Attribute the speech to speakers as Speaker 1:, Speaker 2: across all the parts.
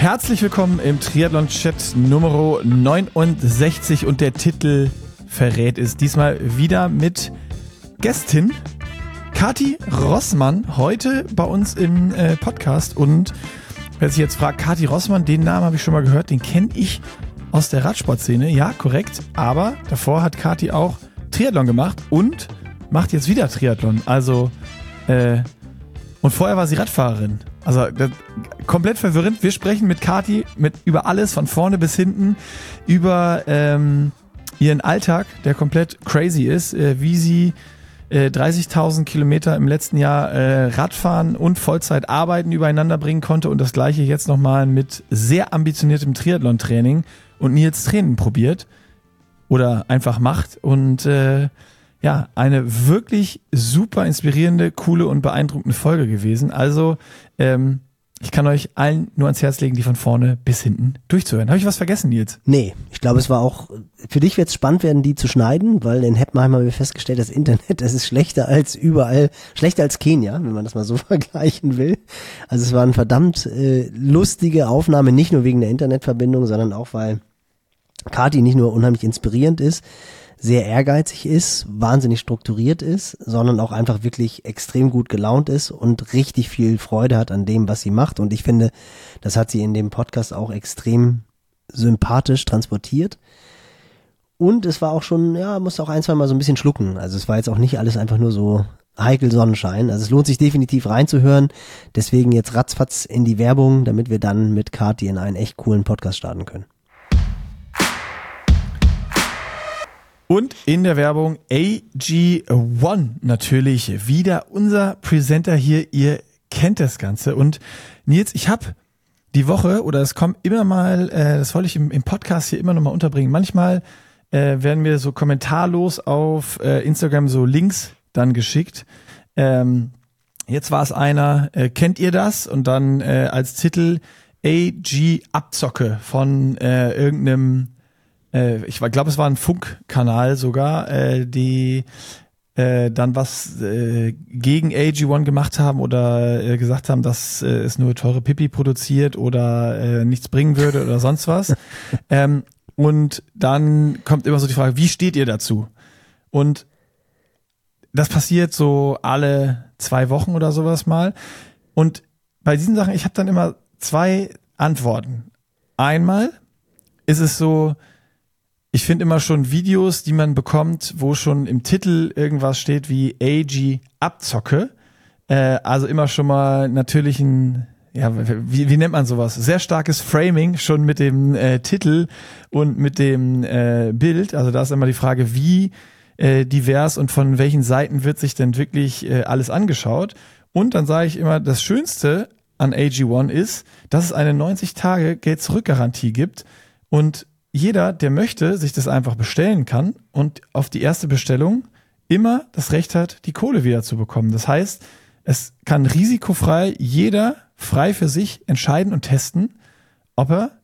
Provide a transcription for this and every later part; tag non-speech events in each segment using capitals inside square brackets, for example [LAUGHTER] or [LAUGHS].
Speaker 1: Herzlich willkommen im Triathlon-Chat Nummer 69 und der Titel verrät es diesmal wieder mit Gästin Kati Rossmann heute bei uns im äh, Podcast und wer sich jetzt fragt, Kati Rossmann, den Namen habe ich schon mal gehört, den kenne ich aus der Radsportszene. Ja, korrekt, aber davor hat Kati auch Triathlon gemacht und macht jetzt wieder Triathlon. Also äh, und vorher war sie Radfahrerin. Also das, komplett verwirrend. Wir sprechen mit Kati mit über alles von vorne bis hinten, über ähm, ihren Alltag, der komplett crazy ist, äh, wie sie äh, 30.000 Kilometer im letzten Jahr äh, Radfahren und Vollzeit arbeiten übereinander bringen konnte und das gleiche jetzt nochmal mit sehr ambitioniertem Triathlon-Training und Nils Tränen probiert oder einfach macht und äh, ja, eine wirklich super inspirierende, coole und beeindruckende Folge gewesen. Also, ähm, ich kann euch allen nur ans Herz legen, die von vorne bis hinten durchzuhören. Habe ich was vergessen, Nils?
Speaker 2: Nee, ich glaube, es war auch, für dich wird es spannend werden, die zu schneiden, weil in Heppenheim haben wir festgestellt, das Internet, [LAUGHS] das ist schlechter als überall, schlechter als Kenia, wenn man das mal so [LAUGHS] vergleichen will. Also es war eine verdammt äh, lustige Aufnahme, nicht nur wegen der Internetverbindung, sondern auch, weil Kati nicht nur unheimlich inspirierend ist, sehr ehrgeizig ist, wahnsinnig strukturiert ist, sondern auch einfach wirklich extrem gut gelaunt ist und richtig viel Freude hat an dem, was sie macht. Und ich finde, das hat sie in dem Podcast auch extrem sympathisch transportiert. Und es war auch schon, ja, musste auch ein, zwei Mal so ein bisschen schlucken. Also es war jetzt auch nicht alles einfach nur so heikel Sonnenschein. Also es lohnt sich definitiv reinzuhören. Deswegen jetzt ratzfatz in die Werbung, damit wir dann mit Kati in einen echt coolen Podcast starten können.
Speaker 1: Und in der Werbung AG1 natürlich wieder unser Presenter hier. Ihr kennt das Ganze. Und Nils, ich habe die Woche oder es kommt immer mal, äh, das wollte ich im, im Podcast hier immer noch mal unterbringen. Manchmal äh, werden mir so kommentarlos auf äh, Instagram so Links dann geschickt. Ähm, jetzt war es einer, äh, kennt ihr das? Und dann äh, als Titel AG Abzocke von äh, irgendeinem äh, ich glaube, es war ein Funkkanal sogar, äh, die äh, dann was äh, gegen AG1 gemacht haben oder äh, gesagt haben, dass äh, es nur teure Pipi produziert oder äh, nichts bringen würde oder sonst was. [LAUGHS] ähm, und dann kommt immer so die Frage, wie steht ihr dazu? Und das passiert so alle zwei Wochen oder sowas mal. Und bei diesen Sachen, ich habe dann immer zwei Antworten. Einmal ist es so, ich finde immer schon Videos, die man bekommt, wo schon im Titel irgendwas steht wie AG Abzocke. Äh, also immer schon mal natürlich ein, ja, wie, wie nennt man sowas? Sehr starkes Framing schon mit dem äh, Titel und mit dem äh, Bild. Also da ist immer die Frage, wie äh, divers und von welchen Seiten wird sich denn wirklich äh, alles angeschaut. Und dann sage ich immer, das Schönste an AG1 ist, dass es eine 90 Tage Geld-Zurück-Garantie gibt und jeder, der möchte, sich das einfach bestellen kann und auf die erste Bestellung immer das Recht hat, die Kohle wieder zu bekommen. Das heißt, es kann risikofrei jeder frei für sich entscheiden und testen, ob er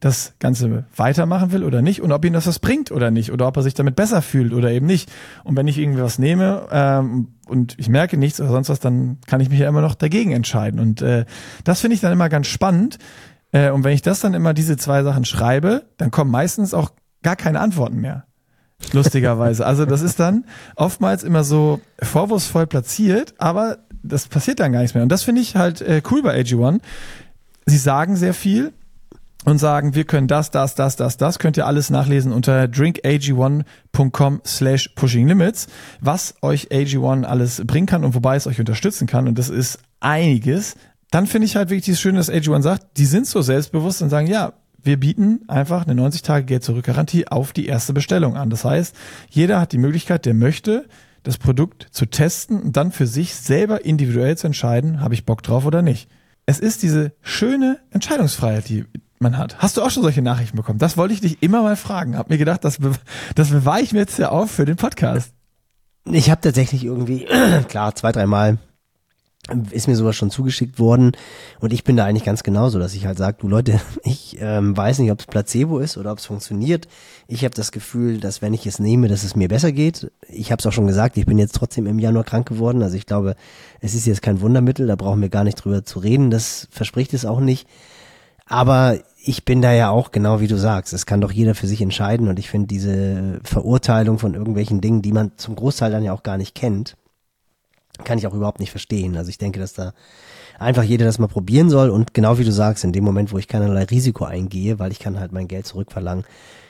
Speaker 1: das Ganze weitermachen will oder nicht und ob ihm das was bringt oder nicht oder ob er sich damit besser fühlt oder eben nicht. Und wenn ich irgendwie was nehme ähm, und ich merke nichts oder sonst was, dann kann ich mich ja immer noch dagegen entscheiden. Und äh, das finde ich dann immer ganz spannend, äh, und wenn ich das dann immer diese zwei Sachen schreibe, dann kommen meistens auch gar keine Antworten mehr. Lustigerweise. Also das ist dann oftmals immer so vorwurfsvoll platziert, aber das passiert dann gar nichts mehr. Und das finde ich halt äh, cool bei AG1. Sie sagen sehr viel und sagen, wir können das, das, das, das, das. Könnt ihr alles nachlesen unter drinkag1.com slash pushing limits, was euch AG1 alles bringen kann und wobei es euch unterstützen kann. Und das ist einiges dann finde ich halt wirklich das Schöne, dass AG1 sagt, die sind so selbstbewusst und sagen, ja, wir bieten einfach eine 90 Tage Geld zurück Garantie auf die erste Bestellung an. Das heißt, jeder hat die Möglichkeit, der möchte, das Produkt zu testen und dann für sich selber individuell zu entscheiden, habe ich Bock drauf oder nicht. Es ist diese schöne Entscheidungsfreiheit, die man hat. Hast du auch schon solche Nachrichten bekommen? Das wollte ich dich immer mal fragen. Hab mir gedacht, das, be das bewahre ich mir jetzt ja auf für den Podcast.
Speaker 2: Ich habe tatsächlich irgendwie, [CLEARS THROAT] klar, zwei, dreimal ist mir sowas schon zugeschickt worden und ich bin da eigentlich ganz genauso, dass ich halt sage, du Leute, [LAUGHS] ich ähm, weiß nicht, ob es Placebo ist oder ob es funktioniert. Ich habe das Gefühl, dass wenn ich es nehme, dass es mir besser geht. Ich habe es auch schon gesagt, ich bin jetzt trotzdem im Januar krank geworden, also ich glaube, es ist jetzt kein Wundermittel, da brauchen wir gar nicht drüber zu reden, das verspricht es auch nicht. Aber ich bin da ja auch genau wie du sagst. Es kann doch jeder für sich entscheiden und ich finde diese Verurteilung von irgendwelchen Dingen, die man zum Großteil dann ja auch gar nicht kennt, kann ich auch überhaupt nicht verstehen. Also ich denke, dass da einfach jeder das mal probieren soll und genau wie du sagst, in dem Moment, wo ich keinerlei Risiko eingehe, weil ich kann halt mein Geld zurückverlangen,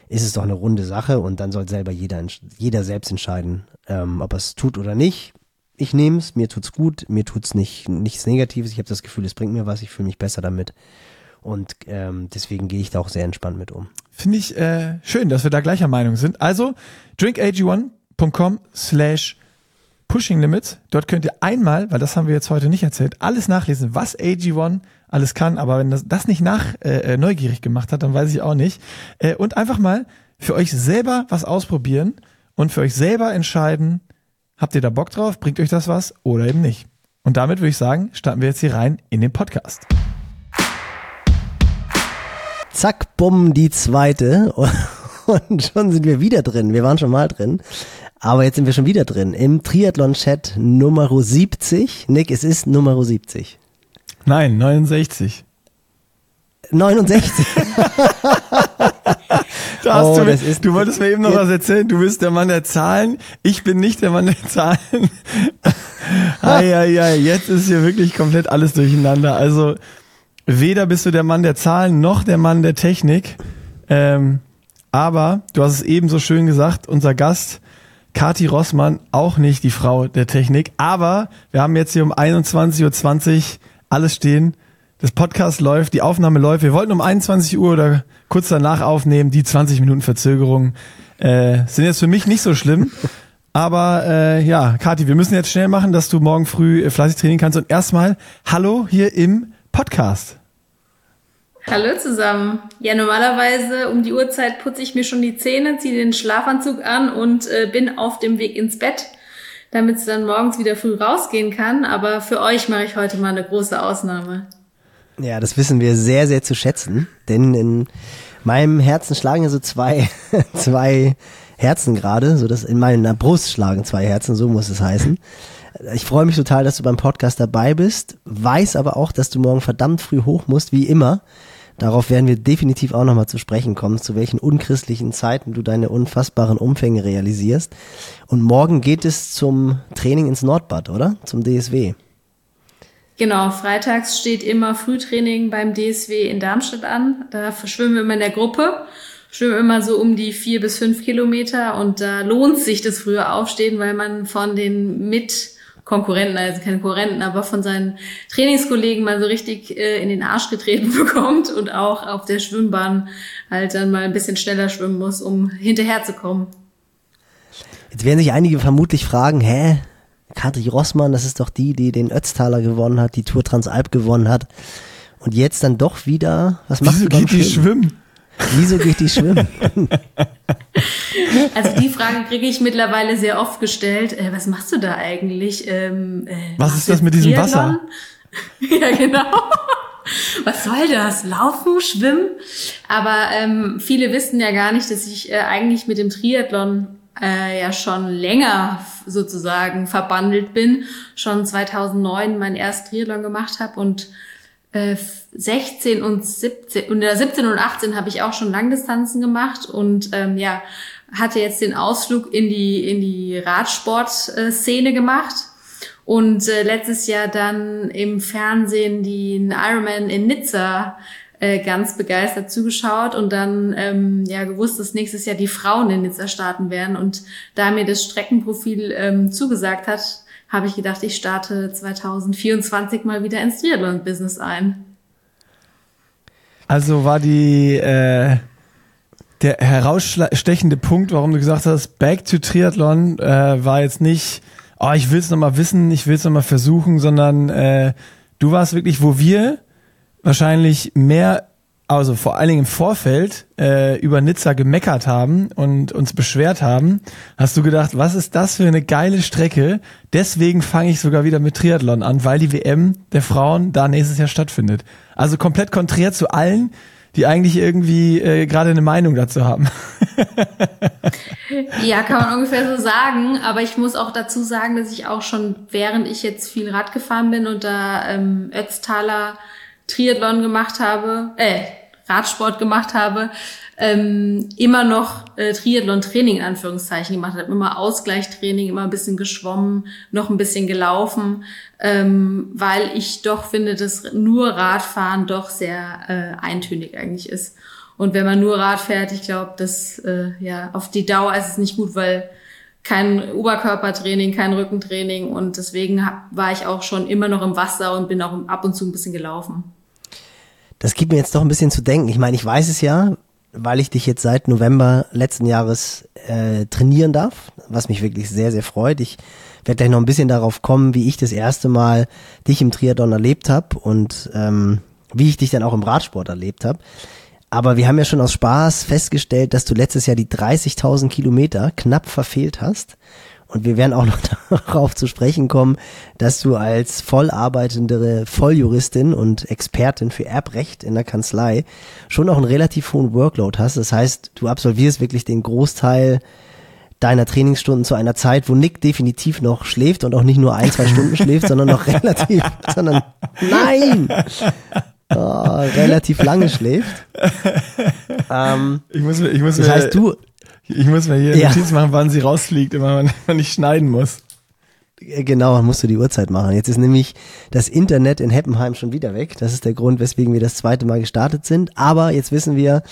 Speaker 2: ist es doch eine runde Sache und dann soll selber jeder, jeder selbst entscheiden, ähm, ob er es tut oder nicht. Ich nehme es, mir tut's gut, mir tut's nicht nichts Negatives. Ich habe das Gefühl, es bringt mir was, ich fühle mich besser damit. Und ähm, deswegen gehe ich da auch sehr entspannt mit um.
Speaker 1: Finde ich äh, schön, dass wir da gleicher Meinung sind. Also drinkag1.com slash Pushing Limits. Dort könnt ihr einmal, weil das haben wir jetzt heute nicht erzählt, alles nachlesen, was AG1 alles kann. Aber wenn das, das nicht nach äh, äh, neugierig gemacht hat, dann weiß ich auch nicht. Äh, und einfach mal für euch selber was ausprobieren und für euch selber entscheiden, habt ihr da Bock drauf, bringt euch das was oder eben nicht. Und damit würde ich sagen, starten wir jetzt hier rein in den Podcast.
Speaker 2: Zack, bumm, die zweite. [LAUGHS] Und schon sind wir wieder drin. Wir waren schon mal drin. Aber jetzt sind wir schon wieder drin. Im Triathlon-Chat Nummer 70. Nick, es ist Nummer 70.
Speaker 1: Nein, 69.
Speaker 2: 69. [LAUGHS]
Speaker 1: da oh, du, ist, du wolltest mir eben noch was erzählen. Du bist der Mann der Zahlen. Ich bin nicht der Mann der Zahlen. ai, ai, ai, jetzt ist hier wirklich komplett alles durcheinander. Also weder bist du der Mann der Zahlen noch der Mann der Technik. Ähm, aber du hast es eben so schön gesagt, unser Gast Kati Rossmann, auch nicht die Frau der Technik. Aber wir haben jetzt hier um 21.20 Uhr alles stehen. Das Podcast läuft, die Aufnahme läuft. Wir wollten um 21 Uhr oder kurz danach aufnehmen. Die 20 Minuten Verzögerung äh, sind jetzt für mich nicht so schlimm. [LAUGHS] Aber äh, ja, Kati, wir müssen jetzt schnell machen, dass du morgen früh äh, fleißig trainieren kannst. Und erstmal Hallo hier im Podcast.
Speaker 3: Hallo zusammen. Ja, normalerweise um die Uhrzeit putze ich mir schon die Zähne, ziehe den Schlafanzug an und äh, bin auf dem Weg ins Bett, damit es dann morgens wieder früh rausgehen kann. Aber für euch mache ich heute mal eine große Ausnahme.
Speaker 2: Ja, das wissen wir sehr, sehr zu schätzen, denn in meinem Herzen schlagen ja so zwei, [LAUGHS] zwei Herzen gerade, so dass in meiner Brust schlagen zwei Herzen, so muss es heißen. Ich freue mich total, dass du beim Podcast dabei bist, weiß aber auch, dass du morgen verdammt früh hoch musst, wie immer. Darauf werden wir definitiv auch nochmal zu sprechen kommen, zu welchen unchristlichen Zeiten du deine unfassbaren Umfänge realisierst. Und morgen geht es zum Training ins Nordbad, oder? Zum DSW.
Speaker 3: Genau, freitags steht immer Frühtraining beim DSW in Darmstadt an. Da schwimmen wir immer in der Gruppe, schwimmen immer so um die vier bis fünf Kilometer und da lohnt sich das frühe Aufstehen, weil man von den mit Konkurrenten, also keine Konkurrenten, aber von seinen Trainingskollegen mal so richtig äh, in den Arsch getreten [LAUGHS] bekommt und auch auf der Schwimmbahn halt dann mal ein bisschen schneller schwimmen muss, um hinterherzukommen.
Speaker 2: Jetzt werden sich einige vermutlich fragen, hä? Katri Rossmann, das ist doch die, die den Ötztaler gewonnen hat, die Tour Transalp gewonnen hat. Und jetzt dann doch wieder, was machst
Speaker 1: Wieso
Speaker 2: du beim
Speaker 1: geht die schwimmen?
Speaker 2: Wieso geht die schwimmen? [LAUGHS]
Speaker 3: Also die Frage kriege ich mittlerweile sehr oft gestellt. Äh, was machst du da eigentlich? Ähm,
Speaker 1: äh, was ist das mit diesem Wasser? [LAUGHS]
Speaker 3: ja, genau. Was soll das? Laufen, schwimmen? Aber ähm, viele wissen ja gar nicht, dass ich äh, eigentlich mit dem Triathlon äh, ja schon länger sozusagen verbandelt bin. Schon 2009 mein erstes Triathlon gemacht habe und äh, 16 und 17 und 17 und 18 habe ich auch schon Langdistanzen gemacht und ähm, ja hatte jetzt den Ausflug in die in die Radsport-Szene gemacht. Und äh, letztes Jahr dann im Fernsehen den Ironman in Nizza äh, ganz begeistert zugeschaut und dann ähm, ja gewusst, dass nächstes Jahr die Frauen in Nizza starten werden und da mir das Streckenprofil ähm, zugesagt hat, habe ich gedacht, ich starte 2024 mal wieder ins Triathlon-Business ein.
Speaker 1: Also war die äh, der herausstechende Punkt, warum du gesagt hast, Back to Triathlon, äh, war jetzt nicht, oh, ich will es nochmal wissen, ich will es nochmal versuchen, sondern äh, du warst wirklich, wo wir wahrscheinlich mehr also vor allen Dingen im Vorfeld äh, über Nizza gemeckert haben und uns beschwert haben, hast du gedacht, was ist das für eine geile Strecke? Deswegen fange ich sogar wieder mit Triathlon an, weil die WM der Frauen da nächstes Jahr stattfindet. Also komplett konträr zu allen, die eigentlich irgendwie äh, gerade eine Meinung dazu haben. [LAUGHS]
Speaker 3: ja, kann man ungefähr so sagen. Aber ich muss auch dazu sagen, dass ich auch schon, während ich jetzt viel Rad gefahren bin und da ähm, Ötztaler Triathlon gemacht habe, äh, Radsport gemacht habe, ähm, immer noch äh, Triathlon-Training in Anführungszeichen gemacht habe. Immer Ausgleichstraining, immer ein bisschen geschwommen, noch ein bisschen gelaufen, ähm, weil ich doch finde, dass nur Radfahren doch sehr äh, eintönig eigentlich ist. Und wenn man nur Rad fährt, ich glaube, dass äh, ja auf die Dauer ist es nicht gut, weil kein Oberkörpertraining, kein Rückentraining und deswegen hab, war ich auch schon immer noch im Wasser und bin auch ab und zu ein bisschen gelaufen.
Speaker 2: Das gibt mir jetzt doch ein bisschen zu denken. Ich meine, ich weiß es ja, weil ich dich jetzt seit November letzten Jahres äh, trainieren darf, was mich wirklich sehr, sehr freut. Ich werde gleich noch ein bisschen darauf kommen, wie ich das erste Mal dich im Triathlon erlebt habe und ähm, wie ich dich dann auch im Radsport erlebt habe. Aber wir haben ja schon aus Spaß festgestellt, dass du letztes Jahr die 30.000 Kilometer knapp verfehlt hast. Und wir werden auch noch [LAUGHS] darauf zu sprechen kommen, dass du als vollarbeitende Volljuristin und Expertin für Erbrecht in der Kanzlei schon auch einen relativ hohen Workload hast. Das heißt, du absolvierst wirklich den Großteil deiner Trainingsstunden zu einer Zeit, wo Nick definitiv noch schläft und auch nicht nur ein, zwei [LAUGHS] Stunden schläft, sondern noch relativ, sondern [LAUGHS] nein, oh, relativ lange schläft.
Speaker 1: Ähm, ich muss, ich muss
Speaker 2: das heißt, du,
Speaker 1: ich muss mir hier ja. Notiz machen, wann sie rausfliegt, immer wenn [LAUGHS] man nicht schneiden muss.
Speaker 2: Genau, musst du die Uhrzeit machen. Jetzt ist nämlich das Internet in Heppenheim schon wieder weg. Das ist der Grund, weswegen wir das zweite Mal gestartet sind. Aber jetzt wissen wir,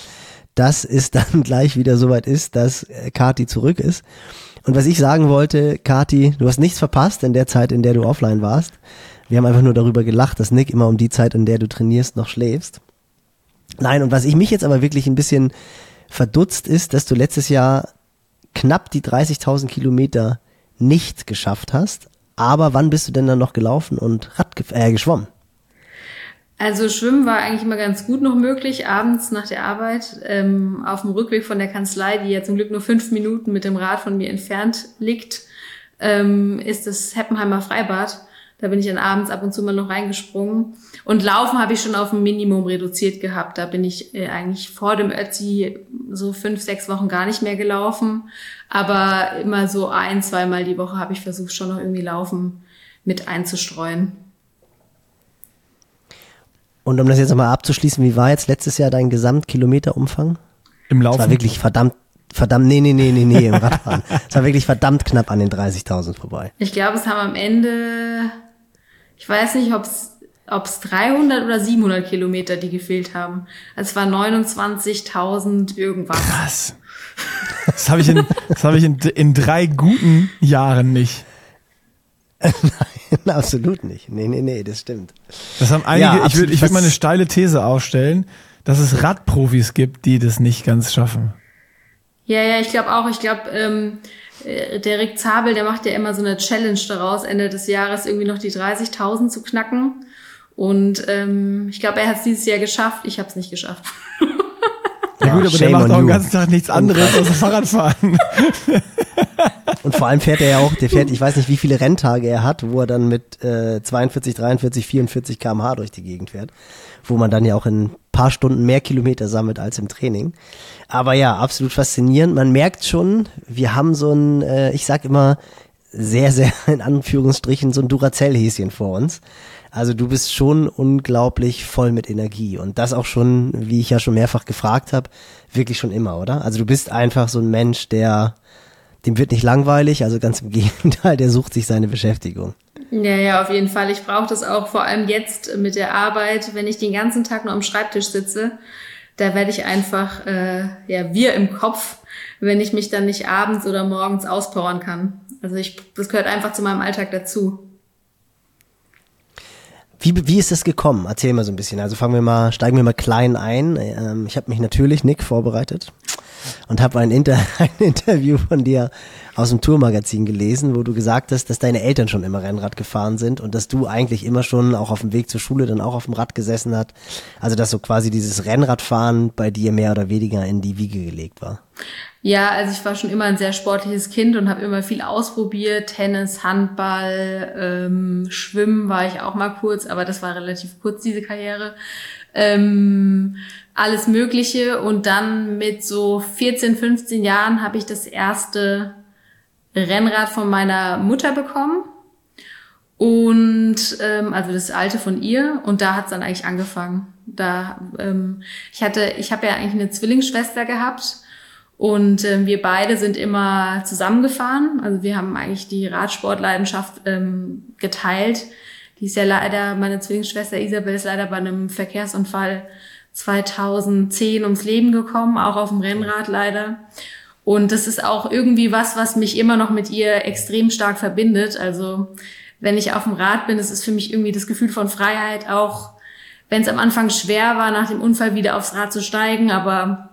Speaker 2: dass es [LAUGHS] dann gleich wieder soweit ist, dass äh, Kati zurück ist. Und was ich sagen wollte, Kati, du hast nichts verpasst in der Zeit, in der du offline warst. Wir haben einfach nur darüber gelacht, dass Nick immer um die Zeit, in der du trainierst, noch schläfst. Nein, und was ich mich jetzt aber wirklich ein bisschen verdutzt ist, dass du letztes Jahr knapp die 30.000 Kilometer nicht geschafft hast. Aber wann bist du denn dann noch gelaufen und Rad äh, geschwommen?
Speaker 3: Also Schwimmen war eigentlich immer ganz gut noch möglich, abends nach der Arbeit ähm, auf dem Rückweg von der Kanzlei, die ja zum Glück nur fünf Minuten mit dem Rad von mir entfernt liegt, ähm, ist das Heppenheimer Freibad. Da bin ich dann abends ab und zu mal noch reingesprungen. Und Laufen habe ich schon auf ein Minimum reduziert gehabt. Da bin ich äh, eigentlich vor dem Ötzi so fünf, sechs Wochen gar nicht mehr gelaufen. Aber immer so ein, zweimal die Woche habe ich versucht, schon noch irgendwie Laufen mit einzustreuen.
Speaker 2: Und um das jetzt nochmal abzuschließen, wie war jetzt letztes Jahr dein Gesamtkilometerumfang?
Speaker 1: Im Laufen?
Speaker 2: Das war wirklich verdammt verdammt, nee, nee, nee, nee, nee, im Radfahren. Es war wirklich verdammt knapp an den 30.000 vorbei.
Speaker 3: Ich glaube, es haben am Ende ich weiß nicht, ob es 300 oder 700 Kilometer, die gefehlt haben. Also es war 29.000 irgendwas.
Speaker 1: Krass. Das habe ich, in, das hab ich in, in drei guten Jahren nicht.
Speaker 2: Nein, absolut nicht. Nee, nee, nee, das stimmt.
Speaker 1: Das haben einige, ja, ich würde ich würd mal eine steile These aufstellen, dass es Radprofis gibt, die das nicht ganz schaffen.
Speaker 3: Ja, ja, ich glaube auch. Ich glaube, ähm, äh, der Rick Zabel, der macht ja immer so eine Challenge daraus, Ende des Jahres irgendwie noch die 30.000 zu knacken. Und ähm, ich glaube, er hat es dieses Jahr geschafft. Ich habe es nicht geschafft. [LAUGHS]
Speaker 1: Ja, gut, aber der macht auch den ganzen Tag nichts anderes als Fahrradfahren. [LAUGHS]
Speaker 2: Und vor allem fährt er ja auch, der fährt, [LAUGHS] ich weiß nicht, wie viele Renntage er hat, wo er dann mit äh, 42, 43, 44 kmh durch die Gegend fährt, wo man dann ja auch in paar Stunden mehr Kilometer sammelt als im Training. Aber ja, absolut faszinierend. Man merkt schon, wir haben so ein, äh, ich sag immer, sehr, sehr [LAUGHS] in Anführungsstrichen so ein Duracell-Häschen vor uns. Also du bist schon unglaublich voll mit Energie und das auch schon, wie ich ja schon mehrfach gefragt habe, wirklich schon immer, oder? Also du bist einfach so ein Mensch, der dem wird nicht langweilig, also ganz im [LAUGHS] Gegenteil, der sucht sich seine Beschäftigung.
Speaker 3: Ja, ja, auf jeden Fall. Ich brauche das auch vor allem jetzt mit der Arbeit, wenn ich den ganzen Tag nur am Schreibtisch sitze. Da werde ich einfach, äh, ja, wir im Kopf, wenn ich mich dann nicht abends oder morgens auspowern kann. Also ich, das gehört einfach zu meinem Alltag dazu.
Speaker 2: Wie, wie ist das gekommen? Erzähl mal so ein bisschen. Also fangen wir mal, steigen wir mal klein ein. Ähm, ich habe mich natürlich, Nick, vorbereitet und habe ein, Inter [LAUGHS] ein Interview von dir aus dem Tourmagazin gelesen, wo du gesagt hast, dass deine Eltern schon immer Rennrad gefahren sind und dass du eigentlich immer schon auch auf dem Weg zur Schule dann auch auf dem Rad gesessen hat. Also dass so quasi dieses Rennradfahren bei dir mehr oder weniger in die Wiege gelegt war.
Speaker 3: Ja, also ich war schon immer ein sehr sportliches Kind und habe immer viel ausprobiert. Tennis, Handball, ähm, Schwimmen war ich auch mal kurz, aber das war relativ kurz, diese Karriere. Ähm, alles Mögliche. Und dann mit so 14, 15 Jahren habe ich das erste Rennrad von meiner Mutter bekommen. Und ähm, also das alte von ihr und da hat's dann eigentlich angefangen. Da ähm, ich hatte, ich habe ja eigentlich eine Zwillingsschwester gehabt und ähm, wir beide sind immer zusammengefahren. Also wir haben eigentlich die Radsportleidenschaft ähm, geteilt. Die ist ja leider, meine Zwillingsschwester Isabel ist leider bei einem Verkehrsunfall 2010 ums Leben gekommen, auch auf dem Rennrad leider. Und das ist auch irgendwie was, was mich immer noch mit ihr extrem stark verbindet. Also wenn ich auf dem Rad bin, ist für mich irgendwie das Gefühl von Freiheit, auch wenn es am Anfang schwer war, nach dem Unfall wieder aufs Rad zu steigen, aber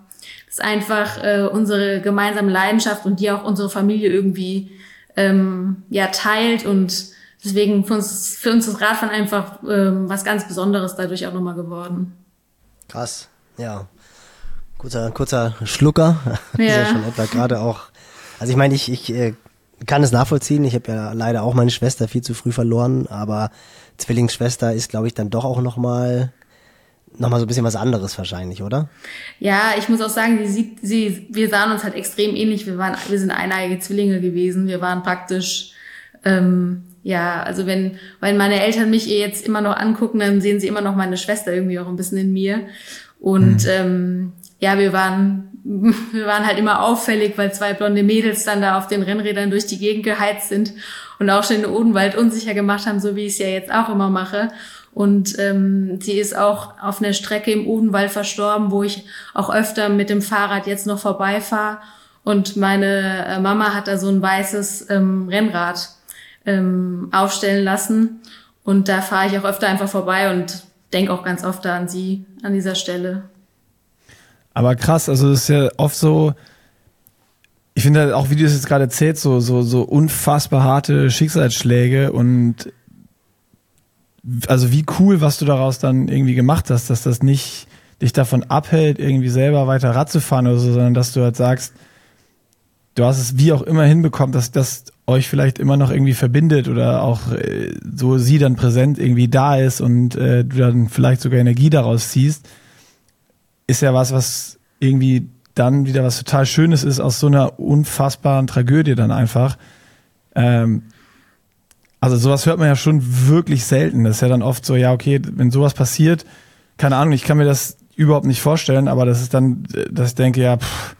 Speaker 3: es ist einfach äh, unsere gemeinsame Leidenschaft und die auch unsere Familie irgendwie ähm, ja teilt und deswegen für uns, für uns das Radfahren einfach ähm, was ganz Besonderes dadurch auch nochmal geworden.
Speaker 2: Krass, ja. Kurzer, kurzer Schlucker. [LAUGHS] Ja. ist ja schon etwa gerade auch. Also ich meine, ich, ich äh, kann es nachvollziehen. Ich habe ja leider auch meine Schwester viel zu früh verloren, aber Zwillingsschwester ist, glaube ich, dann doch auch nochmal noch mal so ein bisschen was anderes wahrscheinlich, oder?
Speaker 3: Ja, ich muss auch sagen, sie sieht, sie, wir sahen uns halt extrem ähnlich. Wir waren, wir sind eineige Zwillinge gewesen. Wir waren praktisch, ähm, ja, also wenn, wenn meine Eltern mich jetzt immer noch angucken, dann sehen sie immer noch meine Schwester irgendwie auch ein bisschen in mir. Und mhm. ähm, ja, wir waren, [LAUGHS] wir waren halt immer auffällig, weil zwei blonde Mädels dann da auf den Rennrädern durch die Gegend geheizt sind und auch schon den Odenwald unsicher gemacht haben, so wie ich es ja jetzt auch immer mache. Und ähm, sie ist auch auf einer Strecke im Odenwald verstorben, wo ich auch öfter mit dem Fahrrad jetzt noch vorbeifahre. Und meine äh, Mama hat da so ein weißes ähm, Rennrad ähm, aufstellen lassen. Und da fahre ich auch öfter einfach vorbei und denke auch ganz oft da an sie an dieser Stelle.
Speaker 1: Aber krass, also es ist ja oft so, ich finde halt auch, wie du das jetzt gerade erzählst, so, so, so unfassbar harte Schicksalsschläge und also wie cool, was du daraus dann irgendwie gemacht hast, dass das nicht dich davon abhält, irgendwie selber weiter Rad zu fahren oder so, sondern dass du halt sagst, du hast es wie auch immer hinbekommen, dass das euch vielleicht immer noch irgendwie verbindet oder auch äh, so sie dann präsent irgendwie da ist und äh, du dann vielleicht sogar Energie daraus ziehst ist ja was, was irgendwie dann wieder was total Schönes ist aus so einer unfassbaren Tragödie dann einfach. Ähm, also sowas hört man ja schon wirklich selten. Das ist ja dann oft so, ja, okay, wenn sowas passiert, keine Ahnung, ich kann mir das überhaupt nicht vorstellen, aber das ist dann, dass ich denke, ja, pff,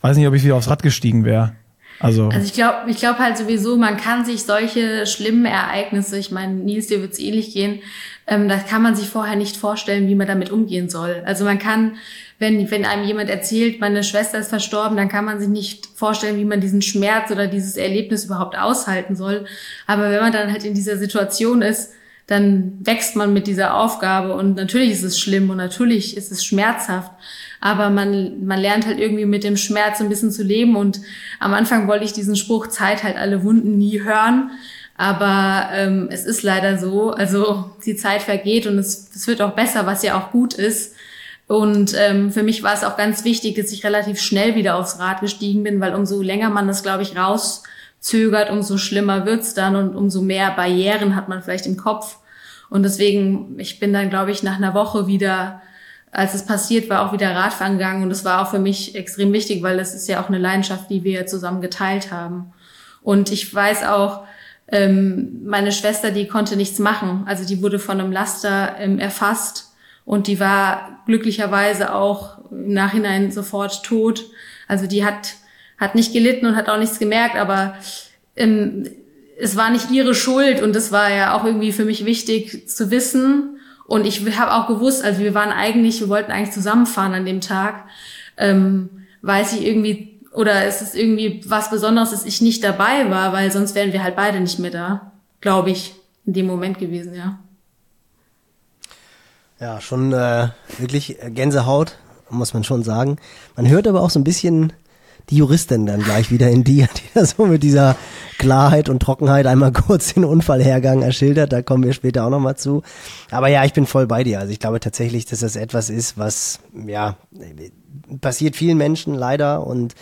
Speaker 1: weiß nicht, ob ich wieder aufs Rad gestiegen wäre. Also,
Speaker 3: also ich glaube ich glaube halt sowieso, man kann sich solche schlimmen Ereignisse, ich meine, Nils, dir wird es ähnlich gehen, ähm, da kann man sich vorher nicht vorstellen, wie man damit umgehen soll. Also man kann, wenn, wenn einem jemand erzählt, meine Schwester ist verstorben, dann kann man sich nicht vorstellen, wie man diesen Schmerz oder dieses Erlebnis überhaupt aushalten soll. Aber wenn man dann halt in dieser Situation ist, dann wächst man mit dieser Aufgabe und natürlich ist es schlimm und natürlich ist es schmerzhaft, aber man, man lernt halt irgendwie mit dem Schmerz ein bisschen zu leben und am Anfang wollte ich diesen Spruch Zeit halt alle Wunden nie hören, aber ähm, es ist leider so. Also die Zeit vergeht und es, es wird auch besser, was ja auch gut ist. Und ähm, für mich war es auch ganz wichtig, dass ich relativ schnell wieder aufs Rad gestiegen bin, weil umso länger man das, glaube ich, rauszögert, umso schlimmer wird's dann und umso mehr Barrieren hat man vielleicht im Kopf. Und deswegen, ich bin dann, glaube ich, nach einer Woche wieder, als es passiert war, auch wieder Radfahren gegangen. Und das war auch für mich extrem wichtig, weil das ist ja auch eine Leidenschaft, die wir zusammen geteilt haben. Und ich weiß auch, ähm, meine Schwester, die konnte nichts machen. Also die wurde von einem Laster ähm, erfasst und die war glücklicherweise auch im Nachhinein sofort tot. Also die hat, hat nicht gelitten und hat auch nichts gemerkt, aber ähm, es war nicht ihre Schuld und das war ja auch irgendwie für mich wichtig zu wissen. Und ich habe auch gewusst, also wir waren eigentlich, wir wollten eigentlich zusammenfahren an dem Tag, ähm, weiß ich irgendwie oder ist es irgendwie was Besonderes, dass ich nicht dabei war, weil sonst wären wir halt beide nicht mehr da, glaube ich, in dem Moment gewesen, ja.
Speaker 2: Ja, schon äh, wirklich Gänsehaut, muss man schon sagen. Man hört aber auch so ein bisschen die Juristin dann gleich wieder in dir, [LAUGHS] die da so mit dieser Klarheit und Trockenheit einmal kurz den Unfallhergang erschildert. Da kommen wir später auch nochmal zu. Aber ja, ich bin voll bei dir. Also ich glaube tatsächlich, dass das etwas ist, was, ja, passiert vielen Menschen leider und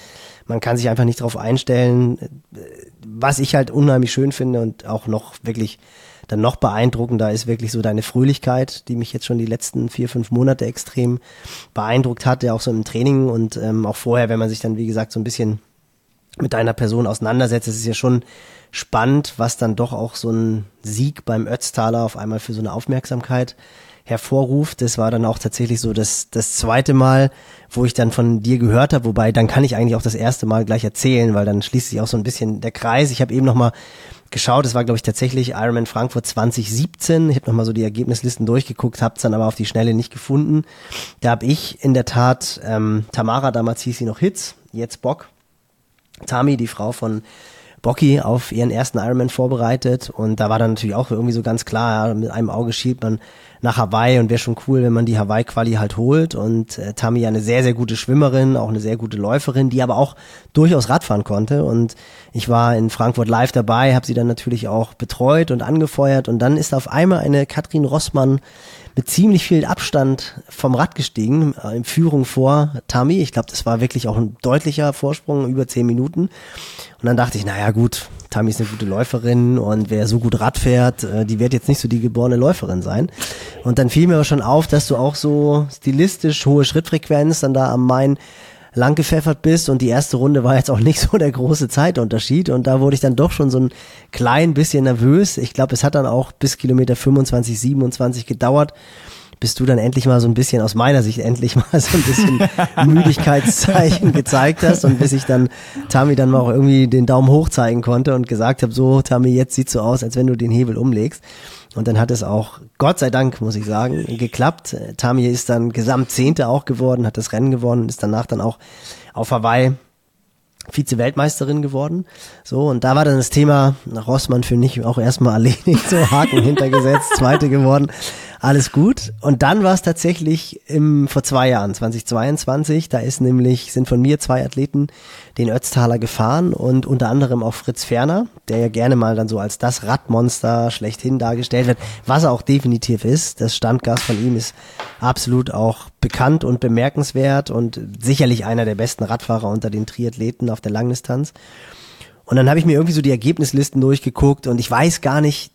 Speaker 2: man kann sich einfach nicht darauf einstellen. Was ich halt unheimlich schön finde und auch noch wirklich dann noch beeindruckender ist wirklich so deine Fröhlichkeit, die mich jetzt schon die letzten vier, fünf Monate extrem beeindruckt hat, ja auch so im Training und ähm, auch vorher, wenn man sich dann, wie gesagt, so ein bisschen mit deiner Person auseinandersetzt. Es ist ja schon spannend, was dann doch auch so ein Sieg beim Ötztaler auf einmal für so eine Aufmerksamkeit hervorruft. Das war dann auch tatsächlich so das, das zweite Mal, wo ich dann von dir gehört habe, wobei dann kann ich eigentlich auch das erste Mal gleich erzählen, weil dann schließt sich auch so ein bisschen der Kreis. Ich habe eben noch mal geschaut, es war glaube ich tatsächlich Ironman Frankfurt 2017. Ich habe noch mal so die Ergebnislisten durchgeguckt, habe es dann aber auf die Schnelle nicht gefunden. Da habe ich in der Tat ähm, Tamara, damals hieß sie noch Hitz, jetzt Bock, Tami, die Frau von Bocky auf ihren ersten Ironman vorbereitet und da war dann natürlich auch irgendwie so ganz klar, ja, mit einem Auge schielt man nach Hawaii und wäre schon cool, wenn man die Hawaii-Quali halt holt und äh, Tami ja eine sehr, sehr gute Schwimmerin, auch eine sehr gute Läuferin, die aber auch durchaus Radfahren konnte und ich war in Frankfurt live dabei, habe sie dann natürlich auch betreut und angefeuert und dann ist auf einmal eine Katrin Rossmann mit ziemlich viel Abstand vom Rad gestiegen, äh, in Führung vor Tami. Ich glaube, das war wirklich auch ein deutlicher Vorsprung, über zehn Minuten. Und dann dachte ich, naja gut, Tami ist eine gute Läuferin und wer so gut Rad fährt, äh, die wird jetzt nicht so die geborene Läuferin sein. Und dann fiel mir aber schon auf, dass du auch so stilistisch hohe Schrittfrequenz dann da am Main lang gepfeffert bist und die erste Runde war jetzt auch nicht so der große Zeitunterschied und da wurde ich dann doch schon so ein klein bisschen nervös. Ich glaube, es hat dann auch bis Kilometer 25, 27 gedauert, bis du dann endlich mal so ein bisschen aus meiner Sicht endlich mal so ein bisschen [LAUGHS] Müdigkeitszeichen gezeigt hast und bis ich dann Tami dann mal auch irgendwie den Daumen hoch zeigen konnte und gesagt habe, so Tami, jetzt sieht so aus, als wenn du den Hebel umlegst. Und dann hat es auch, Gott sei Dank, muss ich sagen, geklappt. Tami ist dann Gesamtzehnte auch geworden, hat das Rennen gewonnen, ist danach dann auch auf Hawaii Vize-Weltmeisterin geworden. So, und da war dann das Thema Rossmann für mich auch erstmal erledigt, [LAUGHS] so Haken hintergesetzt, zweite geworden alles gut. Und dann war es tatsächlich im, vor zwei Jahren, 2022, da ist nämlich, sind von mir zwei Athleten den Ötztaler gefahren und unter anderem auch Fritz Ferner, der ja gerne mal dann so als das Radmonster schlechthin dargestellt wird, was er auch definitiv ist. Das Standgas von ihm ist absolut auch bekannt und bemerkenswert und sicherlich einer der besten Radfahrer unter den Triathleten auf der Langdistanz. Und dann habe ich mir irgendwie so die Ergebnislisten durchgeguckt und ich weiß gar nicht,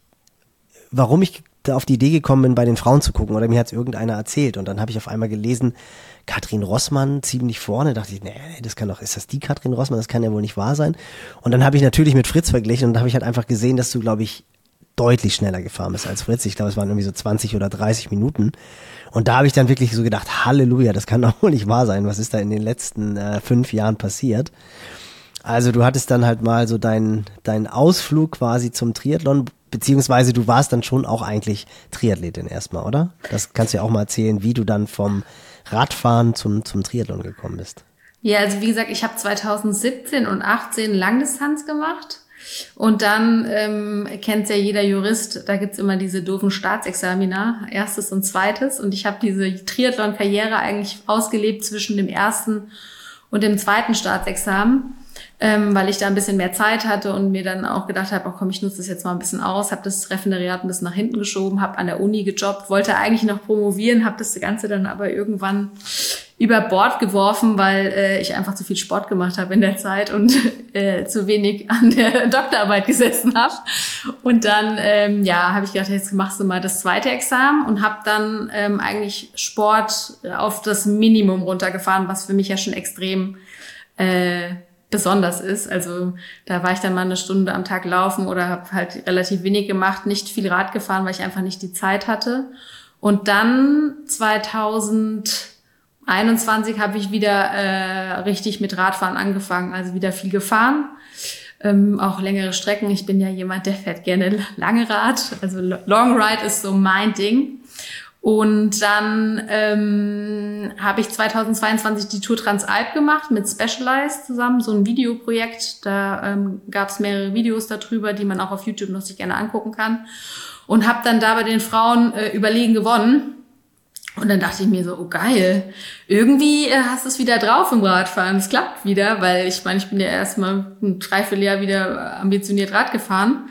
Speaker 2: warum ich auf die Idee gekommen bin, bei den Frauen zu gucken oder mir hat es irgendeiner erzählt und dann habe ich auf einmal gelesen, Katrin Rossmann ziemlich vorne, dachte ich, nee, das kann doch, ist das die Katrin Rossmann? Das kann ja wohl nicht wahr sein. Und dann habe ich natürlich mit Fritz verglichen und habe ich halt einfach gesehen, dass du, glaube ich, deutlich schneller gefahren bist als Fritz. Ich glaube, es waren irgendwie so 20 oder 30 Minuten. Und da habe ich dann wirklich so gedacht, Halleluja, das kann doch wohl nicht wahr sein. Was ist da in den letzten äh, fünf Jahren passiert? Also du hattest dann halt mal so deinen dein Ausflug quasi zum Triathlon, beziehungsweise du warst dann schon auch eigentlich Triathletin erstmal, oder? Das kannst du ja auch mal erzählen, wie du dann vom Radfahren zum, zum Triathlon gekommen bist.
Speaker 3: Ja, also wie gesagt, ich habe 2017 und 18 Langdistanz gemacht. Und dann ähm, kennt ja jeder Jurist, da gibt's immer diese doofen Staatsexamina, erstes und zweites. Und ich habe diese Triathlon-Karriere eigentlich ausgelebt zwischen dem ersten und dem zweiten Staatsexamen ähm, weil ich da ein bisschen mehr Zeit hatte und mir dann auch gedacht habe, oh komm, ich nutze das jetzt mal ein bisschen aus, habe das Referendariat ein bisschen nach hinten geschoben, habe an der Uni gejobbt, wollte eigentlich noch promovieren, habe das Ganze dann aber irgendwann über Bord geworfen, weil äh, ich einfach zu viel Sport gemacht habe in der Zeit und [LAUGHS] äh, zu wenig an der [LAUGHS] Doktorarbeit gesessen habe. Und dann, ähm, ja, habe ich gedacht, jetzt machst du mal das zweite Examen und habe dann ähm, eigentlich Sport auf das Minimum runtergefahren, was für mich ja schon extrem äh, besonders ist. Also da war ich dann mal eine Stunde am Tag laufen oder habe halt relativ wenig gemacht, nicht viel Rad gefahren, weil ich einfach nicht die Zeit hatte. Und dann 2021 habe ich wieder äh, richtig mit Radfahren angefangen, also wieder viel gefahren. Ähm, auch längere Strecken. Ich bin ja jemand, der fährt gerne lange Rad. Also Long Ride ist so mein Ding. Und dann ähm, habe ich 2022 die Tour Transalp gemacht mit Specialized zusammen, so ein Videoprojekt. Da ähm, gab es mehrere Videos darüber, die man auch auf YouTube noch sich gerne angucken kann. Und habe dann da bei den Frauen äh, überlegen gewonnen. Und dann dachte ich mir so, oh geil, irgendwie äh, hast du es wieder drauf im Radfahren. Es klappt wieder, weil ich meine, ich bin ja erstmal ein Dreivierteljahr wieder ambitioniert Rad gefahren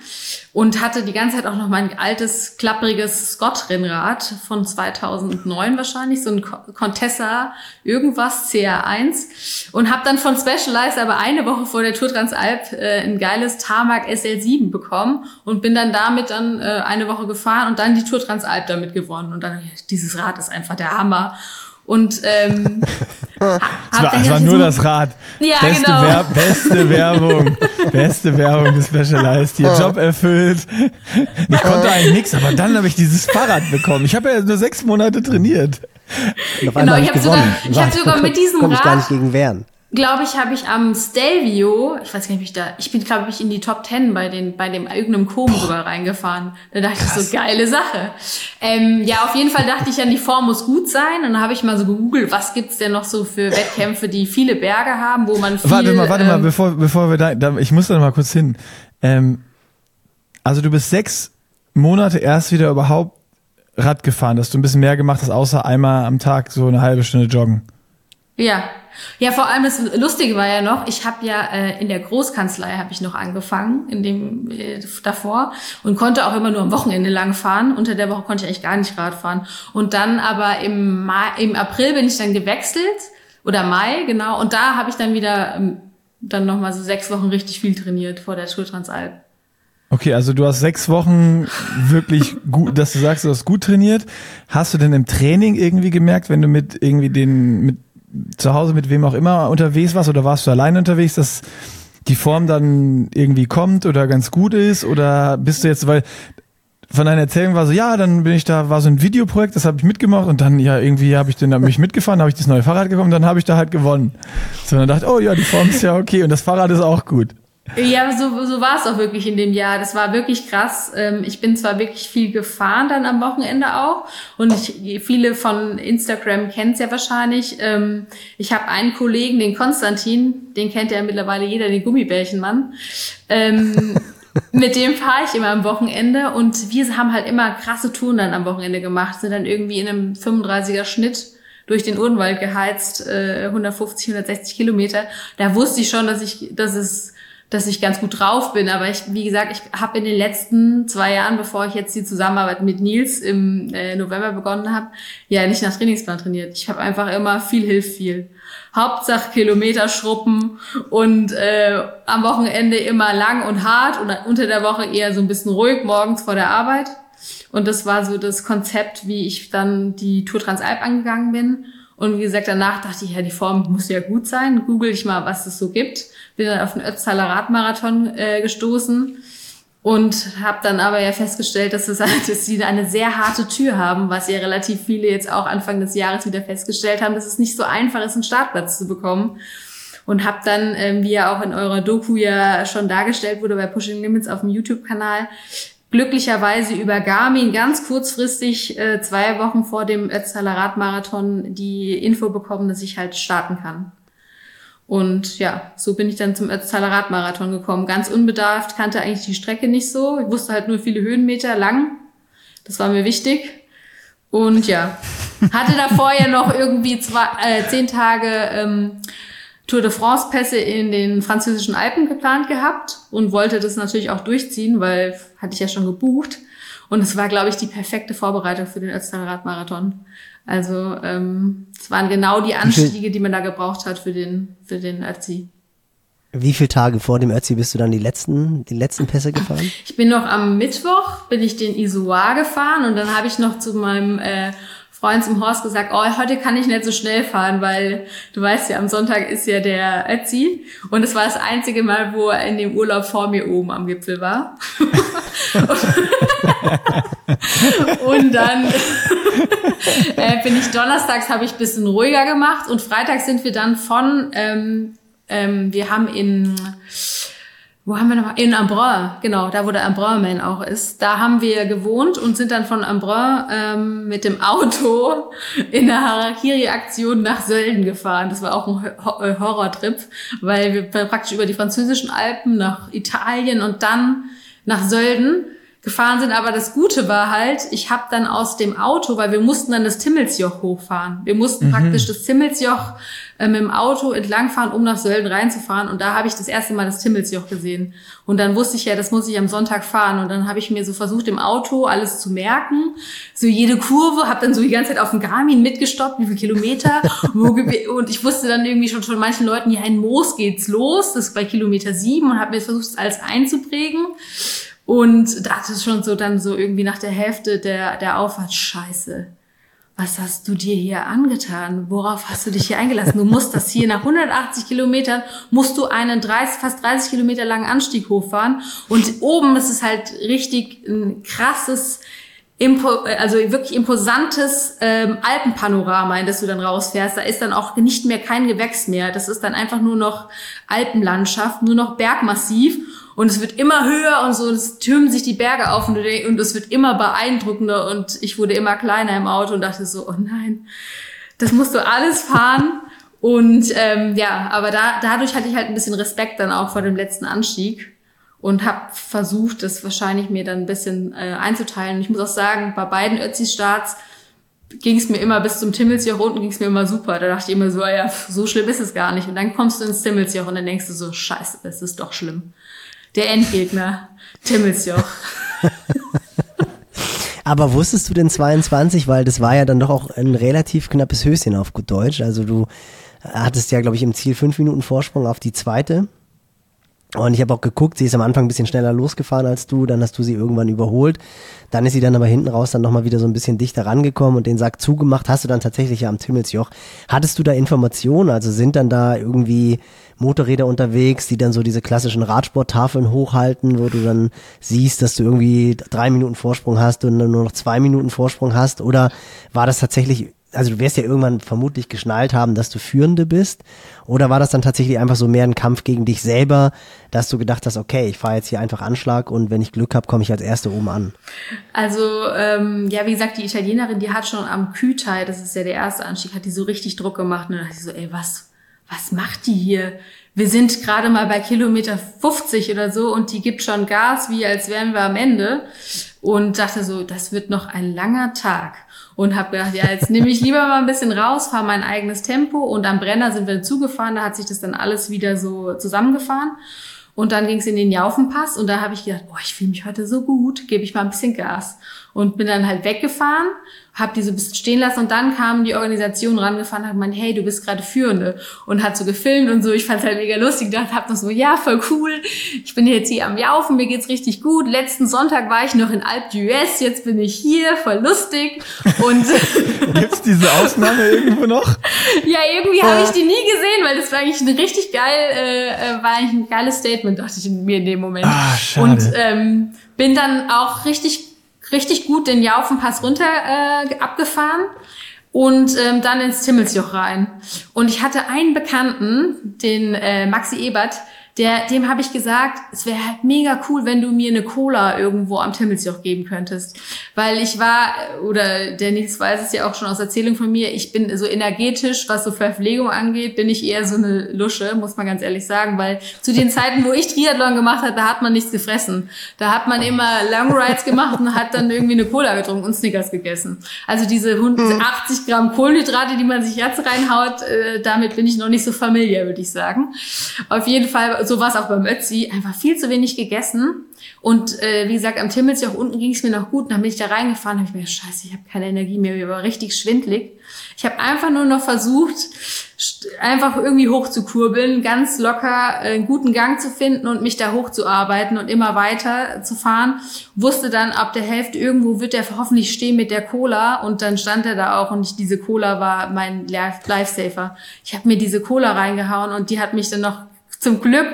Speaker 3: und hatte die ganze Zeit auch noch mein altes, klappriges Scott-Rennrad von 2009 wahrscheinlich, so ein Contessa irgendwas, CR1 und habe dann von Specialized aber eine Woche vor der Tour Transalp äh, ein geiles Tarmac SL7 bekommen und bin dann damit dann äh, eine Woche gefahren und dann die Tour Transalp damit gewonnen und dann, dieses Rad ist einfach der Hammer. Und ähm, [LAUGHS]
Speaker 1: Das war, das war nur das Rad.
Speaker 3: Ja,
Speaker 1: beste,
Speaker 3: genau.
Speaker 1: Wer beste [LAUGHS] Werbung. beste Werbung des Specialized. Hier Job erfüllt. Ich konnte eigentlich nichts, aber dann habe ich dieses Fahrrad bekommen. Ich habe ja nur sechs Monate trainiert.
Speaker 3: Genau, ich
Speaker 2: hab
Speaker 3: hab sogar- ich hab sogar mit diesem
Speaker 2: Konnte ich gar
Speaker 3: Rad-
Speaker 2: nicht gegen wehren.
Speaker 3: Glaube ich, habe ich am Stelvio, ich weiß gar nicht, wie ich da, ich bin, glaube ich, in die Top 10 bei den, bei dem irgendeinem Kom sogar reingefahren. Da dachte ich so, geile Sache. Ähm, ja, auf jeden Fall dachte ich, ja, die Form muss gut sein. Und dann habe ich mal so gegoogelt, was gibt's denn noch so für Wettkämpfe, die viele Berge haben, wo man viel,
Speaker 1: Warte mal, warte mal,
Speaker 3: ähm,
Speaker 1: bevor, bevor wir da, da, ich muss da mal kurz hin. Ähm, also du bist sechs Monate erst wieder überhaupt Rad gefahren, dass du ein bisschen mehr gemacht hast, außer einmal am Tag so eine halbe Stunde joggen.
Speaker 3: Ja. Ja, vor allem das Lustige war ja noch, ich habe ja äh, in der Großkanzlei habe ich noch angefangen, in dem äh, davor und konnte auch immer nur am Wochenende lang fahren. Unter der Woche konnte ich eigentlich gar nicht Rad fahren. Und dann aber im Mai, im April bin ich dann gewechselt oder Mai genau und da habe ich dann wieder ähm, dann noch mal so sechs Wochen richtig viel trainiert vor der Tour Transalp.
Speaker 1: Okay, also du hast sechs Wochen wirklich gut, dass du sagst, du hast gut trainiert. Hast du denn im Training irgendwie gemerkt, wenn du mit irgendwie den, mit zu Hause mit wem auch immer unterwegs warst oder warst du alleine unterwegs, dass die Form dann irgendwie kommt oder ganz gut ist oder bist du jetzt, weil von deiner Erzählung war so, ja, dann bin ich da, war so ein Videoprojekt, das habe ich mitgemacht und dann, ja, irgendwie habe ich dann mich mitgefahren, habe ich das neue Fahrrad gekommen, dann habe ich da halt gewonnen. So, dann dachte oh ja, die Form ist ja okay und das Fahrrad ist auch gut.
Speaker 3: Ja, so, so war es auch wirklich in dem Jahr. Das war wirklich krass. Ähm, Ich bin zwar wirklich viel gefahren dann am Wochenende auch und ich, viele von Instagram kennen es ja wahrscheinlich. Ähm, Ich habe einen Kollegen, den Konstantin, den kennt ja mittlerweile jeder, den Gummibärchenmann. Ähm, [LAUGHS] mit dem fahre ich immer am Wochenende und wir haben halt immer krasse Touren dann am Wochenende gemacht, sind dann irgendwie in einem 35er Schnitt durch den Urdenwald geheizt, äh, 150, 160 Kilometer. Da wusste ich schon, dass ich, dass es dass ich ganz gut drauf bin. Aber ich, wie gesagt, ich habe in den letzten zwei Jahren, bevor ich jetzt die Zusammenarbeit mit Nils im äh, November begonnen habe, ja nicht nach Trainingsplan trainiert. Ich habe einfach immer viel hilft viel. Hauptsache Kilometer schruppen und äh, am Wochenende immer lang und hart und unter der Woche eher so ein bisschen ruhig morgens vor der Arbeit. Und das war so das Konzept, wie ich dann die Tour Transalp angegangen bin. Und wie gesagt, danach dachte ich, ja, die Form muss ja gut sein. Google ich mal, was es so gibt. Bin dann auf den Ötztaler Radmarathon äh, gestoßen und habe dann aber ja festgestellt, dass, es, halt, [LAUGHS] dass sie eine sehr harte Tür haben, was ja relativ viele jetzt auch Anfang des Jahres wieder festgestellt haben, dass es nicht so einfach ist, einen Startplatz zu bekommen. Und habe dann, ähm, wie ja auch in eurer Doku ja schon dargestellt wurde bei Pushing Limits auf dem YouTube-Kanal, glücklicherweise über Garmin ganz kurzfristig, äh, zwei Wochen vor dem Ötztaler Radmarathon, die Info bekommen, dass ich halt starten kann. Und ja, so bin ich dann zum Ötztaler Radmarathon gekommen. Ganz unbedarft, kannte eigentlich die Strecke nicht so. Ich wusste halt nur viele Höhenmeter lang. Das war mir wichtig. Und ja, hatte davor ja noch irgendwie zwei, äh, zehn Tage ähm, Tour de France Pässe in den französischen Alpen geplant gehabt und wollte das natürlich auch durchziehen, weil hatte ich ja schon gebucht. Und es war, glaube ich, die perfekte Vorbereitung für den Ötztaler Radmarathon. Also ähm, es waren genau die Anstiege, die man da gebraucht hat für den für den Ötzi.
Speaker 2: Wie viele Tage vor dem Ötzi bist du dann die letzten, die letzten Pässe gefahren?
Speaker 3: Ich bin noch am Mittwoch bin ich den Isoar gefahren und dann habe ich noch zu meinem äh, Freund zum Horst gesagt, oh, heute kann ich nicht so schnell fahren, weil du weißt ja, am Sonntag ist ja der Ötzi und es war das einzige Mal, wo er in dem Urlaub vor mir oben am Gipfel war. [LAUGHS] und dann [LAUGHS] äh, bin ich donnerstags habe ich ein bisschen ruhiger gemacht und freitags sind wir dann von, ähm, ähm, wir haben in wo haben wir noch? In Embrun, genau, da wo der Embrun-Man auch ist. Da haben wir gewohnt und sind dann von Embrun ähm, mit dem Auto in der Harakiri-Aktion nach Sölden gefahren. Das war auch ein äh, Horrortrip, weil wir praktisch über die französischen Alpen nach Italien und dann nach Sölden gefahren sind. Aber das Gute war halt, ich habe dann aus dem Auto, weil wir mussten dann das Timmelsjoch hochfahren. Wir mussten mhm. praktisch das Timmelsjoch äh, mit dem Auto entlangfahren, um nach Sölden reinzufahren. Und da habe ich das erste Mal das Timmelsjoch gesehen. Und dann wusste ich ja, das muss ich am Sonntag fahren. Und dann habe ich mir so versucht, im Auto alles zu merken. So jede Kurve, habe dann so die ganze Zeit auf dem Garmin mitgestoppt, wie viele Kilometer. [LAUGHS] und ich wusste dann irgendwie schon von manchen Leuten, ja, in Moos geht's los. Das ist bei Kilometer sieben und habe mir versucht, alles einzuprägen. Und dachte schon so dann so irgendwie nach der Hälfte der, der Auffahrt, scheiße. was hast du dir hier angetan? Worauf hast du dich hier eingelassen? Du musst das hier nach 180 Kilometern, musst du einen 30, fast 30 Kilometer langen Anstieg hochfahren. Und oben ist es halt richtig ein krasses, impo also wirklich imposantes ähm, Alpenpanorama, in das du dann rausfährst. Da ist dann auch nicht mehr kein Gewächs mehr. Das ist dann einfach nur noch Alpenlandschaft, nur noch Bergmassiv. Und es wird immer höher und so, es türmen sich die Berge auf und, und es wird immer beeindruckender und ich wurde immer kleiner im Auto und dachte so, oh nein, das musst du alles fahren. Und ähm, ja, aber da, dadurch hatte ich halt ein bisschen Respekt dann auch vor dem letzten Anstieg und habe versucht, das wahrscheinlich mir dann ein bisschen äh, einzuteilen. Und ich muss auch sagen, bei beiden Ötzi-Starts ging es mir immer bis zum Timmelsjoch unten ging es mir immer super. Da dachte ich immer so, ja, so schlimm ist es gar nicht. Und dann kommst du ins Timmelsjoch und dann denkst du so, scheiße, es ist doch schlimm. Der Endgegner, Timmelsjoch. [LAUGHS]
Speaker 2: Aber wusstest du denn 22, weil das war ja dann doch auch ein relativ knappes Höschen auf gut Deutsch. Also du hattest ja, glaube ich, im Ziel fünf Minuten Vorsprung auf die zweite. Und ich habe auch geguckt, sie ist am Anfang ein bisschen schneller losgefahren als du, dann hast du sie irgendwann überholt. Dann ist sie dann aber hinten raus dann nochmal wieder so ein bisschen dichter rangekommen und den Sack zugemacht. Hast du dann tatsächlich ja am Timmelsjoch. Hattest du da Informationen? Also sind dann da irgendwie Motorräder unterwegs, die dann so diese klassischen Radsporttafeln hochhalten, wo du dann siehst, dass du irgendwie drei Minuten Vorsprung hast und dann nur noch zwei Minuten Vorsprung hast? Oder war das tatsächlich also du wirst ja irgendwann vermutlich geschnallt haben, dass du Führende bist. Oder war das dann tatsächlich einfach so mehr ein Kampf gegen dich selber, dass du gedacht hast, okay, ich fahre jetzt hier einfach Anschlag und wenn ich Glück habe, komme ich als Erste oben an?
Speaker 3: Also, ähm, ja, wie gesagt, die Italienerin, die hat schon am Kütai, das ist ja der erste Anstieg, hat die so richtig Druck gemacht. Und dann dachte ich so, ey, was, was macht die hier? Wir sind gerade mal bei Kilometer 50 oder so und die gibt schon Gas, wie als wären wir am Ende. Und dachte so, das wird noch ein langer Tag und habe gedacht, ja, jetzt nehme ich lieber mal ein bisschen raus, fahre mein eigenes Tempo und am Brenner sind wir zugefahren, da hat sich das dann alles wieder so zusammengefahren. Und dann ging es in den Jaufenpass und da habe ich gedacht, boah, ich fühle mich heute so gut, gebe ich mal ein bisschen Gas. Und bin dann halt weggefahren habe die so ein bisschen stehen lassen und dann kam die Organisation rangefahren und hat gemeint, hey, du bist gerade Führende und hat so gefilmt und so. Ich fand halt mega lustig, dachte, hab noch so, ja, voll cool. Ich bin jetzt hier am Jaufen, mir geht's richtig gut. Letzten Sonntag war ich noch in Alp d'Huez, jetzt bin ich hier, voll lustig. Und [LAUGHS]
Speaker 1: gibt's diese Ausnahme irgendwo noch? [LAUGHS]
Speaker 3: ja, irgendwie habe ich die nie gesehen, weil das war eigentlich ein richtig geil, äh, äh, war eigentlich ein geiles Statement, dachte ich mir in dem Moment.
Speaker 1: Ah, schade.
Speaker 3: Und ähm, bin dann auch richtig richtig gut den Jaufenpass runter äh, abgefahren und ähm, dann ins Timmelsjoch rein. Und ich hatte einen Bekannten, den äh, Maxi Ebert, der, dem habe ich gesagt, es wäre halt mega cool, wenn du mir eine Cola irgendwo am Timmelsjoch geben könntest. Weil ich war, oder der Nils weiß es ja auch schon aus Erzählung von mir, ich bin so energetisch, was so Verpflegung angeht, bin ich eher so eine Lusche, muss man ganz ehrlich sagen. Weil zu den Zeiten, wo ich Triathlon gemacht habe, da hat man nichts gefressen. Da hat man immer Long Rides gemacht und hat dann irgendwie eine Cola getrunken und Snickers gegessen. Also diese 80 Gramm Kohlenhydrate, die man sich jetzt reinhaut, äh, damit bin ich noch nicht so familiär, würde ich sagen. Auf jeden Fall so war es auch beim Ötzi, einfach viel zu wenig gegessen. Und äh, wie gesagt, am Timmelsjoch unten ging es mir noch gut. Und dann bin ich da reingefahren, habe ich mir scheiße, ich habe keine Energie mehr, ich war richtig schwindlig. Ich habe einfach nur noch versucht, einfach irgendwie hochzukurbeln, ganz locker äh, einen guten Gang zu finden und mich da hochzuarbeiten und immer weiter zu fahren. Wusste dann, ab der Hälfte irgendwo wird er hoffentlich stehen mit der Cola und dann stand er da auch und ich, diese Cola war mein Lifesaver. Ich habe mir diese Cola reingehauen und die hat mich dann noch zum Glück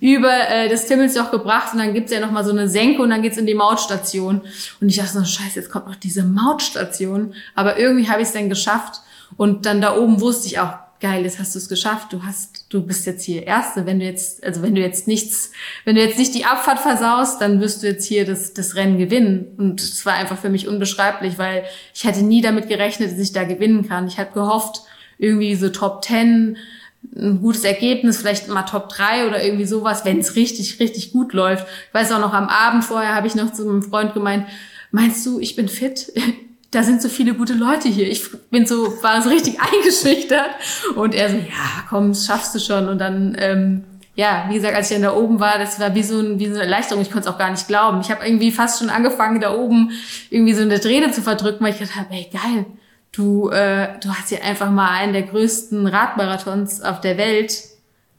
Speaker 3: über äh, das Timmelsjoch gebracht und dann gibt's ja nochmal so eine Senke und dann geht's in die Mautstation. Und ich dachte so, scheiße, jetzt kommt noch diese Mautstation. Aber irgendwie habe ich es dann geschafft. Und dann da oben wusste ich auch, geil, jetzt hast du es geschafft. Du hast, du bist jetzt hier Erste. Wenn du jetzt, also wenn du jetzt nichts, wenn du jetzt nicht die Abfahrt versaust, dann wirst du jetzt hier das, das Rennen gewinnen. Und es war einfach für mich unbeschreiblich, weil ich hätte nie damit gerechnet, dass ich da gewinnen kann. Ich habe gehofft, irgendwie so Top Ten, ein gutes Ergebnis, vielleicht mal Top 3 oder irgendwie sowas, wenn es richtig, richtig gut läuft. Ich weiß auch noch, am Abend vorher habe ich noch zu einem Freund gemeint, meinst du, ich bin fit? [LAUGHS] Da sind so viele gute Leute hier. Ich bin so, war so richtig [LAUGHS] eingeschüchtert. Und er so, ja, komm, das schaffst du schon. Und dann, ähm, ja, wie gesagt, als ich dann da oben war, das war wie so, ein, wie so eine Erleichterung. Ich konnte es auch gar nicht glauben. Ich habe irgendwie fast schon angefangen, da oben irgendwie so eine Träne zu verdrücken, weil ich gedacht habe, ey, geil, Du, äh, du hast ja einfach mal einen der größten Radmarathons auf der Welt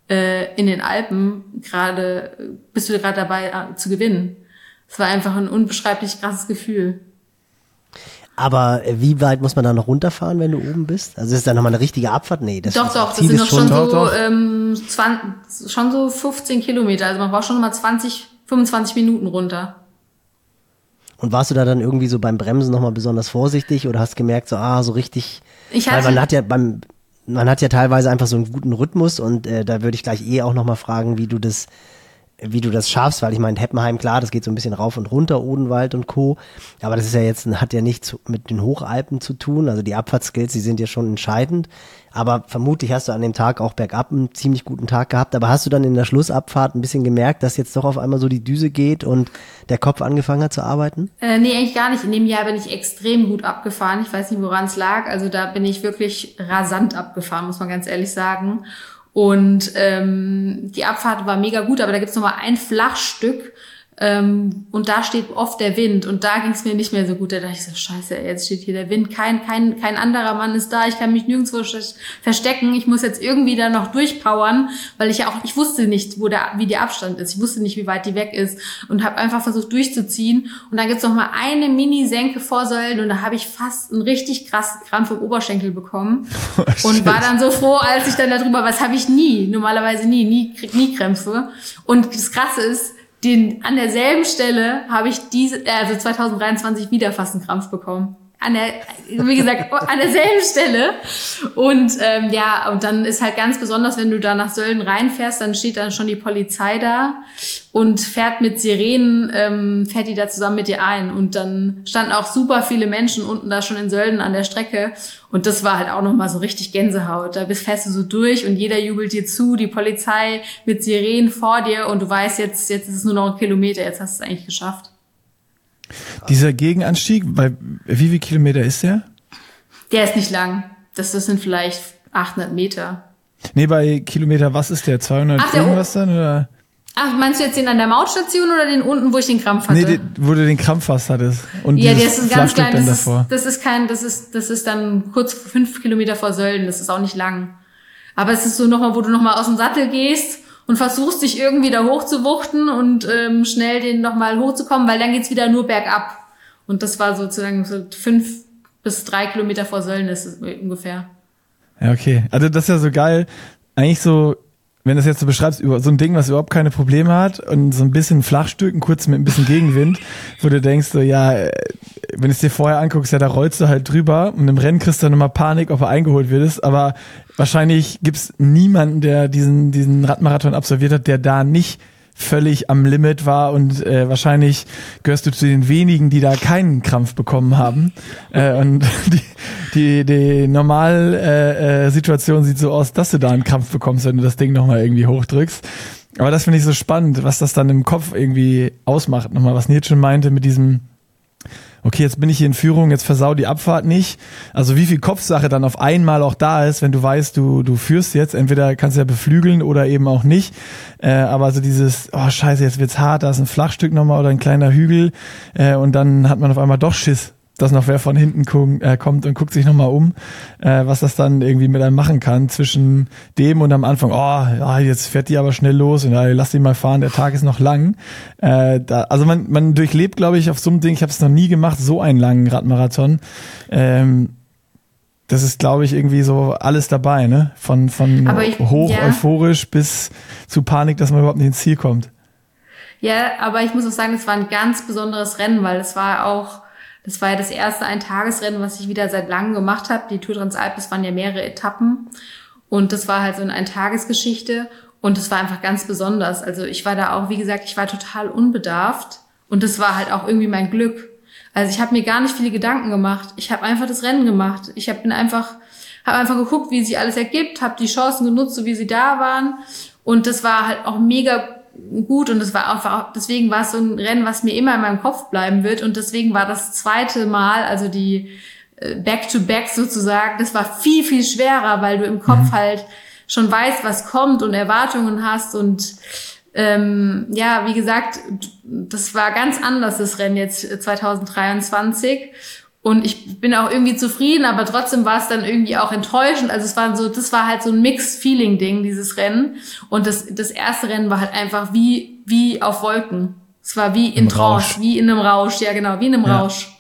Speaker 3: äh, in den Alpen gerade, bist du gerade dabei äh, zu gewinnen. Es war einfach ein unbeschreiblich krasses Gefühl.
Speaker 2: Aber äh, wie weit muss man da noch runterfahren, wenn du oben bist? Also ist da nochmal eine richtige Abfahrt? Nee,
Speaker 3: das Doch, doch, das Ziel sind doch schon, schon so, ähm, 20, schon so 15 Kilometer. Also man braucht schon mal 20, 25 Minuten runter.
Speaker 2: Und warst du da dann irgendwie so beim Bremsen nochmal besonders vorsichtig oder hast gemerkt, so, ah, so richtig.
Speaker 3: Ich hatte,
Speaker 2: weil man hat ja beim, man hat ja teilweise einfach so einen guten Rhythmus und äh, da würde ich gleich eh auch nochmal fragen, wie du das wie du das schaffst, weil ich meine, Heppenheim, klar, das geht so ein bisschen rauf und runter, Odenwald und Co. Aber das ist ja jetzt, hat ja nichts mit den Hochalpen zu tun. Also die Abfahrtskills, die sind ja schon entscheidend. Aber vermutlich hast du an dem Tag auch bergab einen ziemlich guten Tag gehabt. Aber hast du dann in der Schlussabfahrt ein bisschen gemerkt, dass jetzt doch auf einmal so die Düse geht und der Kopf angefangen hat zu arbeiten?
Speaker 3: Äh, nee, eigentlich gar nicht. In dem Jahr bin ich extrem gut abgefahren. Ich weiß nicht, woran es lag. Also da bin ich wirklich rasant abgefahren, muss man ganz ehrlich sagen. Und ähm, die Abfahrt war mega gut, aber da gibt's noch mal ein Flachstück, ähm, und da steht oft der Wind. Und da ging es mir nicht mehr so gut. Da dachte ich so, scheiße, jetzt steht hier der Wind, kein, kein, kein anderer Mann ist da, ich kann mich nirgendwo verstecken, ich muss jetzt irgendwie da noch durchpowern, weil ich ja auch, ich wusste nicht, wo der, wie der Abstand ist, ich wusste nicht, wie weit die weg ist. Und habe einfach versucht durchzuziehen. Und dann gibt's noch mal eine Mini-Senke vor Säulen und da habe ich fast einen richtig krassen Krampf im Oberschenkel bekommen. [LAUGHS] Oh, und war dann so froh, als ich dann darüber, was habe ich nie, normalerweise nie, nie, nie Krämpfe. Und das Krasse ist, den, an derselben Stelle habe ich diese, also 2023 wieder fast einen Krampf bekommen. An der, wie gesagt, an derselben Stelle. Und ähm, ja, und dann ist halt ganz besonders, wenn du da nach Sölden reinfährst, dann steht dann schon die Polizei da und fährt mit Sirenen, ähm, fährt die da zusammen mit dir ein. Und dann standen auch super viele Menschen unten da schon in Sölden an der Strecke. Und das war halt auch nochmal so richtig Gänsehaut. Da bist fährst du so durch und jeder jubelt dir zu, die Polizei mit Sirenen vor dir und du weißt jetzt, jetzt ist es nur noch ein Kilometer, jetzt hast du es eigentlich geschafft.
Speaker 1: Dieser Gegenanstieg, bei wie viel Kilometer ist der?
Speaker 3: Der ist nicht lang. Das, das sind vielleicht 800 Meter.
Speaker 1: Nee, bei Kilometer, was ist der? 200 Ach, irgendwas dann? Oder?
Speaker 3: Ach, meinst du jetzt den an der Mautstation oder den unten, wo ich den Krampf hatte? Nee,
Speaker 1: den, wo du den Krampf fast hattest.
Speaker 3: Und ja, das ist ganz klein. Das ist, das ist kein, das ist, das ist dann kurz fünf Kilometer vor Sölden. Das ist auch nicht lang. Aber es ist so nochmal, wo du nochmal aus dem Sattel gehst und versuchst dich irgendwie da hochzuwuchten und ähm, schnell den nochmal hochzukommen, weil dann geht's wieder nur bergab. Und das war sozusagen so fünf bis drei Kilometer vor Sölden ist es ungefähr.
Speaker 1: Ja, okay. Also das ist ja so geil. Eigentlich so wenn du das jetzt so beschreibst, über so ein Ding, was überhaupt keine Probleme hat und so ein bisschen Flachstücken, kurz mit ein bisschen Gegenwind, [LAUGHS] wo du denkst, so, ja, äh, wenn du es dir vorher anguckst, ja, da rollst du halt drüber und im Rennen kriegst du dann nochmal Panik, ob er eingeholt wird. Aber wahrscheinlich gibt's niemanden, der diesen, diesen Radmarathon absolviert hat, der da nicht völlig am Limit war und äh, wahrscheinlich gehörst du zu den wenigen, die da keinen Krampf bekommen haben. [LAUGHS] Äh, und [LAUGHS] die, die, die normal äh, äh, sieht so aus, dass du da einen Krampf bekommst, wenn du das Ding nochmal irgendwie hochdrückst. Aber das finde ich so spannend, was das dann im Kopf irgendwie ausmacht. Nochmal, was schon meinte mit diesem okay, jetzt bin ich hier in Führung, jetzt versau die Abfahrt nicht. Also wie viel Kopfsache dann auf einmal auch da ist, wenn du weißt, du, du führst jetzt, entweder kannst du ja beflügeln oder eben auch nicht. Äh, aber so dieses, oh scheiße, jetzt wird's hart, da ist ein Flachstück nochmal oder ein kleiner Hügel äh, und dann hat man auf einmal doch Schiss dass noch wer von hinten äh, kommt und guckt sich nochmal um, äh, was das dann irgendwie mit einem machen kann zwischen dem und am Anfang, oh, ja, jetzt fährt die aber schnell los und ja, lass die mal fahren, der Tag ist noch lang. Äh, da, also man, man durchlebt, glaube ich, auf so einem Ding, ich habe es noch nie gemacht, so einen langen Radmarathon. Ähm, das ist, glaube ich, irgendwie so alles dabei, ne? Von, von ich, hoch ja. euphorisch bis zu Panik, dass man überhaupt nicht ins Ziel kommt.
Speaker 3: Ja, aber ich muss auch sagen, es war ein ganz besonderes Rennen, weil es war auch das war ja das erste Eintagesrennen, was ich wieder seit langem gemacht habe. Die Tour Transalp, das waren ja mehrere Etappen. Und das war halt so eine Eintagesgeschichte. Und es war einfach ganz besonders. Also ich war da auch, wie gesagt, ich war total unbedarft. Und das war halt auch irgendwie mein Glück. Also ich habe mir gar nicht viele Gedanken gemacht. Ich habe einfach das Rennen gemacht. Ich hab, bin einfach, habe einfach geguckt, wie sich alles ergibt, habe die Chancen genutzt, so wie sie da waren. Und das war halt auch mega gut und es war einfach, deswegen war es so ein Rennen, was mir immer in meinem Kopf bleiben wird und deswegen war das zweite Mal, also die äh, Back-to-Back sozusagen, das war viel, viel schwerer, weil du im Kopf mhm. halt schon weißt, was kommt und Erwartungen hast und ähm, ja, wie gesagt, das war ganz anders, das Rennen jetzt 2023 und ich bin auch irgendwie zufrieden, aber trotzdem war es dann irgendwie auch enttäuschend. Also es war so, das war halt so ein Mixed-Feeling-Ding, dieses Rennen. Und das, das erste Rennen war halt einfach wie, wie auf Wolken. Es war wie in Trance, wie in einem Rausch, ja genau, wie in einem ja. Rausch.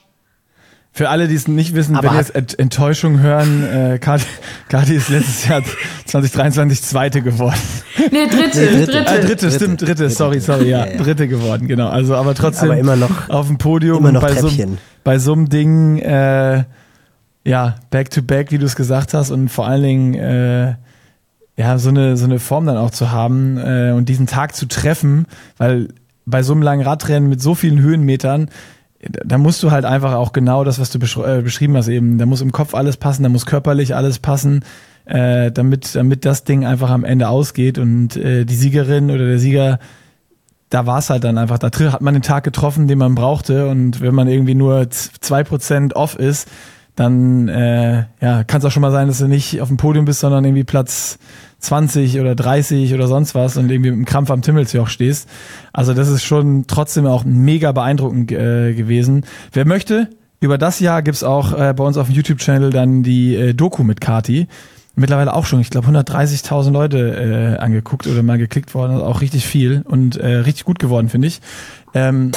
Speaker 1: Für alle, die es nicht wissen,
Speaker 2: Aber
Speaker 1: wenn jetzt Ent Enttäuschung hören, äh, Kati, [LAUGHS] Kati ist letztes Jahr [LAUGHS] 2023 Zweite geworden.
Speaker 3: Nee, dritte,
Speaker 2: Nee,
Speaker 3: dritte.
Speaker 2: dritte.
Speaker 1: Äh, dritte,
Speaker 2: Dritte.
Speaker 1: stimmt, dritte,
Speaker 2: Dritte.
Speaker 1: sorry, sorry, ja,
Speaker 2: Ja, ja.
Speaker 1: Dritte geworden, genau. Also, aber trotzdem
Speaker 2: Aber immer noch-
Speaker 1: auf dem Podium
Speaker 2: immer noch
Speaker 1: bei so,
Speaker 2: Treppchen.
Speaker 1: bei so einem Ding, äh, ja, back to back, wie du es gesagt hast, und vor allen Dingen, äh, ja, so eine, so eine Form dann auch zu haben äh, und diesen Tag zu treffen, weil bei so einem langen Radrennen mit so vielen Höhenmetern, da musst du halt einfach auch genau das, was du besch äh, beschrieben hast eben, da muss im Kopf alles passen, da muss körperlich alles passen, äh, damit, damit das Ding einfach am Ende ausgeht. Und äh, die Siegerin oder der Sieger, da war es halt dann einfach, da hat man den Tag getroffen, den man brauchte. Und wenn man irgendwie nur zwei Prozent off ist, dann äh, ja, kann es auch schon mal sein, dass du nicht auf dem Podium bist, sondern irgendwie Platz 20 oder 30 oder sonst was und irgendwie mit dem Krampf am Timmelsjoch stehst. Also das ist schon trotzdem auch mega beeindruckend äh, gewesen. Wer möchte, über das Jahr gibt's auch äh, bei uns auf dem YouTube-Channel dann die äh, Doku mit Kati. Mittlerweile auch schon, ich glaube 130.000 Leute äh, angeguckt oder mal geklickt worden, also auch richtig viel und äh, richtig gut geworden, finde ich. Ähm,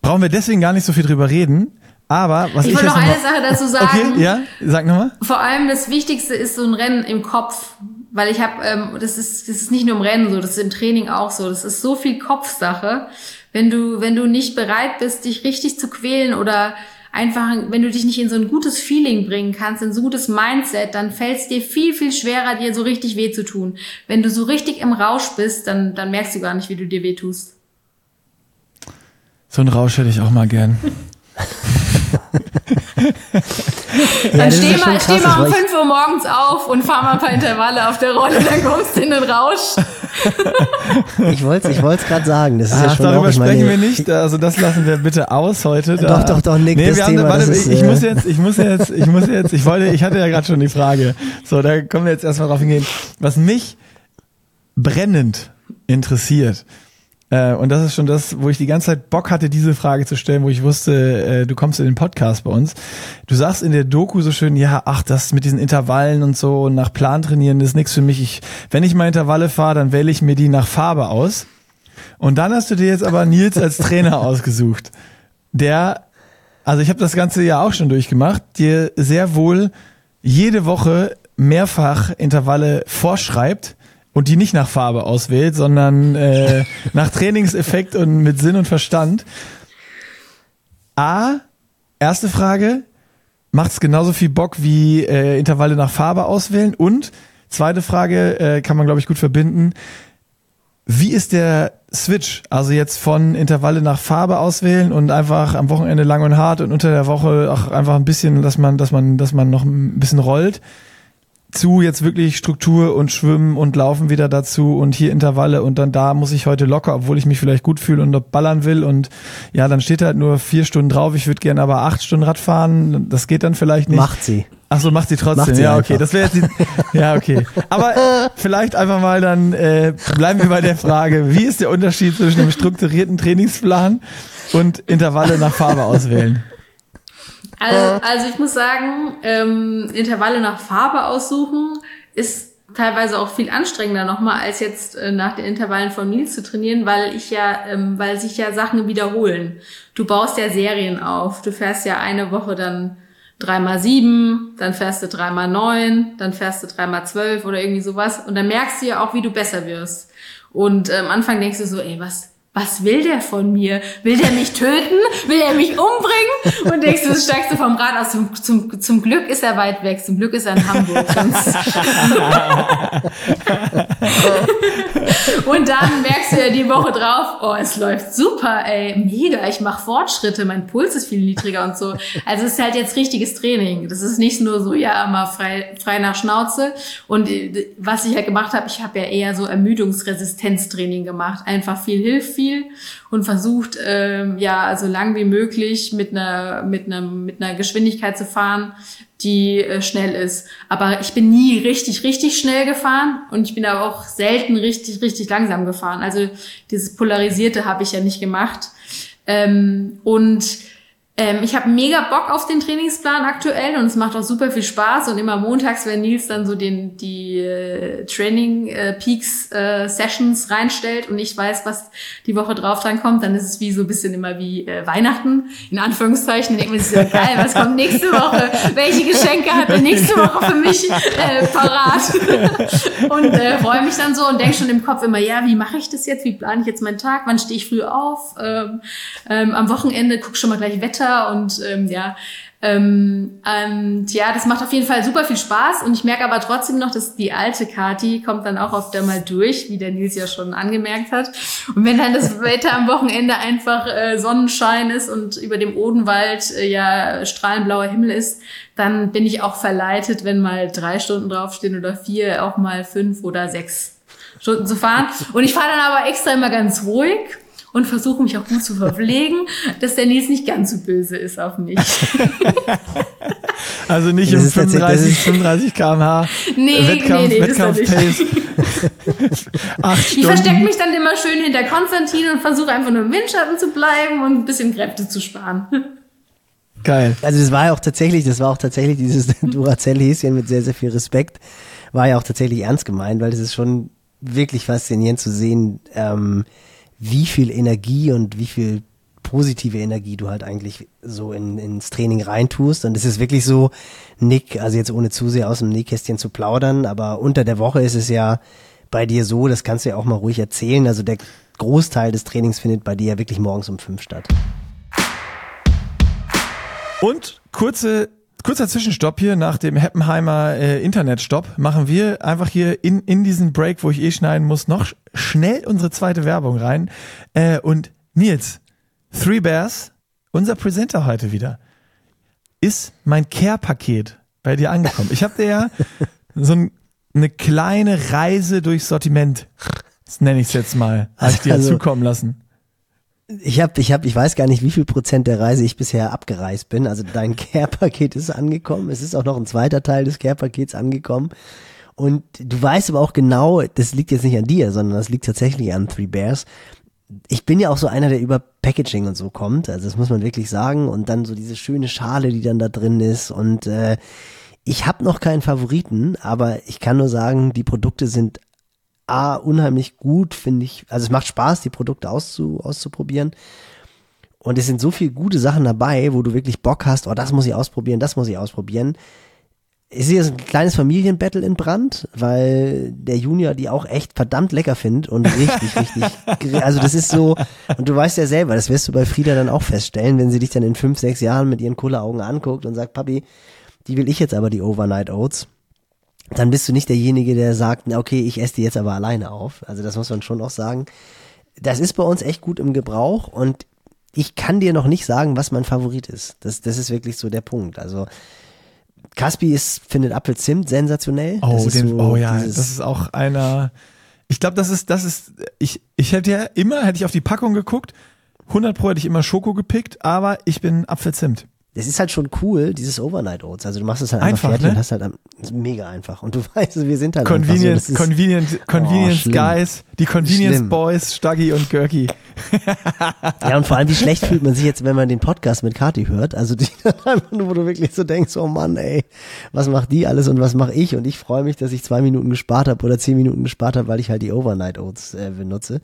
Speaker 1: brauchen wir deswegen gar nicht so viel drüber reden, aber was ich,
Speaker 3: Ich wollte noch
Speaker 1: noch
Speaker 3: eine Sache dazu sagen.
Speaker 1: Okay, ja, sag nochmal.
Speaker 3: Vor allem das Wichtigste ist so ein Rennen im Kopf. Weil ich habe, ähm, das ist, das ist nicht nur im Rennen so, das ist im Training auch so. Das ist so viel Kopfsache. Wenn du, wenn du nicht bereit bist, dich richtig zu quälen oder einfach, wenn du dich nicht in so ein gutes Feeling bringen kannst, in so ein gutes Mindset, dann fällt es dir viel, viel schwerer, dir so richtig weh zu tun. Wenn du so richtig im Rausch bist, dann, dann merkst du gar nicht, wie du dir weh tust.
Speaker 1: So einen Rausch hätte ich auch mal gern. [LAUGHS] [LAUGHS]
Speaker 3: Dann
Speaker 2: das ist
Speaker 3: steh
Speaker 2: ja schon
Speaker 3: mal,
Speaker 2: krass,
Speaker 3: steh mal um
Speaker 2: ich-
Speaker 3: 5 Uhr morgens auf und fahr mal ein paar Intervalle auf der Rolle, dann kommst du in den Rausch. [LAUGHS]
Speaker 2: Ich wollte ich es gerade sagen. Das ist ja
Speaker 1: Ach,
Speaker 2: schon auch,
Speaker 1: darüber
Speaker 2: ich meine,
Speaker 1: sprechen wir nicht. Also das lassen wir bitte aus heute.
Speaker 2: Doch, doch, doch, Nick,
Speaker 1: nee,
Speaker 2: das
Speaker 1: wir haben,
Speaker 2: Thema,
Speaker 1: warte,
Speaker 2: das ist,
Speaker 1: ich, ich
Speaker 2: äh,
Speaker 1: muss jetzt, ich muss jetzt, ich muss jetzt, ich wollte, ich hatte ja gerade schon die Frage. So, da kommen wir jetzt erstmal drauf hingehen. Was mich brennend interessiert, äh, und das ist schon das, wo ich die ganze Zeit Bock hatte, diese Frage zu stellen, wo ich wusste, äh, du kommst in den Podcast bei uns. Du sagst in der Doku so schön, ja, ach, das mit diesen Intervallen und so und nach Plan trainieren, ist nichts für mich. Ich, wenn ich mal Intervalle fahre, dann wähle ich mir die nach Farbe aus. Und dann hast du dir jetzt aber Nils als Trainer [LAUGHS] ausgesucht, der, also ich habe das ganze Jahr auch schon durchgemacht, dir sehr wohl jede Woche mehrfach Intervalle vorschreibt und die nicht nach Farbe auswählt, sondern äh, [LAUGHS] nach Trainingseffekt und mit Sinn und Verstand. A, erste Frage, macht es genauso viel Bock wie äh, Intervalle nach Farbe auswählen? Und zweite Frage, äh, kann man glaube ich gut verbinden, wie ist der Switch? Also jetzt von Intervalle nach Farbe auswählen und einfach am Wochenende lang und hart und unter der Woche auch einfach ein bisschen, dass man, dass man, dass man noch ein bisschen rollt. Zu jetzt wirklich Struktur und Schwimmen und Laufen wieder dazu und hier Intervalle und dann da muss ich heute locker, obwohl ich mich vielleicht gut fühle und ballern will und ja, dann steht halt nur vier Stunden drauf. Ich würde gerne aber acht Stunden Rad fahren. Das geht dann vielleicht nicht.
Speaker 2: macht sie.
Speaker 1: Ach so, macht sie trotzdem.
Speaker 2: Macht sie
Speaker 1: ja, okay.
Speaker 2: einfach.
Speaker 1: Das wäre jetzt die, [LAUGHS] Ja, okay. Aber äh, vielleicht einfach mal dann äh, bleiben wir bei der Frage, wie ist der Unterschied zwischen einem strukturierten Trainingsplan und Intervalle nach Farbe auswählen?
Speaker 3: Also, also ich muss sagen, ähm, Intervalle nach Farbe aussuchen ist teilweise auch viel anstrengender nochmal, als jetzt äh, nach den Intervallen von Nils zu trainieren, weil ich ja, ähm, weil sich ja Sachen wiederholen. Du baust ja Serien auf. Du fährst ja eine Woche dann dreimal sieben, dann fährst du dreimal neun, dann fährst du dreimal zwölf oder irgendwie sowas. Und dann merkst du ja auch, wie du besser wirst. Und äh, am Anfang denkst du so, ey, was, was will der von mir? Will der mich töten? Will er mich umbringen? Und denkst du, steigst du vom Rad aus. Zum, zum, zum Glück ist er weit weg. Zum Glück ist er in Hamburg. Sonst [LAUGHS] [LAUGHS] Und dann merkst du ja die Woche drauf, oh, es läuft super, ey, mega, ich mache Fortschritte, mein Puls ist viel niedriger und so. Also es ist halt jetzt richtiges Training. Das ist nicht nur so, ja, mal frei, frei nach Schnauze. Und äh, was ich ja gemacht habe, ich habe ja eher so Ermüdungsresistenztraining gemacht. Einfach viel hilft viel und versucht, ähm, ja, so lang wie möglich mit einer, mit einer, mit einer Geschwindigkeit zu fahren, die äh, schnell ist. Aber ich bin nie richtig, richtig schnell gefahren und ich bin aber auch selten richtig, richtig langsam gefahren. Also dieses Polarisierte habe ich ja nicht gemacht. Ähm, und Ähm, ich habe mega Bock auf den Trainingsplan aktuell und es macht auch super viel Spaß. Und immer montags, wenn Nils dann so den, die äh, Training äh, Peaks äh, Sessions reinstellt und ich weiß, was die Woche drauf dann kommt, dann ist es wie so ein bisschen immer wie äh, Weihnachten, in Anführungszeichen. Denkt man sich so, geil, was kommt nächste Woche? Welche Geschenke hat er nächste Woche für mich äh, parat? [LAUGHS] und äh, freue mich dann so und denke schon im Kopf immer, ja, wie mache ich das jetzt? Wie plane ich jetzt meinen Tag? Wann stehe ich früh auf? Ähm, ähm, am Wochenende guck schon mal gleich Wetter weiter und ähm, ja, ähm, und ja, das macht auf jeden Fall super viel Spaß und ich merke aber trotzdem noch, dass die alte Kati kommt dann auch oft einmal durch, wie der Nils ja schon angemerkt hat. Und wenn dann das [LAUGHS] Wetter am Wochenende einfach äh, Sonnenschein ist und über dem Odenwald äh, ja strahlenblauer Himmel ist, dann bin ich auch verleitet, wenn mal drei Stunden draufstehen oder vier, auch mal fünf oder sechs Stunden zu fahren. Und ich fahre dann aber extra immer ganz ruhig und versuche mich auch gut zu verpflegen, [LAUGHS] dass der Nils nicht ganz so böse ist auf mich. [LAUGHS]
Speaker 1: also nicht das um 35, 35 km/h nee, Wettkampf, nee, nee, Wettkampf-Pace. [LAUGHS]
Speaker 3: ich verstecke mich dann immer schön hinter Konstantin und versuche einfach nur im Windschatten zu bleiben und ein bisschen Kräfte zu sparen.
Speaker 2: Geil. Also das war ja auch tatsächlich, das war auch tatsächlich dieses Duracell-Häschen mit sehr, sehr viel Respekt, war ja auch tatsächlich ernst gemeint, weil es ist schon wirklich faszinierend zu sehen, ähm, wie viel Energie und wie viel positive Energie du halt eigentlich so in, ins Training reintust. Und es ist wirklich so, Nick, also jetzt ohne zu sehr aus dem Nähkästchen zu plaudern, aber unter der Woche ist es ja bei dir so, das kannst du ja auch mal ruhig erzählen. Also der Großteil des Trainings findet bei dir ja wirklich morgens um fünf statt.
Speaker 1: Und kurze Kurzer Zwischenstopp hier nach dem Heppenheimer äh, Internetstopp machen wir einfach hier in, in diesen Break, wo ich eh schneiden muss, noch schnell unsere zweite Werbung rein. Äh, und Nils, Three Bears, unser Presenter heute wieder, ist mein Care-Paket bei dir angekommen. Ich habe dir ja [LAUGHS] so ein, eine kleine Reise durchs Sortiment, das nenne ich es jetzt mal, habe ich dir also, zukommen lassen.
Speaker 2: Ich habe, ich habe, ich weiß gar nicht, wie viel Prozent der Reise ich bisher abgereist bin. Also dein [LAUGHS] Care-Paket ist angekommen. Es ist auch noch ein zweiter Teil des Care-Pakets angekommen. Und du weißt aber auch genau, das liegt jetzt nicht an dir, sondern das liegt tatsächlich an Three Bears. Ich bin ja auch so einer, der über Packaging und so kommt. Also das muss man wirklich sagen. Und dann so diese schöne Schale, die dann da drin ist. Und äh, ich habe noch keinen Favoriten, aber ich kann nur sagen, die Produkte sind A, unheimlich gut, finde ich. Also es macht Spaß, die Produkte auszu, auszuprobieren. Und es sind so viele gute Sachen dabei, wo du wirklich Bock hast, oh, das muss ich ausprobieren, das muss ich ausprobieren. Ich sehe jetzt ein kleines Familienbattle in Brand, weil der Junior die auch echt verdammt lecker findet und richtig, richtig. [LAUGHS] Also das ist so, und du weißt ja selber, das wirst du bei Frieda dann auch feststellen, wenn sie dich dann in fünf, sechs Jahren mit ihren Kulleraugen anguckt und sagt, Papi, die will ich jetzt aber die Overnight Oats dann bist du nicht derjenige, der sagt, okay, ich esse die jetzt aber alleine auf. Also das muss man schon auch sagen. Das ist bei uns echt gut im Gebrauch und ich kann dir noch nicht sagen, was mein Favorit ist. Das, das ist wirklich so der Punkt. Also Caspi ist, findet Apfelzimt sensationell.
Speaker 1: Oh, den, so oh ja, das ist auch einer. Ich glaube, das ist, das ist, ich, ich hätte ja immer, hätte ich auf die Packung geguckt, 100 Pro hätte ich immer Schoko gepickt, aber ich bin Apfelzimt
Speaker 2: das ist halt schon cool, dieses Overnight Oats. Also du machst es halt einfach, einfach fertig ne? und hast halt mega einfach. Und du [LAUGHS] weißt, wir sind halt
Speaker 1: Convenient,
Speaker 2: so,
Speaker 1: Convenient, Convenience oh, Guys, die Convenience schlimm. Boys, Staggy und Görki.
Speaker 2: ja, und vor allem, wie [LAUGHS] schlecht fühlt man sich jetzt, wenn man den Podcast mit Kati hört. Also die, [LAUGHS] wo du wirklich so denkst, oh Mann, ey, was macht die alles und was mache ich? Und ich freue mich, dass ich zwei Minuten gespart habe oder zehn Minuten gespart habe, weil ich halt die Overnight Oats äh, benutze.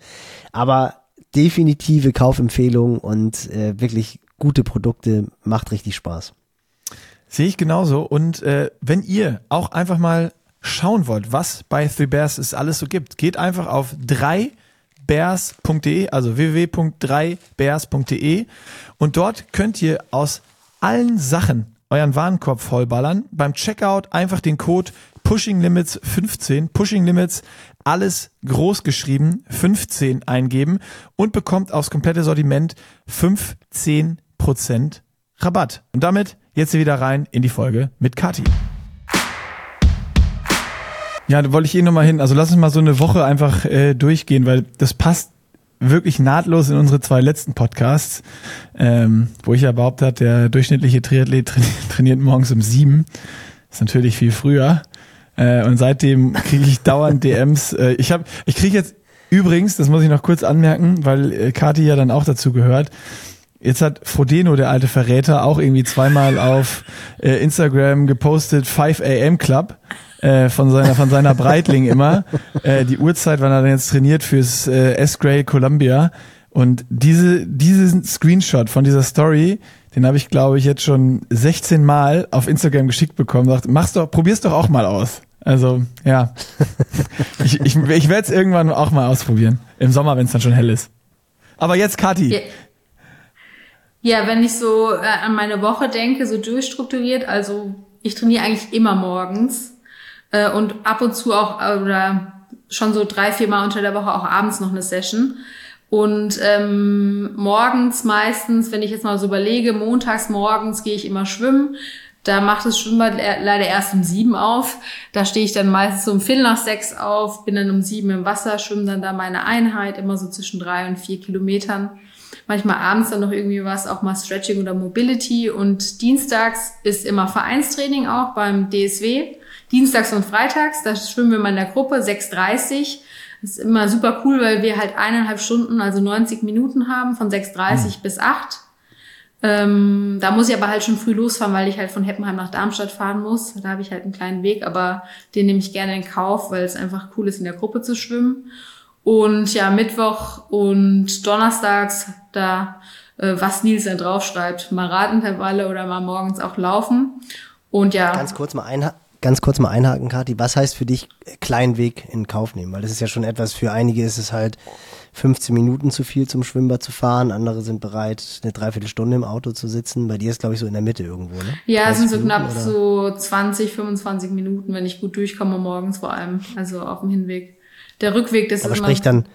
Speaker 2: Aber definitive Kaufempfehlung und äh, wirklich gute Produkte, macht richtig Spaß.
Speaker 1: Sehe ich genauso. Und äh, wenn ihr auch einfach mal schauen wollt, was bei Three Bears es alles so gibt, geht einfach auf 3bears.de, also www.3bears.de und dort könnt ihr aus allen Sachen euren Warenkorb vollballern. Beim Checkout einfach den Code Pushing Limits 15, Pushing Limits alles groß geschrieben, 15 eingeben und bekommt aufs komplette Sortiment 15 Prozent Rabatt. Und damit jetzt wieder rein in die Folge mit Kati. Ja, da wollte ich eh nochmal hin. Also lass uns mal so eine Woche einfach äh, durchgehen, weil das passt wirklich nahtlos in unsere zwei letzten Podcasts, ähm, wo ich ja behauptet habe, der durchschnittliche Triathlet [LAUGHS] trainiert morgens um sieben. ist natürlich viel früher. Äh, und seitdem kriege ich dauernd DMs. Äh, ich habe, ich kriege jetzt übrigens, das muss ich noch kurz anmerken, weil äh, Kati ja dann auch dazu gehört, Jetzt hat Frodeno, der alte Verräter, auch irgendwie zweimal auf äh, Instagram gepostet 5 AM Club äh, von seiner von seiner Breitling immer. Äh, die Uhrzeit, wann er dann jetzt trainiert fürs äh, S-Gray Columbia. Und diese, diesen Screenshot von dieser Story, den habe ich, glaube ich, jetzt schon 16 Mal auf Instagram geschickt bekommen. Sagt, mach's doch, probier's doch auch mal aus. Also, ja. [LAUGHS] ich ich, ich werde es irgendwann auch mal ausprobieren. Im Sommer, wenn es dann schon hell ist. Aber jetzt, Kathi.
Speaker 3: Ja. wenn ich so äh, an meine Woche denke, so durchstrukturiert, also ich trainiere eigentlich immer morgens äh, und ab und zu auch äh, oder schon so drei, vier Mal unter der Woche auch abends noch eine Session. Und ähm, morgens meistens, wenn ich jetzt mal so überlege, montags morgens gehe ich immer schwimmen. Da macht das Schwimmbad leider erst um sieben auf. Da stehe ich dann meistens so um Viertel nach sechs auf, bin dann um sieben im Wasser, schwimme dann da meine Einheit, immer so zwischen drei und vier Kilometern. Manchmal abends dann noch irgendwie was, auch mal Stretching oder Mobility. Und dienstags ist immer Vereinstraining auch beim DSW. Dienstags und freitags, da schwimmen wir mal in der Gruppe, 6.30 das ist immer super cool, weil wir halt eineinhalb Stunden, also 90 Minuten haben, von 6.30 mhm. bis 8. Ähm, da muss ich aber halt schon früh losfahren, weil ich halt von Heppenheim nach Darmstadt fahren muss. Da habe ich halt einen kleinen Weg, aber den nehme ich gerne in Kauf, weil es einfach cool ist, in der Gruppe zu schwimmen. Und ja, Mittwoch und Donnerstags, da äh, was Nils dann draufschreibt, mal Radintervalle oder mal morgens auch laufen. Und ja.
Speaker 2: Ganz kurz mal ein, ganz kurz mal einhaken, Kathi. Was heißt für dich kleinen Weg in Kauf nehmen? Weil das ist ja schon etwas, für einige ist es halt 15 Minuten zu viel zum Schwimmbad zu fahren, andere sind bereit, eine Dreiviertelstunde im Auto zu sitzen. Bei dir ist, glaube ich, so in der Mitte irgendwo, ne?
Speaker 3: Ja, es sind so knapp oder? so 20, 25 Minuten, wenn ich gut durchkomme, morgens vor allem, also auf dem Hinweg. Der Rückweg, das
Speaker 2: Aber
Speaker 3: ist
Speaker 2: sprich dann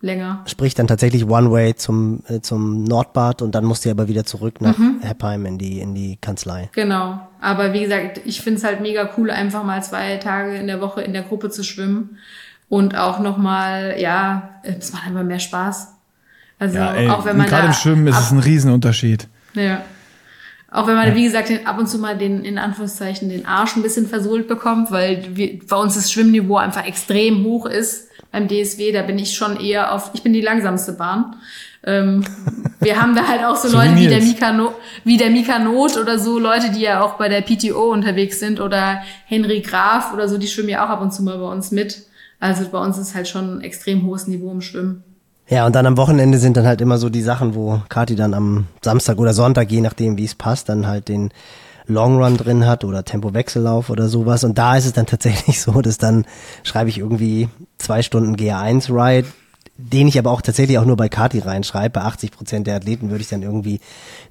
Speaker 3: länger.
Speaker 2: Sprich dann tatsächlich One Way zum, äh, zum Nordbad und dann musst du aber wieder zurück nach mhm. Heppheim in die, in die Kanzlei.
Speaker 3: Genau. Aber wie gesagt, ich finde es halt mega cool, einfach mal zwei Tage in der Woche in der Gruppe zu schwimmen. Und auch nochmal, ja, es macht einfach mehr Spaß.
Speaker 1: Also ja, ey, auch wenn man. Gerade im Schwimmen ist es ein Riesenunterschied.
Speaker 3: Ja. Auch wenn man, ja. wie gesagt, ab und zu mal den, in Anführungszeichen, den Arsch ein bisschen versohlt bekommt, weil wir, bei uns das Schwimmniveau einfach extrem hoch ist beim DSW, da bin ich schon eher auf, ich bin die langsamste Bahn. Ähm, wir haben da halt auch so, [LAUGHS] so Leute wie der, Mika no, wie der Mika Not oder so, Leute, die ja auch bei der PTO unterwegs sind oder Henry Graf oder so, die schwimmen ja auch ab und zu mal bei uns mit. Also bei uns ist halt schon ein extrem hohes Niveau im Schwimmen.
Speaker 2: Ja, und dann am Wochenende sind dann halt immer so die Sachen, wo Kati dann am Samstag oder Sonntag, je nachdem wie es passt, dann halt den Long Run drin hat oder Tempo-Wechsellauf oder sowas. Und da ist es dann tatsächlich [LAUGHS] so, dass dann schreibe ich irgendwie zwei Stunden GA1 Ride, den ich aber auch tatsächlich auch nur bei Kati reinschreibe. Bei 80 Prozent der Athleten würde ich dann irgendwie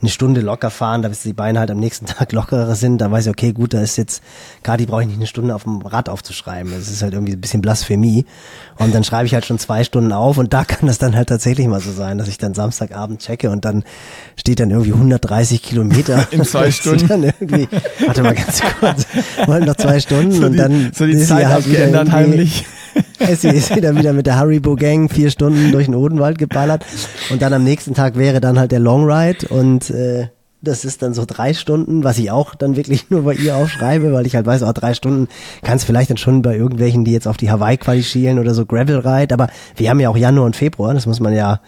Speaker 2: eine Stunde locker fahren, da bis die Beine halt am nächsten [LAUGHS] Tag lockerer sind. Da weiß ich, okay, gut, da ist jetzt, Kati brauche ich nicht eine Stunde auf dem Rad aufzuschreiben. Das ist halt irgendwie ein bisschen Blasphemie. Und dann schreibe ich halt schon zwei Stunden auf und da [LAUGHS] kann das dann halt tatsächlich mal so sein, dass ich dann Samstagabend checke und dann steht dann irgendwie 130 Kilometer. [LAUGHS]
Speaker 1: In zwei Stunden. Dann irgendwie,
Speaker 2: warte mal ganz kurz, wollen noch zwei Stunden
Speaker 1: so
Speaker 2: und
Speaker 1: die,
Speaker 2: dann
Speaker 1: so die Zeit halt abgeändert heimlich. [LAUGHS]
Speaker 2: Essi ist wieder wieder mit der Haribo Gang vier Stunden durch den Odenwald geballert. Und dann am nächsten Tag wäre dann halt der Long Ride. Und äh, das ist dann so drei Stunden, was ich auch dann wirklich nur bei ihr aufschreibe, weil ich halt weiß, auch drei Stunden kannst vielleicht dann schon bei irgendwelchen, die jetzt auf die Hawaii-Quali schielen oder so Gravel Ride, aber wir haben ja auch Januar und Februar, das muss man ja,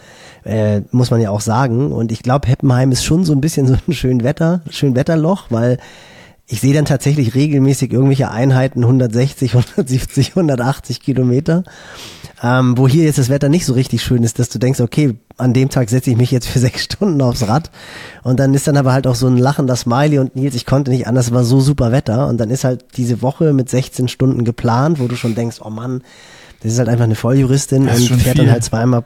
Speaker 2: äh, muss man ja auch sagen. Und ich glaube, Heppenheim ist schon so ein bisschen so ein schön Wetter, schön Wetterloch, weil ich sehe dann tatsächlich regelmäßig irgendwelche Einheiten 160, 170, 180 Kilometer, ähm, wo hier jetzt das Wetter nicht so richtig schön ist, dass du denkst, okay, an dem Tag setze ich mich jetzt für [LAUGHS] sechs Stunden aufs Rad. Und dann ist dann aber halt auch so ein lachender Smiley und Nils, ich konnte nicht anders, war so super Wetter. Und dann ist halt diese Woche mit 16 Stunden geplant, wo du schon denkst, oh Mann, das ist halt einfach eine Volljuristin und fährt viel. dann halt zweimal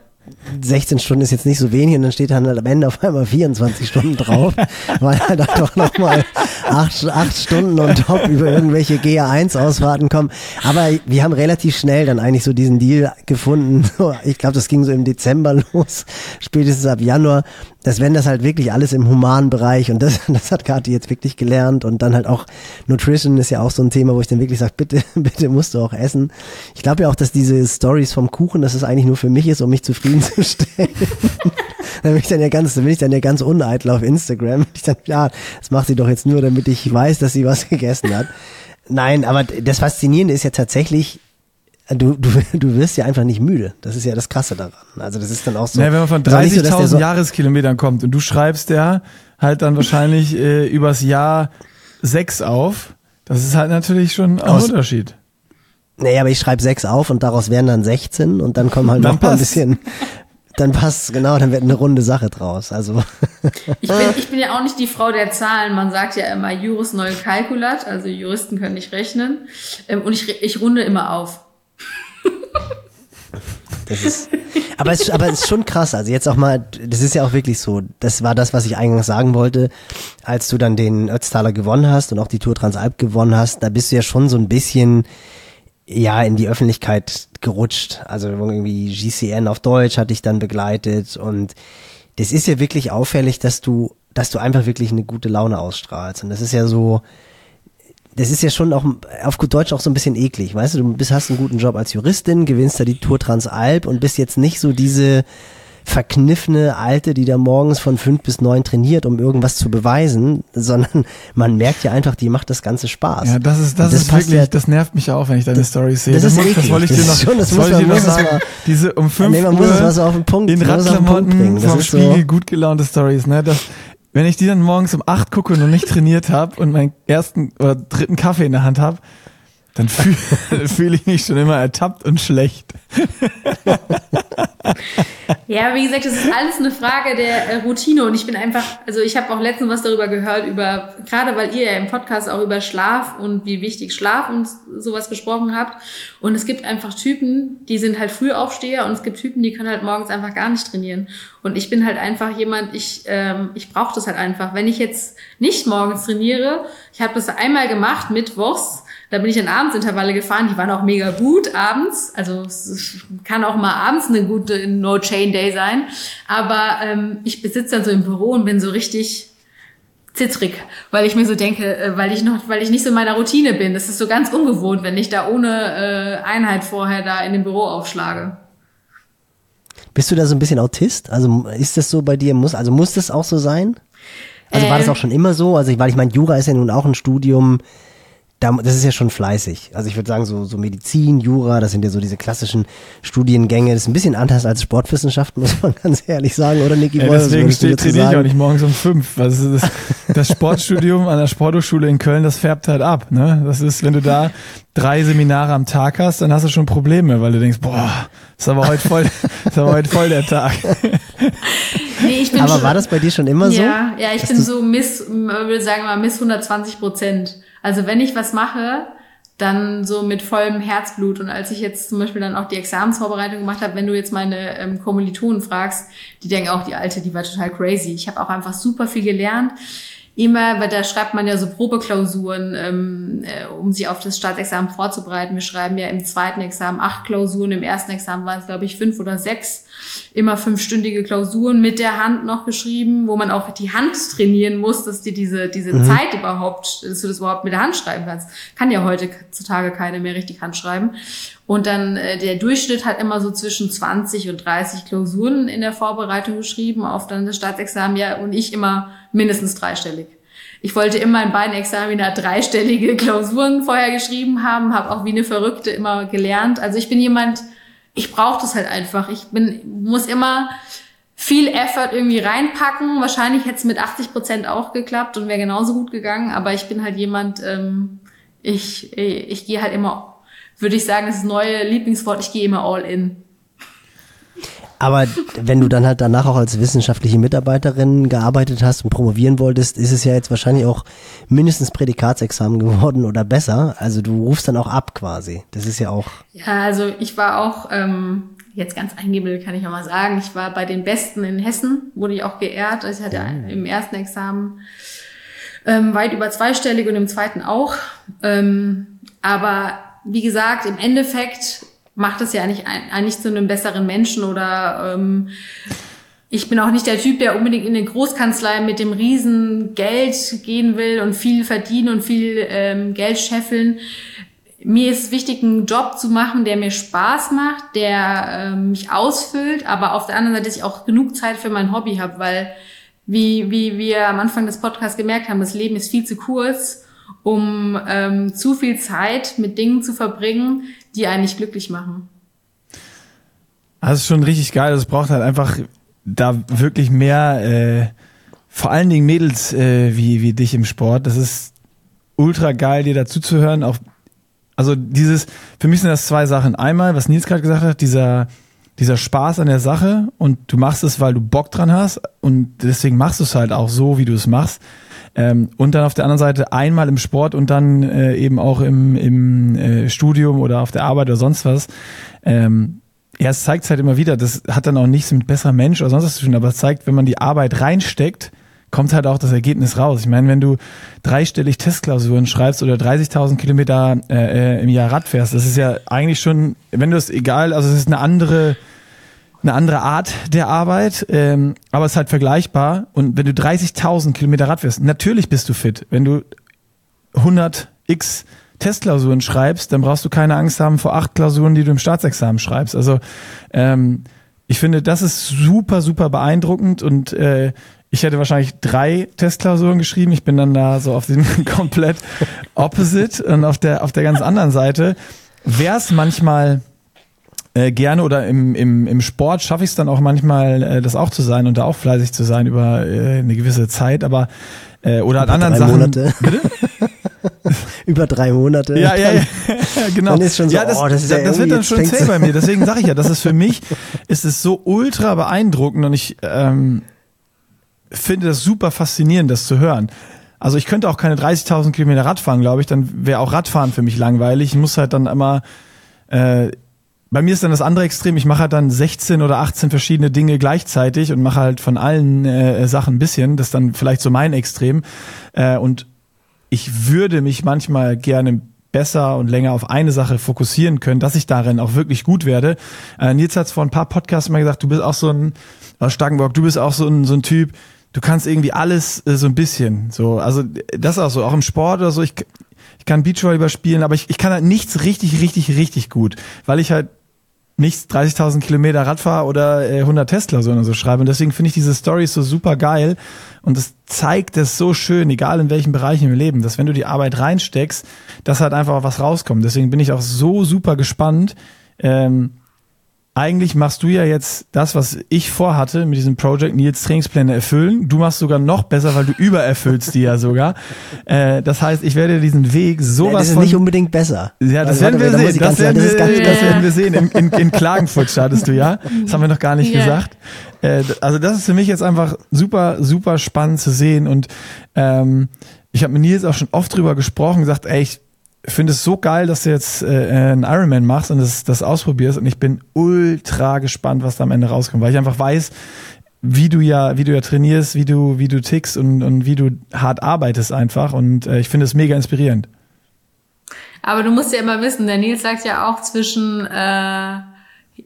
Speaker 2: 16 Stunden ist jetzt nicht so wenig und dann steht dann halt am Ende auf einmal 24 Stunden drauf, [LAUGHS] weil halt doch nochmal acht, acht Stunden on top über irgendwelche GA1-Ausfahrten kommen. Aber wir haben relativ schnell dann eigentlich so diesen Deal gefunden. Ich glaube, das ging so im Dezember los, spätestens ab Januar, dass wenn das halt wirklich alles im humanen Bereich und das, [LAUGHS] das hat Kathi jetzt wirklich gelernt und dann halt auch Nutrition ist ja auch so ein Thema, wo ich dann wirklich sage, bitte, [LAUGHS] bitte musst du auch essen. Ich glaube ja auch, dass diese Stories vom Kuchen, dass es eigentlich nur für mich ist, um mich zufriedenzustellen. [LAUGHS] dann bin ich dann ja ganz, dann bin ich dann ja ganz uneitel auf Instagram. Ich dann, ja, das macht sie doch jetzt nur, damit ich weiß, dass sie was gegessen hat. Nein, aber das Faszinierende ist ja tatsächlich, du, du, [LAUGHS] du wirst ja einfach nicht müde. Das ist ja das Krasse daran. Also das ist dann auch so.
Speaker 1: Naja, wenn man von
Speaker 2: ist auch nicht so, dass
Speaker 1: 30.000
Speaker 2: der so-
Speaker 1: Jahreskilometern kommt und du schreibst ja halt dann wahrscheinlich äh, übers Jahr sechs auf, das ist halt natürlich schon ein
Speaker 2: Aus-
Speaker 1: Unterschied.
Speaker 2: Naja, aber ich schreibe sechs auf und daraus werden dann 16 und dann kommen halt
Speaker 1: Dann
Speaker 2: noch mal ein bisschen. Dann passt genau, dann wird eine runde Sache draus. Also [LAUGHS]
Speaker 3: Ich bin, ich bin ja auch nicht die Frau der Zahlen. Man sagt ja immer Juris neu Calculat, also Juristen können nicht rechnen. Ähm, Und ich, ich runde immer auf.
Speaker 2: Ist, [LAUGHS] aber es, aber ist schon krass. Also jetzt auch mal, das ist ja auch wirklich so. Das war das, was ich eingangs sagen wollte, als du dann den Ötztaler gewonnen hast und auch die Tour Transalp gewonnen hast. Da bist du ja schon so ein bisschen ja in die Öffentlichkeit gerutscht. Also irgendwie GCN auf Deutsch hat dich dann begleitet und das ist ja wirklich auffällig, dass du, dass du einfach wirklich eine gute Laune ausstrahlst. Und das ist ja so, das ist ja schon auch auf gut Deutsch auch so ein bisschen eklig, weißt du, du bist, hast einen guten Job als Juristin, gewinnst da die Tour Transalp und bist jetzt nicht so diese verkniffene Alte, die da morgens von fünf bis neun trainiert, um irgendwas zu beweisen, [LAUGHS] sondern man merkt ja einfach, die macht das Ganze Spaß.
Speaker 1: Ja, das ist, das,
Speaker 2: Und
Speaker 1: ist wirklich,
Speaker 2: ja,
Speaker 1: das nervt mich auch, wenn ich deine Storys sehe.
Speaker 2: das ist
Speaker 1: muss- das
Speaker 2: eklig.
Speaker 1: wollte ich
Speaker 2: Das
Speaker 1: dir noch,
Speaker 2: schon- das
Speaker 1: das
Speaker 2: muss
Speaker 1: ich
Speaker 2: man-
Speaker 1: dir noch
Speaker 2: muss
Speaker 1: sagen. Diese um 5 [LAUGHS]
Speaker 2: Nee, man
Speaker 1: Uhr
Speaker 2: muss es so auf den Punkt-
Speaker 1: in Radklamotten
Speaker 2: bringen. Das
Speaker 1: vom
Speaker 2: ist so-
Speaker 1: Spiegel gut gelaunte Stories, ne? Das, wenn ich die dann morgens um 8 gucke und noch nicht trainiert habe und meinen ersten oder dritten Kaffee in der Hand habe, dann fühle [LAUGHS] fühl ich mich schon immer ertappt und schlecht.
Speaker 3: Ja, wie gesagt, das ist alles eine Frage der äh, Routine und ich bin einfach, also ich habe auch letztens was darüber gehört, über, gerade weil ihr ja im Podcast auch über Schlaf und wie wichtig Schlaf und sowas gesprochen habt. Und es gibt einfach Typen, die sind halt Frühaufsteher und es gibt Typen, die können halt morgens einfach gar nicht trainieren. Und ich bin halt einfach jemand, ich, ähm, ich brauche das halt einfach. Wenn ich jetzt nicht morgens trainiere, ich habe das einmal gemacht, mittwochs, da bin ich in Abendsintervalle gefahren, die waren auch mega gut abends. Also es kann auch mal abends eine gute No-Chain-Day sein. Aber ähm, ich besitze dann so im Büro und bin so richtig zittrig, weil ich mir so denke, äh, weil ich noch, weil ich nicht so in meiner Routine bin. Das ist so ganz ungewohnt, wenn ich da ohne äh, Einheit vorher da in dem Büro aufschlage.
Speaker 2: Bist du da so ein bisschen Autist? Also ist das so bei dir? Muss, also muss das auch so sein? Also war das
Speaker 3: Ähm.
Speaker 2: auch schon immer so? Also ich, weil ich meine, Jura ist ja nun auch ein Studium, das ist ja schon fleißig. Also ich würde sagen, so, so Medizin, Jura, das sind ja so diese klassischen Studiengänge. Das ist ein bisschen anders als Sportwissenschaften, [LAUGHS] muss man ganz ehrlich sagen, oder Niki?
Speaker 1: Ja,
Speaker 2: was
Speaker 1: deswegen steht ich auch nicht morgens um fünf. weil Das, das, das Sportstudium an der Sporthochschule in Köln, das färbt halt ab. Ne? Das ist, wenn du da drei Seminare am Tag hast, dann hast du schon Probleme, weil du denkst, boah, ist aber heute voll, [LAUGHS] ist aber heute voll der Tag.
Speaker 3: Nee, ich bin
Speaker 2: Aber
Speaker 3: schon-
Speaker 2: war das bei dir schon immer so?
Speaker 3: Ja, ja, ich bin so miss, ich würde sagen mal miss 120 Prozent. Also wenn ich was mache, dann so mit vollem Herzblut. Und als ich jetzt zum Beispiel dann auch die Examensvorbereitung gemacht habe, wenn du jetzt meine ähm, Kommilitonen fragst, die denken auch, die Alte, die war total crazy. Ich habe auch einfach super viel gelernt. Immer, weil da schreibt man ja so Probeklausuren, ähm, äh, um sich auf das Staatsexamen vorzubereiten. Wir schreiben ja im zweiten Examen acht Klausuren, im ersten Examen waren es, glaube ich, fünf oder sechs. Immer fünfstündige Klausuren mit der Hand noch geschrieben, wo man auch die Hand trainieren muss, dass dir diese, diese Zeit überhaupt, dass du das überhaupt mit der Hand schreiben kannst. Kann ja heutzutage keine mehr richtig Hand schreiben. Und dann äh, der Durchschnitt hat immer so zwischen 20 und 30 Klausuren in der Vorbereitung geschrieben auf dann das Staatsexamen, ja, und ich immer mindestens dreistellig. Ich wollte immer in beiden Examina dreistellige Klausuren vorher geschrieben haben, habe auch wie eine Verrückte immer gelernt. Also ich bin jemand, ich brauche das halt einfach. Ich bin, muss immer viel Effort irgendwie reinpacken. Wahrscheinlich hätte es mit 80 Prozent auch geklappt und wäre genauso gut gegangen. Aber ich bin halt jemand, ähm, ich, ich, gehe halt immer, würde ich sagen, das neue Lieblingswort, ich gehe immer all in.
Speaker 2: Aber wenn du dann halt danach auch als wissenschaftliche Mitarbeiterin gearbeitet hast und promovieren wolltest, ist es ja jetzt wahrscheinlich auch mindestens Prädikatsexamen geworden oder besser. Also du rufst dann auch ab quasi. Das ist ja auch.
Speaker 3: Ja, also ich war auch, ähm, jetzt ganz eingebildet kann ich auch mal sagen, ich war bei den Besten in Hessen, wurde ich auch geehrt. Also ich hatte im ersten Examen ähm, weit über zweistellig und im zweiten auch. Ähm, aber wie gesagt, im Endeffekt macht es ja eigentlich, eigentlich zu einem besseren Menschen oder ähm, ich bin auch nicht der Typ, der unbedingt in eine Großkanzlei mit dem riesen Geld gehen will und viel verdienen und viel ähm, Geld scheffeln. Mir ist wichtig, einen Job zu machen, der mir Spaß macht, der ähm, mich ausfüllt, aber auf der anderen Seite, dass ich auch genug Zeit für mein Hobby habe, weil wie, wie wir am Anfang des Podcasts gemerkt haben, das Leben ist viel zu kurz, um ähm, zu viel Zeit mit Dingen zu verbringen, die einen nicht glücklich machen.
Speaker 1: Das ist schon richtig geil. Es braucht halt einfach da wirklich mehr, äh, vor allen Dingen Mädels äh, wie, wie dich im Sport. Das ist ultra geil, dir dazu zu hören. Auch, also dieses, für mich sind das zwei Sachen. Einmal, was Nils gerade gesagt hat, dieser, dieser Spaß an der Sache und du machst es, weil du Bock dran hast und deswegen machst du es halt auch so, wie du es machst. Ähm, und dann auf der anderen Seite einmal im Sport und dann äh, eben auch im, im äh, Studium oder auf der Arbeit oder sonst was. Ähm, ja, es zeigt halt immer wieder, das hat dann auch nichts mit besserer Mensch oder sonst was zu tun, aber es zeigt, wenn man die Arbeit reinsteckt, kommt halt auch das Ergebnis raus. Ich meine, wenn du dreistellig Testklausuren schreibst oder 30.000 Kilometer äh, äh, im Jahr Rad fährst, das ist ja eigentlich schon, wenn du es egal, also es ist eine andere, eine andere Art der Arbeit, ähm, aber es ist halt vergleichbar. Und wenn du 30.000 Kilometer Rad fährst, natürlich bist du fit. Wenn du 100 x Testklausuren schreibst, dann brauchst du keine Angst haben vor acht Klausuren, die du im Staatsexamen schreibst. Also ähm, ich finde, das ist super, super beeindruckend und äh, ich hätte wahrscheinlich drei Testklausuren geschrieben. Ich bin dann da so auf dem [LAUGHS] komplett Opposite und auf der auf der ganz anderen Seite wäre es manchmal äh, gerne oder im, im, im Sport schaffe ich es dann auch manchmal, äh, das auch zu sein und da auch fleißig zu sein über äh, eine gewisse Zeit, aber äh, oder an anderen
Speaker 2: drei
Speaker 1: Sachen.
Speaker 2: Monate.
Speaker 1: Bitte? [LAUGHS]
Speaker 2: Über drei Monate.
Speaker 1: Ja, ja, ja, [LAUGHS] genau.
Speaker 2: Dann ist schon so,
Speaker 1: ja, das,
Speaker 2: oh, das ja
Speaker 1: das wird dann schon zäh bei mir. [LAUGHS] Deswegen sage ich ja, das ist für mich, ist es so ultra beeindruckend und ich ähm, finde das super faszinierend, das zu hören. Also ich könnte auch keine 30.000 Kilometer Rad fahren, glaube ich, dann wäre auch Radfahren für mich langweilig. Ich muss halt dann immer, äh, bei mir ist dann das andere Extrem, ich mache halt dann 16 oder 18 verschiedene Dinge gleichzeitig und mache halt von allen äh, Sachen ein bisschen. Das ist dann vielleicht so mein Extrem. Äh, und ich würde mich manchmal gerne besser und länger auf eine Sache fokussieren können, dass ich darin auch wirklich gut werde. Äh, Nils hat vor ein paar Podcasts mal gesagt, du bist auch so ein, aus Starkenburg, du bist auch so ein, so ein Typ, du kannst irgendwie alles äh, so ein bisschen. So, also das auch so, auch im Sport oder so, ich, ich kann Beachvolleyball spielen, aber ich, ich kann halt nichts richtig, richtig, richtig gut, weil ich halt nicht 30.000 Kilometer Rad fahre oder äh, 100 Testklausuren und so schreibe. Und deswegen finde ich diese Stories so super geil. Und es zeigt es so schön, egal in welchen Bereichen wir leben, dass wenn du die Arbeit reinsteckst, dass halt einfach was rauskommt. Deswegen bin ich auch so super gespannt. Ähm, eigentlich machst du ja jetzt das, was ich vorhatte mit diesem Project Nils Trainingspläne erfüllen. Du machst sogar noch besser, weil du [LAUGHS] übererfüllst die ja sogar. Äh, das heißt, ich werde diesen Weg
Speaker 2: Ja,
Speaker 1: sowas
Speaker 2: das ist
Speaker 1: von
Speaker 2: nicht unbedingt besser.
Speaker 1: ja, das
Speaker 2: Also,
Speaker 1: werden wir sehen. Das werden
Speaker 2: sagen,
Speaker 1: wir,
Speaker 2: das
Speaker 1: das
Speaker 3: Ja.
Speaker 1: werden wir sehen. In, in, in Klagenfurt startest du ja. Das haben wir noch gar nicht
Speaker 3: Ja.
Speaker 1: gesagt. Äh, also das ist für mich jetzt einfach super, super spannend zu sehen. Und ähm, ich habe mit Nils auch schon oft drüber gesprochen, gesagt, ey, ich finde es so geil, dass du jetzt äh, einen Ironman machst und das, das ausprobierst. Und ich bin ultra gespannt, was da am Ende rauskommt, weil ich einfach weiß, wie du ja, wie du ja trainierst, wie du, wie du tickst und, und wie du hart arbeitest einfach. Und äh, ich finde es mega inspirierend.
Speaker 3: Aber du musst ja immer wissen, der Nils sagt ja auch zwischen äh,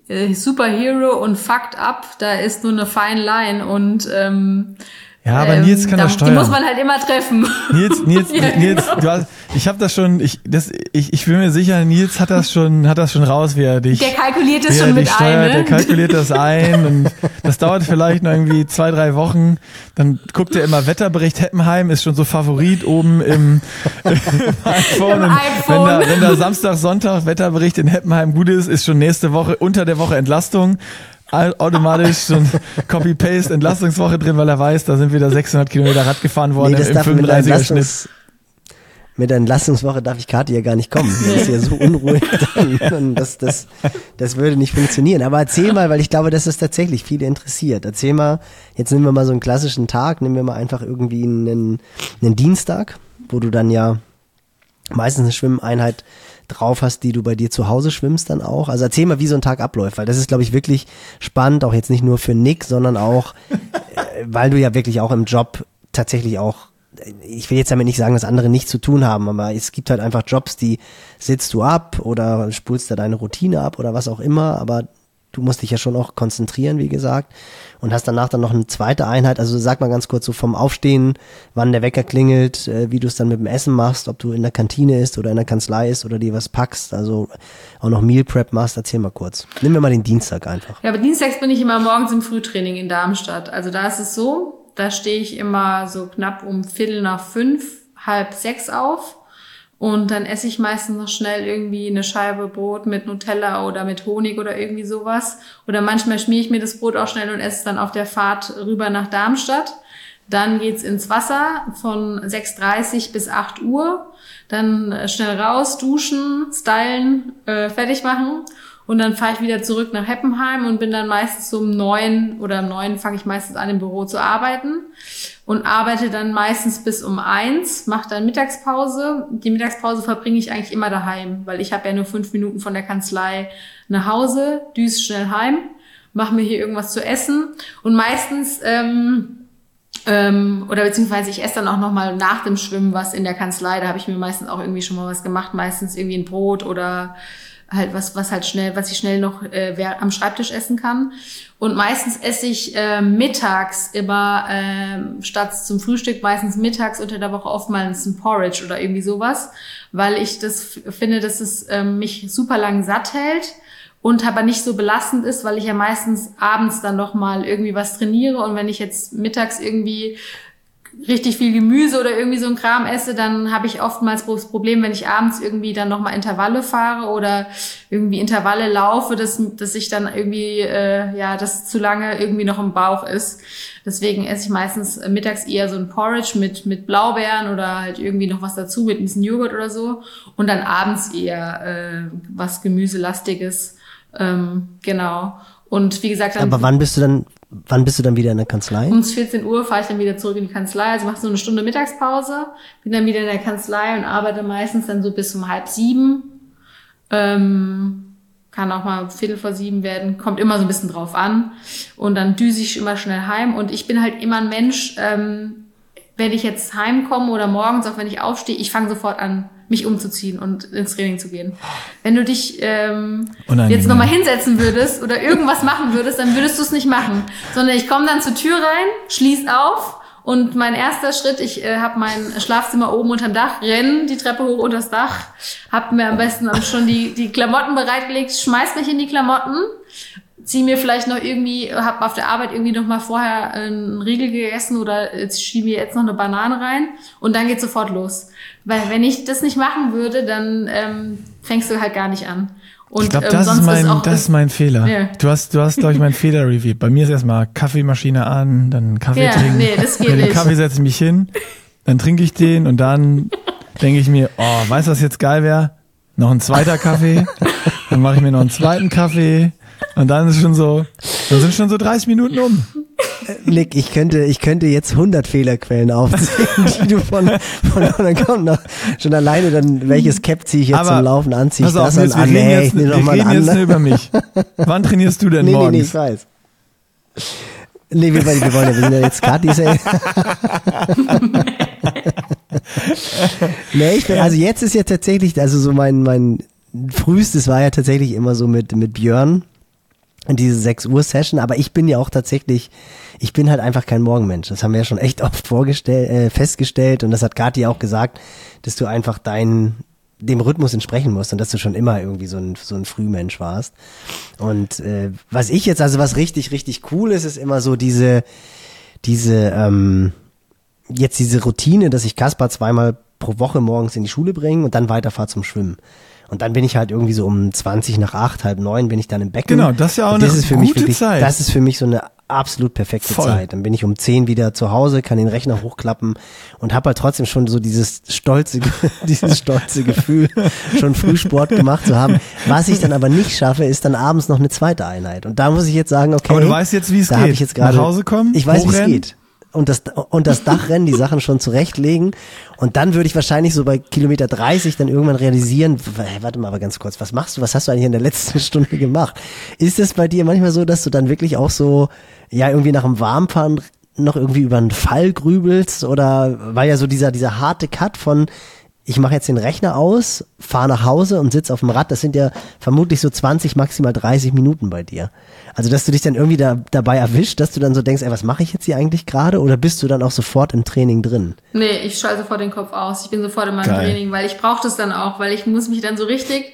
Speaker 3: äh, Superhero und Fucked Up, da ist nur eine fine line und ähm,
Speaker 1: Ja, aber
Speaker 3: ähm,
Speaker 1: Nils kann
Speaker 3: da,
Speaker 1: das steuern.
Speaker 3: Die muss man halt immer treffen. [LAUGHS]
Speaker 1: Nils, Nils,
Speaker 3: Ja,
Speaker 1: Nils,
Speaker 3: genau.
Speaker 1: du hast, ich habe das schon, ich, das, ich, ich bin mir sicher, Nils hat das schon, hat das schon raus, wie er dich,
Speaker 3: Der kalkuliert es schon mit
Speaker 1: steuert,
Speaker 3: ein, ne?
Speaker 1: der kalkuliert das ein und das dauert vielleicht noch irgendwie zwei, drei Wochen. Dann guckt er immer Wetterbericht Heppenheim, ist schon so Favorit oben im, im iPhone.
Speaker 3: Im
Speaker 1: und
Speaker 3: iPhone.
Speaker 1: Wenn da, wenn da Samstag, Sonntag Wetterbericht in Heppenheim gut ist, ist schon nächste Woche, unter der Woche Entlastung. Automatisch schon [LAUGHS] Copy-Paste Entlastungswoche drin, weil er weiß, da sind wieder 600 Kilometer Rad gefahren worden
Speaker 2: Nee, das
Speaker 1: im
Speaker 2: der
Speaker 1: 35er Schnitt.
Speaker 2: Mit der Entlastungswoche darf ich Kathi ja gar nicht kommen. Die ist ja so unruhig. [LAUGHS] Dann, das, das, das würde nicht funktionieren. Aber erzähl mal, weil ich glaube, dass es tatsächlich viele interessiert. Erzähl mal, jetzt nehmen wir mal so einen klassischen Tag, nehmen wir mal einfach irgendwie einen, einen Dienstag, wo du dann ja meistens eine Schwimmeinheit drauf hast, die du bei dir zu Hause schwimmst dann auch. Also erzähl mal, wie so ein Tag abläuft, weil das ist, glaube ich, wirklich spannend, auch jetzt nicht nur für Nick, sondern auch, [LAUGHS] äh, weil du ja wirklich auch im Job tatsächlich auch, äh, ich will jetzt damit nicht sagen, dass andere nichts zu tun haben, aber es gibt halt einfach Jobs, die sitzt du ab oder spulst da deine Routine ab oder was auch immer, aber du musst dich ja schon auch konzentrieren, wie gesagt, und hast danach dann noch eine zweite Einheit. Also sag mal ganz kurz so vom Aufstehen, wann der Wecker klingelt, äh, wie du es dann mit dem Essen machst, ob du in der Kantine isst oder in der Kanzlei isst oder dir was packst, also auch noch Meal Prep machst. Erzähl mal kurz. Nimm mir mal den Dienstag einfach.
Speaker 3: Ja, aber dienstags bin ich immer morgens im Frühtraining in Darmstadt. Also da ist es so, da stehe ich immer so knapp um Viertel nach fünf, halb sechs auf Und dann esse ich meistens noch schnell irgendwie eine Scheibe Brot mit Nutella oder mit Honig oder irgendwie sowas. Oder manchmal schmiere ich mir das Brot auch schnell und esse es dann auf der Fahrt rüber nach Darmstadt. Dann geht's ins Wasser von 6.30 bis 8 Uhr. Dann äh, schnell raus, duschen, stylen, äh, fertig machen. Und dann fahre ich wieder zurück nach Heppenheim und bin dann meistens um neun oder um neun fange ich meistens an, im Büro zu arbeiten und arbeite dann meistens bis um eins, mache dann Mittagspause. Die Mittagspause verbringe ich eigentlich immer daheim, weil ich habe ja nur fünf Minuten von der Kanzlei nach Hause, düse schnell heim, mache mir hier irgendwas zu essen und meistens ähm, ähm, oder beziehungsweise ich esse dann auch noch mal nach dem Schwimmen was in der Kanzlei. Da habe ich mir meistens auch irgendwie schon mal was gemacht, meistens irgendwie ein Brot oder halt was, was halt schnell, was ich schnell noch äh, wer, am Schreibtisch essen kann. Und meistens esse ich äh, mittags immer äh, statt zum Frühstück meistens mittags unter der Woche oftmals ein Porridge oder irgendwie sowas, weil ich das finde, dass es äh, mich super lang satt hält und aber nicht so belastend ist, weil ich ja meistens abends dann noch mal irgendwie was trainiere und wenn ich jetzt mittags irgendwie richtig viel Gemüse oder irgendwie so ein Kram esse, dann habe ich oftmals das Problem, wenn ich abends irgendwie dann nochmal Intervalle fahre oder irgendwie Intervalle laufe, dass, dass ich dann irgendwie, äh, ja, das zu lange irgendwie noch im Bauch ist. Deswegen esse ich meistens mittags eher so ein Porridge mit, mit Blaubeeren oder halt irgendwie noch was dazu mit ein bisschen Joghurt oder so. Und dann abends eher äh, was Gemüselastiges. Ähm, genau. Und wie gesagt,
Speaker 2: dann. Aber wann bist du dann, wann bist du dann wieder in der Kanzlei?
Speaker 3: Um 14 Uhr fahre ich dann wieder zurück in die Kanzlei. Also mache so eine Stunde Mittagspause, bin dann wieder in der Kanzlei und arbeite meistens dann so bis um halb sieben. Ähm, kann auch mal Viertel vor sieben werden, kommt immer so ein bisschen drauf an. Und dann düse ich immer schnell heim. Und ich bin halt immer ein Mensch, ähm, wenn ich jetzt heimkomme oder morgens, auch wenn ich aufstehe, ich fange sofort an, mich umzuziehen und ins Training zu gehen. Wenn du dich ähm, jetzt nochmal hinsetzen würdest oder irgendwas machen würdest, dann würdest du es nicht machen. Sondern ich komme dann zur Tür rein, schließ auf und mein erster Schritt, ich äh, habe mein Schlafzimmer oben unterm Dach, renn die Treppe hoch unter das Dach, hab mir am besten schon die, die Klamotten bereitgelegt, schmeiß mich in die Klamotten, zieh mir vielleicht noch irgendwie, hab auf der Arbeit irgendwie noch mal vorher einen Riegel gegessen oder jetzt schiebe mir jetzt noch eine Banane rein und dann geht sofort los. Weil wenn ich das nicht machen würde, dann ähm, fängst du halt gar nicht an.
Speaker 1: Und, ich glaube, das, ähm, ist mein, ist das ist mein Fehler. Ja. Du hast, du hast, glaube ich, mein [LAUGHS] Fehler reviewed. Bei mir ist erstmal Kaffeemaschine an, dann Kaffee ja, trinken. Nee, das geht Mit dem Kaffee setze ich mich hin, dann trinke ich den und dann denke ich mir, oh, weißt du, was jetzt geil wäre? Noch ein zweiter Kaffee. dann mache ich mir noch einen zweiten Kaffee. Und dann ist schon so, dann sind schon so 30 Minuten um.
Speaker 2: Nick, ich könnte, ich könnte jetzt 100 Fehlerquellen aufzählen, die du von, von dann kommt noch, schon alleine dann, welches Cap ziehe ich jetzt Aber, zum Laufen an, ziehe ich das
Speaker 1: an, ah, nee, jetzt, ich wir reden jetzt nur über mich. Wann trainierst du denn [LAUGHS] nee, morgens? Nee, nee, ich weiß.
Speaker 2: Nee, wir, wir wollen ja, wir sind ja jetzt gerade diese. nee, ich bin, also jetzt ist ja tatsächlich, also so mein, mein frühestes war ja tatsächlich immer so mit, mit Björn, diese 6 Uhr Session, aber ich bin ja auch tatsächlich, ich bin halt einfach kein Morgenmensch. Das haben wir ja schon echt oft vorgestellt, äh, festgestellt und das hat Kathi auch gesagt, dass du einfach dein, dem Rhythmus entsprechen musst und dass du schon immer irgendwie so ein, so ein Frühmensch warst. Und äh, was ich jetzt, also was richtig, richtig cool ist, ist immer so diese, diese, ähm, jetzt diese Routine, dass ich Kaspar zweimal pro Woche morgens in die Schule bringe und dann weiterfahre zum Schwimmen. Und dann bin ich halt irgendwie so um 20 nach 8, halb 9 bin ich dann im Becken.
Speaker 1: Genau, das ist ja auch eine das ist für
Speaker 2: gute
Speaker 1: mich wirklich, Zeit.
Speaker 2: Das ist für mich so eine absolut perfekte Voll. Zeit. Dann bin ich um 10 wieder zu Hause, kann den Rechner hochklappen und habe halt trotzdem schon so dieses stolze, [LAUGHS] dieses stolze Gefühl, schon Frühsport gemacht zu haben. Was ich dann aber nicht schaffe, ist dann abends noch eine zweite Einheit. Und da muss ich jetzt sagen, okay.
Speaker 1: Aber du weißt jetzt, wie es geht.
Speaker 2: Ich jetzt grade,
Speaker 1: Nach Hause kommen?
Speaker 2: Ich weiß, wie es geht und das, und das [LAUGHS] Dachrennen, die Sachen schon zurechtlegen. Und dann würde ich wahrscheinlich so bei Kilometer 30 dann irgendwann realisieren, warte mal aber ganz kurz, was machst du, was hast du eigentlich in der letzten [LAUGHS] Stunde gemacht? Ist es bei dir manchmal so, dass du dann wirklich auch so, ja, irgendwie nach dem Warmfahren noch irgendwie über einen Fall grübelst? Oder war ja so dieser, dieser harte Cut von, ich mache jetzt den Rechner aus, fahre nach Hause und sitze auf dem Rad. Das sind ja vermutlich so 20, maximal 30 Minuten bei dir. Also, dass du dich dann irgendwie da, dabei erwischt, dass du dann so denkst, ey, was mache ich jetzt hier eigentlich gerade? Oder bist du dann auch sofort im Training drin?
Speaker 3: Nee, ich schalte sofort den Kopf aus. Ich bin sofort in meinem Geil. Training, weil ich brauche das dann auch, weil ich muss mich dann so richtig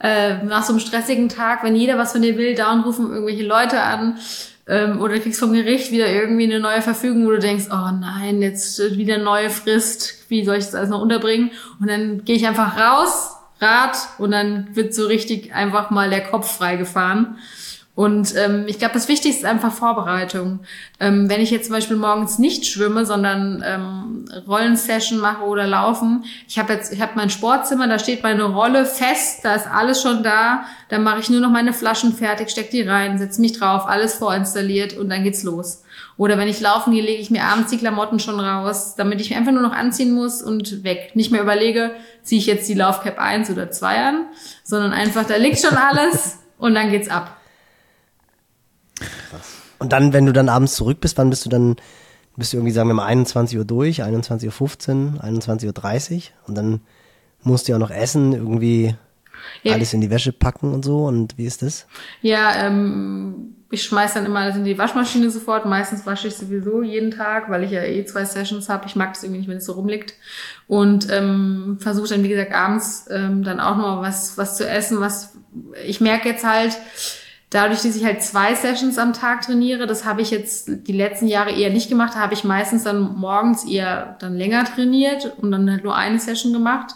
Speaker 3: äh, nach so einem stressigen Tag, wenn jeder was von dir will, down rufen irgendwelche Leute an, ähm, oder kriegst vom Gericht wieder irgendwie eine neue Verfügung, wo du denkst, oh nein, jetzt wieder neue Frist, wie soll ich das alles noch unterbringen? Und dann gehe ich einfach raus, Rad, und dann wird so richtig einfach mal der Kopf freigefahren. Und ähm, ich glaube, das Wichtigste ist einfach Vorbereitung. Ähm, wenn ich jetzt zum Beispiel morgens nicht schwimme, sondern ähm, Rollensession mache oder laufen, ich habe jetzt, ich habe mein Sportzimmer, da steht meine Rolle fest, da ist alles schon da. Dann mache ich nur noch meine Flaschen fertig, steck die rein, setze mich drauf, alles vorinstalliert und dann geht's los. Oder wenn ich laufen gehe, lege ich mir abends die Klamotten schon raus, damit ich mir einfach nur noch anziehen muss und weg. Nicht mehr überlege, ziehe ich jetzt die Laufcap 1 oder 2 an, sondern einfach, da liegt schon alles und dann geht's ab.
Speaker 2: Und dann, wenn du dann abends zurück bist, wann bist du dann, bist du irgendwie, sagen wir mal, 21 Uhr durch, 21.15 Uhr, 21.30 Uhr und dann musst du ja auch noch essen, irgendwie ja. alles in die Wäsche packen und so. Und wie ist das?
Speaker 3: Ja, ähm, ich schmeiß dann immer alles in die Waschmaschine sofort. Meistens wasche ich sowieso jeden Tag, weil ich ja eh zwei Sessions habe. Ich mag das irgendwie nicht, wenn es so rumliegt. Und ähm, versuche dann, wie gesagt, abends ähm, dann auch noch was, was zu essen. Was ich merke jetzt halt, Dadurch, dass ich halt zwei Sessions am Tag trainiere, das habe ich jetzt die letzten Jahre eher nicht gemacht, da habe ich meistens dann morgens eher dann länger trainiert und dann halt nur eine Session gemacht.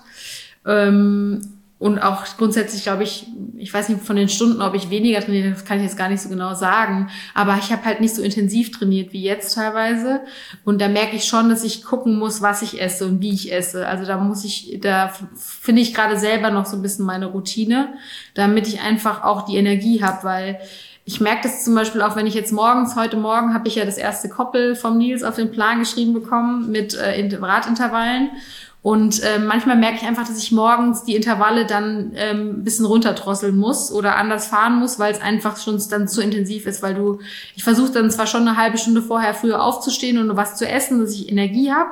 Speaker 3: Ähm, und auch grundsätzlich glaube ich, ich weiß nicht von den Stunden, ob ich weniger trainiere, das kann ich jetzt gar nicht so genau sagen. Aber ich habe halt nicht so intensiv trainiert wie jetzt teilweise. Und da merke ich schon, dass ich gucken muss, was ich esse und wie ich esse. Also da muss ich, da finde ich gerade selber noch so ein bisschen meine Routine, damit ich einfach auch die Energie habe, weil ich merke das zum Beispiel auch, wenn ich jetzt morgens, heute Morgen habe ich ja das erste Koppel vom Nils auf den Plan geschrieben bekommen mit äh, Radintervallen. Und äh, manchmal merke ich einfach, dass ich morgens die Intervalle dann ähm, bisschen runterdrosseln muss oder anders fahren muss, weil es einfach schon dann zu intensiv ist, weil du, ich versuche dann zwar schon eine halbe Stunde vorher früher aufzustehen und was zu essen, dass ich Energie habe,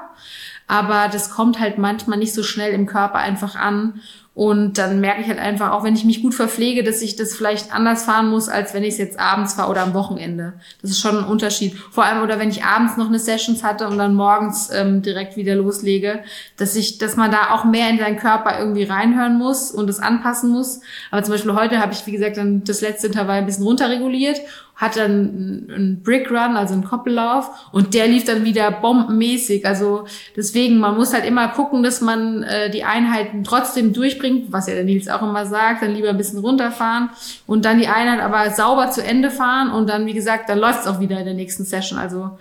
Speaker 3: aber das kommt halt manchmal nicht so schnell im Körper einfach an. Und dann merke ich halt einfach, auch wenn ich mich gut verpflege, dass ich das vielleicht anders fahren muss, als wenn ich es jetzt abends fahre oder am Wochenende. Das ist schon ein Unterschied. Vor allem, oder wenn ich abends noch eine Sessions hatte und dann morgens ähm, direkt wieder loslege, dass ich, dass man da auch mehr in seinen Körper irgendwie reinhören muss und es anpassen muss. Aber zum Beispiel heute habe ich, wie gesagt, dann das letzte Intervall ein bisschen runterreguliert hat dann einen Brick Run, also einen Koppellauf und der lief dann wieder bombenmäßig. Also deswegen, man muss halt immer gucken, dass man äh, die Einheiten trotzdem durchbringt, was ja der Nils auch immer sagt, dann lieber ein bisschen runterfahren und dann die Einheit aber sauber zu Ende fahren und dann, wie gesagt, dann läuft es auch wieder in der nächsten Session. Also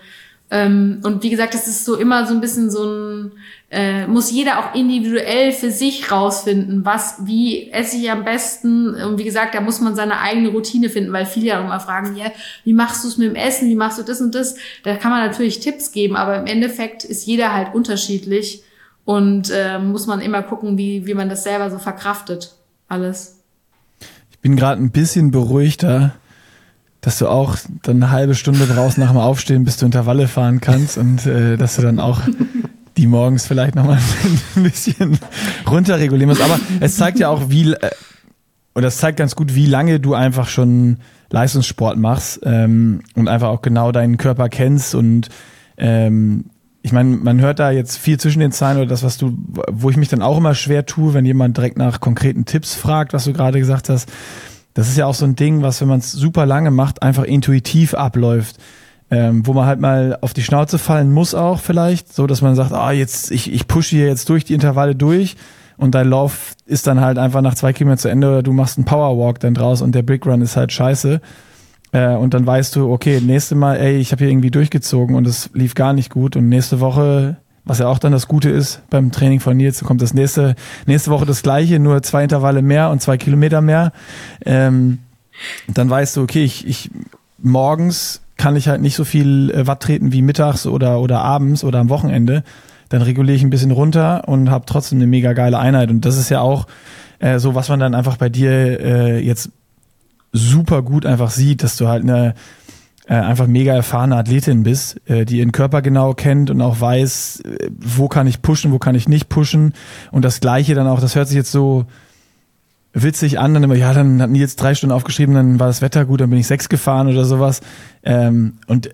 Speaker 3: ähm, und wie gesagt, das ist so immer so ein bisschen so ein, äh, muss jeder auch individuell für sich rausfinden, was, wie esse ich am besten. Und wie gesagt, da muss man seine eigene Routine finden, weil viele ja immer fragen, ja, wie machst du es mit dem Essen, wie machst du das und das? Da kann man natürlich Tipps geben, aber im Endeffekt ist jeder halt unterschiedlich und äh, muss man immer gucken, wie, wie man das selber so verkraftet. Alles.
Speaker 1: Ich bin gerade ein bisschen beruhigter dass du auch dann eine halbe Stunde draußen nach dem Aufstehen, bis du Intervalle fahren kannst und äh, dass du dann auch die morgens vielleicht nochmal [LAUGHS] ein bisschen runterregulieren musst. Aber es zeigt ja auch, wie, äh, oder es zeigt ganz gut, wie lange du einfach schon Leistungssport machst ähm, und einfach auch genau deinen Körper kennst und ähm, ich meine, man hört da jetzt viel zwischen den Zeilen oder das, was du, wo ich mich dann auch immer schwer tue, wenn jemand direkt nach konkreten Tipps fragt, was du gerade gesagt hast das ist ja auch so ein Ding, was, wenn man es super lange macht, einfach intuitiv abläuft. Ähm, wo man halt mal auf die Schnauze fallen muss auch vielleicht, so dass man sagt, ah, jetzt, ich, ich pushe hier jetzt durch die Intervalle durch und dein Lauf ist dann halt einfach nach zwei Kilometern zu Ende oder du machst einen Powerwalk dann draus und der Brick Run ist halt scheiße. Äh, und dann weißt du, okay, nächste Mal, ey, ich habe hier irgendwie durchgezogen und es lief gar nicht gut und nächste Woche was ja auch dann das Gute ist beim Training von Nils, kommt das nächste, nächste Woche das gleiche, nur zwei Intervalle mehr und zwei Kilometer mehr. Ähm, dann weißt du, okay, ich, ich morgens kann ich halt nicht so viel äh, Watt treten wie mittags oder, oder abends oder am Wochenende. Dann reguliere ich ein bisschen runter und habe trotzdem eine mega geile Einheit. Und das ist ja auch äh, so, was man dann einfach bei dir äh, jetzt super gut einfach sieht, dass du halt eine äh, einfach mega erfahrene Athletin bist, äh, die ihren Körper genau kennt und auch weiß, äh, wo kann ich pushen, wo kann ich nicht pushen. Und das Gleiche dann auch, das hört sich jetzt so witzig an, dann immer, ja, dann hatten die jetzt drei Stunden aufgeschrieben, dann war das Wetter gut, dann bin ich sechs gefahren oder sowas. Ähm, und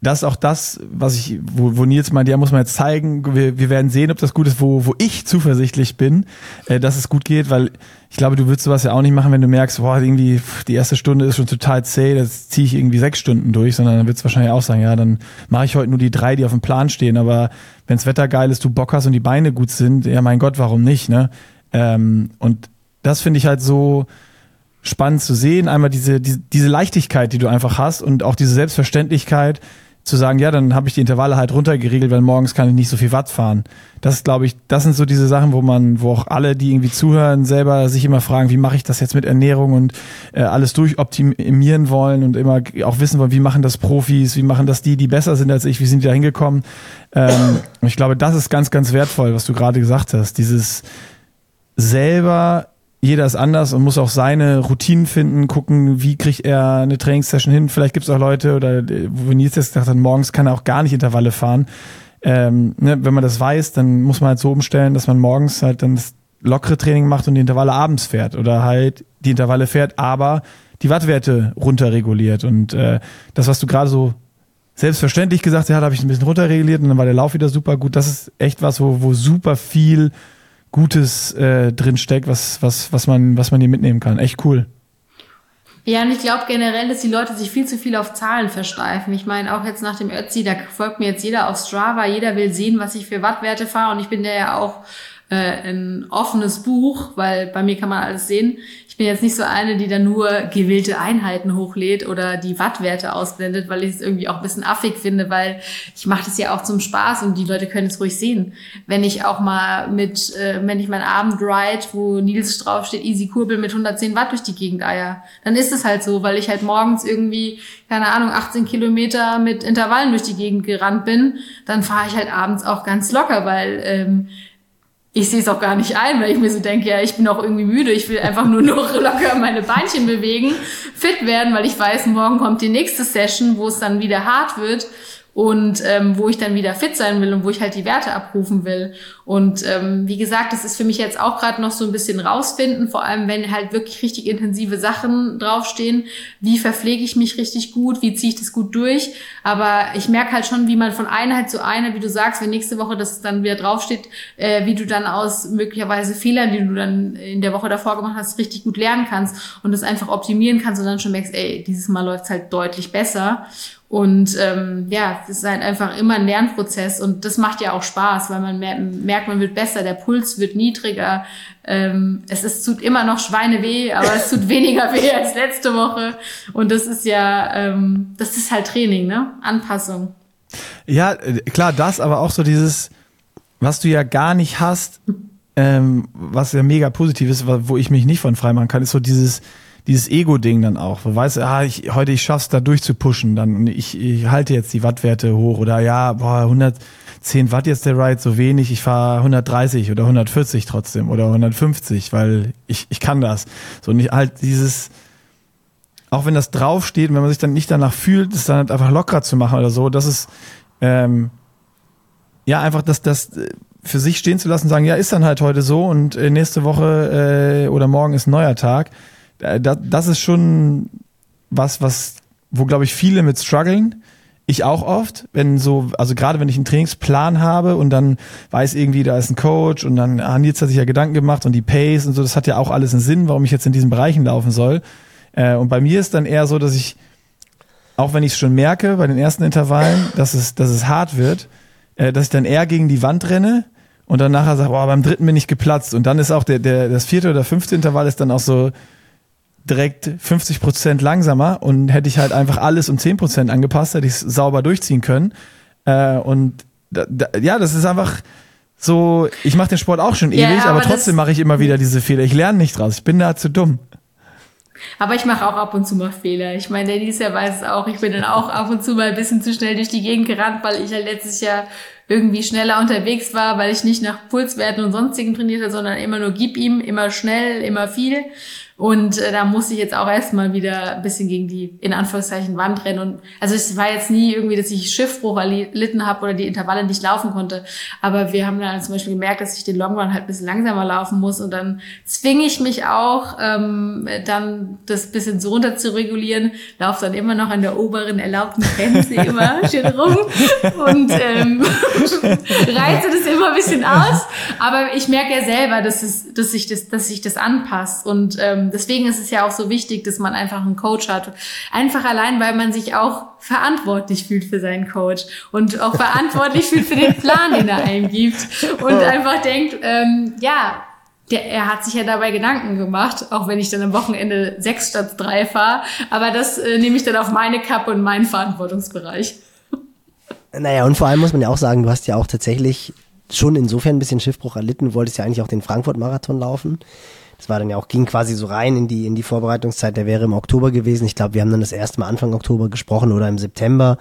Speaker 1: das ist auch das, was ich, wo, wo Nils meint, ja, muss man jetzt zeigen. Wir, wir werden sehen, ob das gut ist, wo, wo ich zuversichtlich bin, äh, dass es gut geht, weil ich glaube, du würdest sowas ja auch nicht machen, wenn du merkst, boah, irgendwie die erste Stunde ist schon total zäh, das ziehe ich irgendwie sechs Stunden durch, sondern dann würdest du wahrscheinlich auch sagen, ja, dann mache ich heute nur die drei, die auf dem Plan stehen. Aber wenns Wetter geil ist, du Bock hast und die Beine gut sind, ja, mein Gott, warum nicht, ne? Ähm, und das finde ich halt so, spannend zu sehen. Einmal diese, diese, diese Leichtigkeit, die du einfach hast und auch diese Selbstverständlichkeit zu sagen, ja, dann habe ich die Intervalle halt runtergeregelt, weil morgens kann ich nicht so viel Watt fahren. Das glaube ich, das sind so diese Sachen, wo man, wo auch alle, die irgendwie zuhören, selber sich immer fragen, wie mache ich das jetzt mit Ernährung und äh, alles durchoptimieren wollen und immer auch wissen wollen, wie machen das Profis, wie machen das die, die besser sind als ich, wie sind die da hingekommen. Ähm, ich glaube, das ist ganz, ganz wertvoll, was du gerade gesagt hast. Dieses selber jeder ist anders und muss auch seine Routinen finden, gucken, wie kriegt er eine Trainingssession hin. Vielleicht gibt es auch Leute, oder wo Nils jetzt gesagt hat, morgens kann er auch gar nicht Intervalle fahren. Ähm, ne, wenn man das weiß, dann muss man halt so umstellen, dass man morgens halt dann das lockere Training macht und die Intervalle abends fährt oder halt die Intervalle fährt, aber die Wattwerte runterreguliert. Und äh, das, was du gerade so selbstverständlich gesagt hast, ja, habe ich ein bisschen runterreguliert und dann war der Lauf wieder super gut. Das ist echt was, wo, wo super viel Gutes äh, drin steckt, was, was, was, man, was man hier mitnehmen kann. Echt cool.
Speaker 3: Ja, und ich glaube generell, dass die Leute sich viel zu viel auf Zahlen versteifen. Ich meine, auch jetzt nach dem Ötzi, da folgt mir jetzt jeder auf Strava, jeder will sehen, was ich für Wattwerte fahre und ich bin der ja auch äh, ein offenes Buch, weil bei mir kann man alles sehen bin jetzt nicht so eine, die dann nur gewählte Einheiten hochlädt oder die Wattwerte ausblendet, weil ich es irgendwie auch ein bisschen affig finde, weil ich mache das ja auch zum Spaß und die Leute können es ruhig sehen. Wenn ich auch mal mit, äh, wenn ich mein Abendride, wo Nils draufsteht, easy Kurbel mit 110 Watt durch die Gegend eier, dann ist es halt so, weil ich halt morgens irgendwie, keine Ahnung, 18 Kilometer mit Intervallen durch die Gegend gerannt bin, dann fahre ich halt abends auch ganz locker, weil ähm, ich sehe es auch gar nicht ein, weil ich mir so denke, ja, ich bin auch irgendwie müde, ich will einfach nur noch [LAUGHS] locker meine Beinchen bewegen, fit werden, weil ich weiß, morgen kommt die nächste Session, wo es dann wieder hart wird und ähm, wo ich dann wieder fit sein will und wo ich halt die Werte abrufen will. Und ähm, wie gesagt, das ist für mich jetzt auch gerade noch so ein bisschen rausfinden, vor allem wenn halt wirklich richtig intensive Sachen draufstehen. Wie verpflege ich mich richtig gut? Wie ziehe ich das gut durch? Aber ich merke halt schon, wie man von Einheit zu Einheit, wie du sagst, wenn nächste Woche das dann wieder draufsteht, äh, wie du dann aus möglicherweise Fehlern, die du dann in der Woche davor gemacht hast, richtig gut lernen kannst und das einfach optimieren kannst und dann schon merkst, ey, dieses Mal läuft's halt deutlich besser. Und ähm, ja, es ist halt einfach immer ein Lernprozess und das macht ja auch Spaß, weil man merkt, man wird besser, der Puls wird niedriger. Ähm, es ist, tut immer noch Schweine weh, aber es tut [LAUGHS] weniger weh als letzte Woche. Und das ist ja, ähm, das ist halt Training, ne? Anpassung.
Speaker 1: Ja, äh, klar, das, aber auch so dieses, was du ja gar nicht hast, ähm, was ja mega positiv ist, wo ich mich nicht von frei machen kann, ist so dieses, dieses Ego-Ding dann auch. Wo weißt du, ah, ich, heute ich schaff's da durchzupushen, dann ich, ich halte jetzt die Wattwerte hoch oder ja, boah, 110 Watt jetzt der Ride so wenig, ich fahre 130 oder 140 trotzdem oder 150, weil ich, ich kann das. So nicht halt dieses, auch wenn das draufsteht und wenn man sich dann nicht danach fühlt, es dann halt einfach lockerer zu machen oder so, das ist ähm, ja einfach das, das äh, für sich stehen zu lassen, sagen, ja, ist dann halt heute so und äh, nächste Woche äh, oder morgen ist ein neuer Tag das, das ist schon was, was, wo glaube ich viele mit strugglen. Ich auch oft, wenn so, also gerade wenn ich einen Trainingsplan habe und dann weiß irgendwie, da ist ein Coach und dann, ah, Nils hat sich ja Gedanken gemacht und die Pace und so, das hat ja auch alles einen Sinn, warum ich jetzt in diesen Bereichen laufen soll. Äh, und bei mir ist dann eher so, dass ich, auch wenn ich es schon merke bei den ersten Intervallen, dass es, dass es hart wird, äh, dass ich dann eher gegen die Wand renne und dann nachher sage, boah, beim dritten bin ich geplatzt. Und dann ist auch der, der, das vierte oder fünfte Intervall ist dann auch so, direkt 50 Prozent langsamer und hätte ich halt einfach alles um 10 Prozent angepasst, hätte ich es sauber durchziehen können. Äh, und da, da, ja, das ist einfach so, ich mache den Sport auch schon ewig, ja, aber, aber trotzdem mache ich immer wieder diese Fehler. Ich lerne nicht draus, ich bin da zu dumm.
Speaker 3: Aber ich mache auch ab und zu mal Fehler. Ich meine, der Jahr weiß es auch. Ich bin dann auch [LAUGHS] ab und zu mal ein bisschen zu schnell durch die Gegend gerannt, weil ich ja letztes Jahr irgendwie schneller unterwegs war, weil ich nicht nach Pulswerten und sonstigen trainierte, sondern immer nur gib ihm, immer schnell, immer viel. Und äh, da musste ich jetzt auch erstmal wieder ein bisschen gegen die, in Anführungszeichen, Wand rennen. Und also es war jetzt nie irgendwie, dass ich Schiffbruch erlitten habe oder die Intervalle nicht laufen konnte. Aber wir haben dann zum Beispiel gemerkt, dass ich den Longrun halt ein bisschen langsamer laufen muss. Und dann zwinge ich mich auch, ähm, dann das bisschen so runter zu regulieren. Laufe dann immer noch an der oberen erlaubten Grenze [LAUGHS] immer schön rum und ähm, [LAUGHS] reize das immer ein bisschen aus. Aber ich merke ja selber, dass, es, dass, sich das, dass sich das anpasst. Und ähm, deswegen ist es ja auch so wichtig, dass man einfach einen Coach hat. Einfach allein, weil man sich auch verantwortlich fühlt für seinen Coach und auch verantwortlich fühlt für den Plan, den er einem gibt und einfach denkt, ähm, ja, der, er hat sich ja dabei Gedanken gemacht, auch wenn ich dann am Wochenende sechs statt drei fahre. Aber das äh, nehme ich dann auf meine Kappe und meinen Verantwortungsbereich.
Speaker 2: Naja, und vor allem muss man ja auch sagen, du hast ja auch tatsächlich schon insofern ein bisschen Schiffbruch erlitten. Du wolltest ja eigentlich auch den Frankfurt-Marathon laufen. Das war dann ja auch, ging quasi so rein in die, in die Vorbereitungszeit. Der wäre im Oktober gewesen. Ich glaube, wir haben dann das erste Mal Anfang Oktober gesprochen oder im September,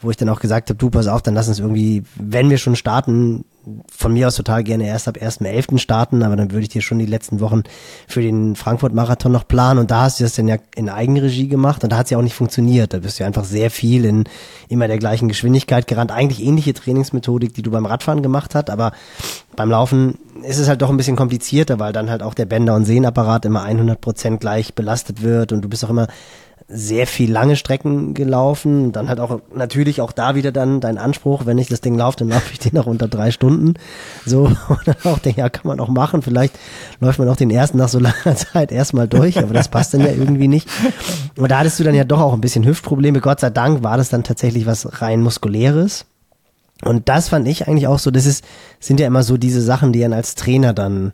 Speaker 2: wo ich dann auch gesagt habe, du pass auf, dann lass uns irgendwie, wenn wir schon starten, von mir aus total gerne erst ab 1.11. starten, aber dann würde ich dir schon die letzten Wochen für den Frankfurt-Marathon noch planen und da hast du das dann ja in Eigenregie gemacht und da hat es ja auch nicht funktioniert. Da bist du einfach sehr viel in immer der gleichen Geschwindigkeit gerannt. Eigentlich ähnliche Trainingsmethodik, die du beim Radfahren gemacht hast, aber beim Laufen ist es halt doch ein bisschen komplizierter, weil dann halt auch der Bänder- und Sehnapparat immer 100 Prozent gleich belastet wird und du bist auch immer sehr viel lange Strecken gelaufen. Dann hat auch natürlich auch da wieder dann dein Anspruch, wenn ich das Ding laufe, dann laufe ich den auch unter drei Stunden. So, [LAUGHS] und dann auch denke, ja, kann man auch machen. Vielleicht läuft man auch den ersten nach so langer [LAUGHS] Zeit erstmal durch, aber das passt dann ja irgendwie nicht. Und da hattest du dann ja doch auch ein bisschen Hüftprobleme. Gott sei Dank war das dann tatsächlich was rein muskuläres. Und das fand ich eigentlich auch so, das ist, sind ja immer so diese Sachen, die dann als Trainer dann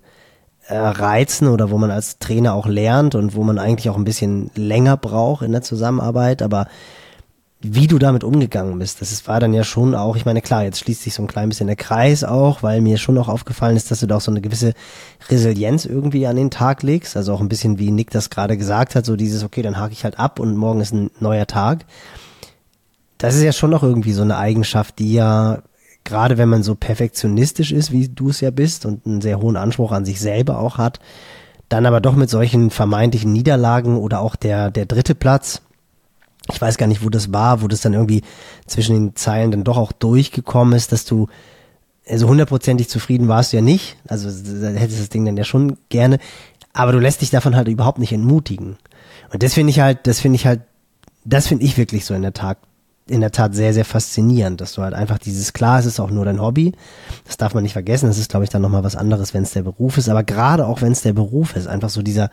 Speaker 2: reizen oder wo man als Trainer auch lernt und wo man eigentlich auch ein bisschen länger braucht in der Zusammenarbeit, aber wie du damit umgegangen bist, das war dann ja schon auch, ich meine, klar, jetzt schließt sich so ein klein bisschen der Kreis auch, weil mir schon auch aufgefallen ist, dass du da auch so eine gewisse Resilienz irgendwie an den Tag legst, also auch ein bisschen wie Nick das gerade gesagt hat, so dieses, okay, dann hake ich halt ab und morgen ist ein neuer Tag. Das ist ja schon noch irgendwie so eine Eigenschaft, die ja gerade wenn man so perfektionistisch ist, wie du es ja bist und einen sehr hohen Anspruch an sich selber auch hat, dann aber doch mit solchen vermeintlichen Niederlagen oder auch der, der dritte Platz, ich weiß gar nicht, wo das war, wo das dann irgendwie zwischen den Zeilen dann doch auch durchgekommen ist, dass du also hundertprozentig zufrieden warst du ja nicht, also hättest das Ding dann ja schon gerne, aber du lässt dich davon halt überhaupt nicht entmutigen. Und das finde ich halt, das finde ich halt, das finde ich wirklich so in der Tat in der Tat sehr, sehr faszinierend, dass du halt einfach dieses, klar, es ist auch nur dein Hobby, das darf man nicht vergessen, das ist, glaube ich, dann nochmal was anderes, wenn es der Beruf ist, aber gerade auch wenn es der Beruf ist, einfach so dieser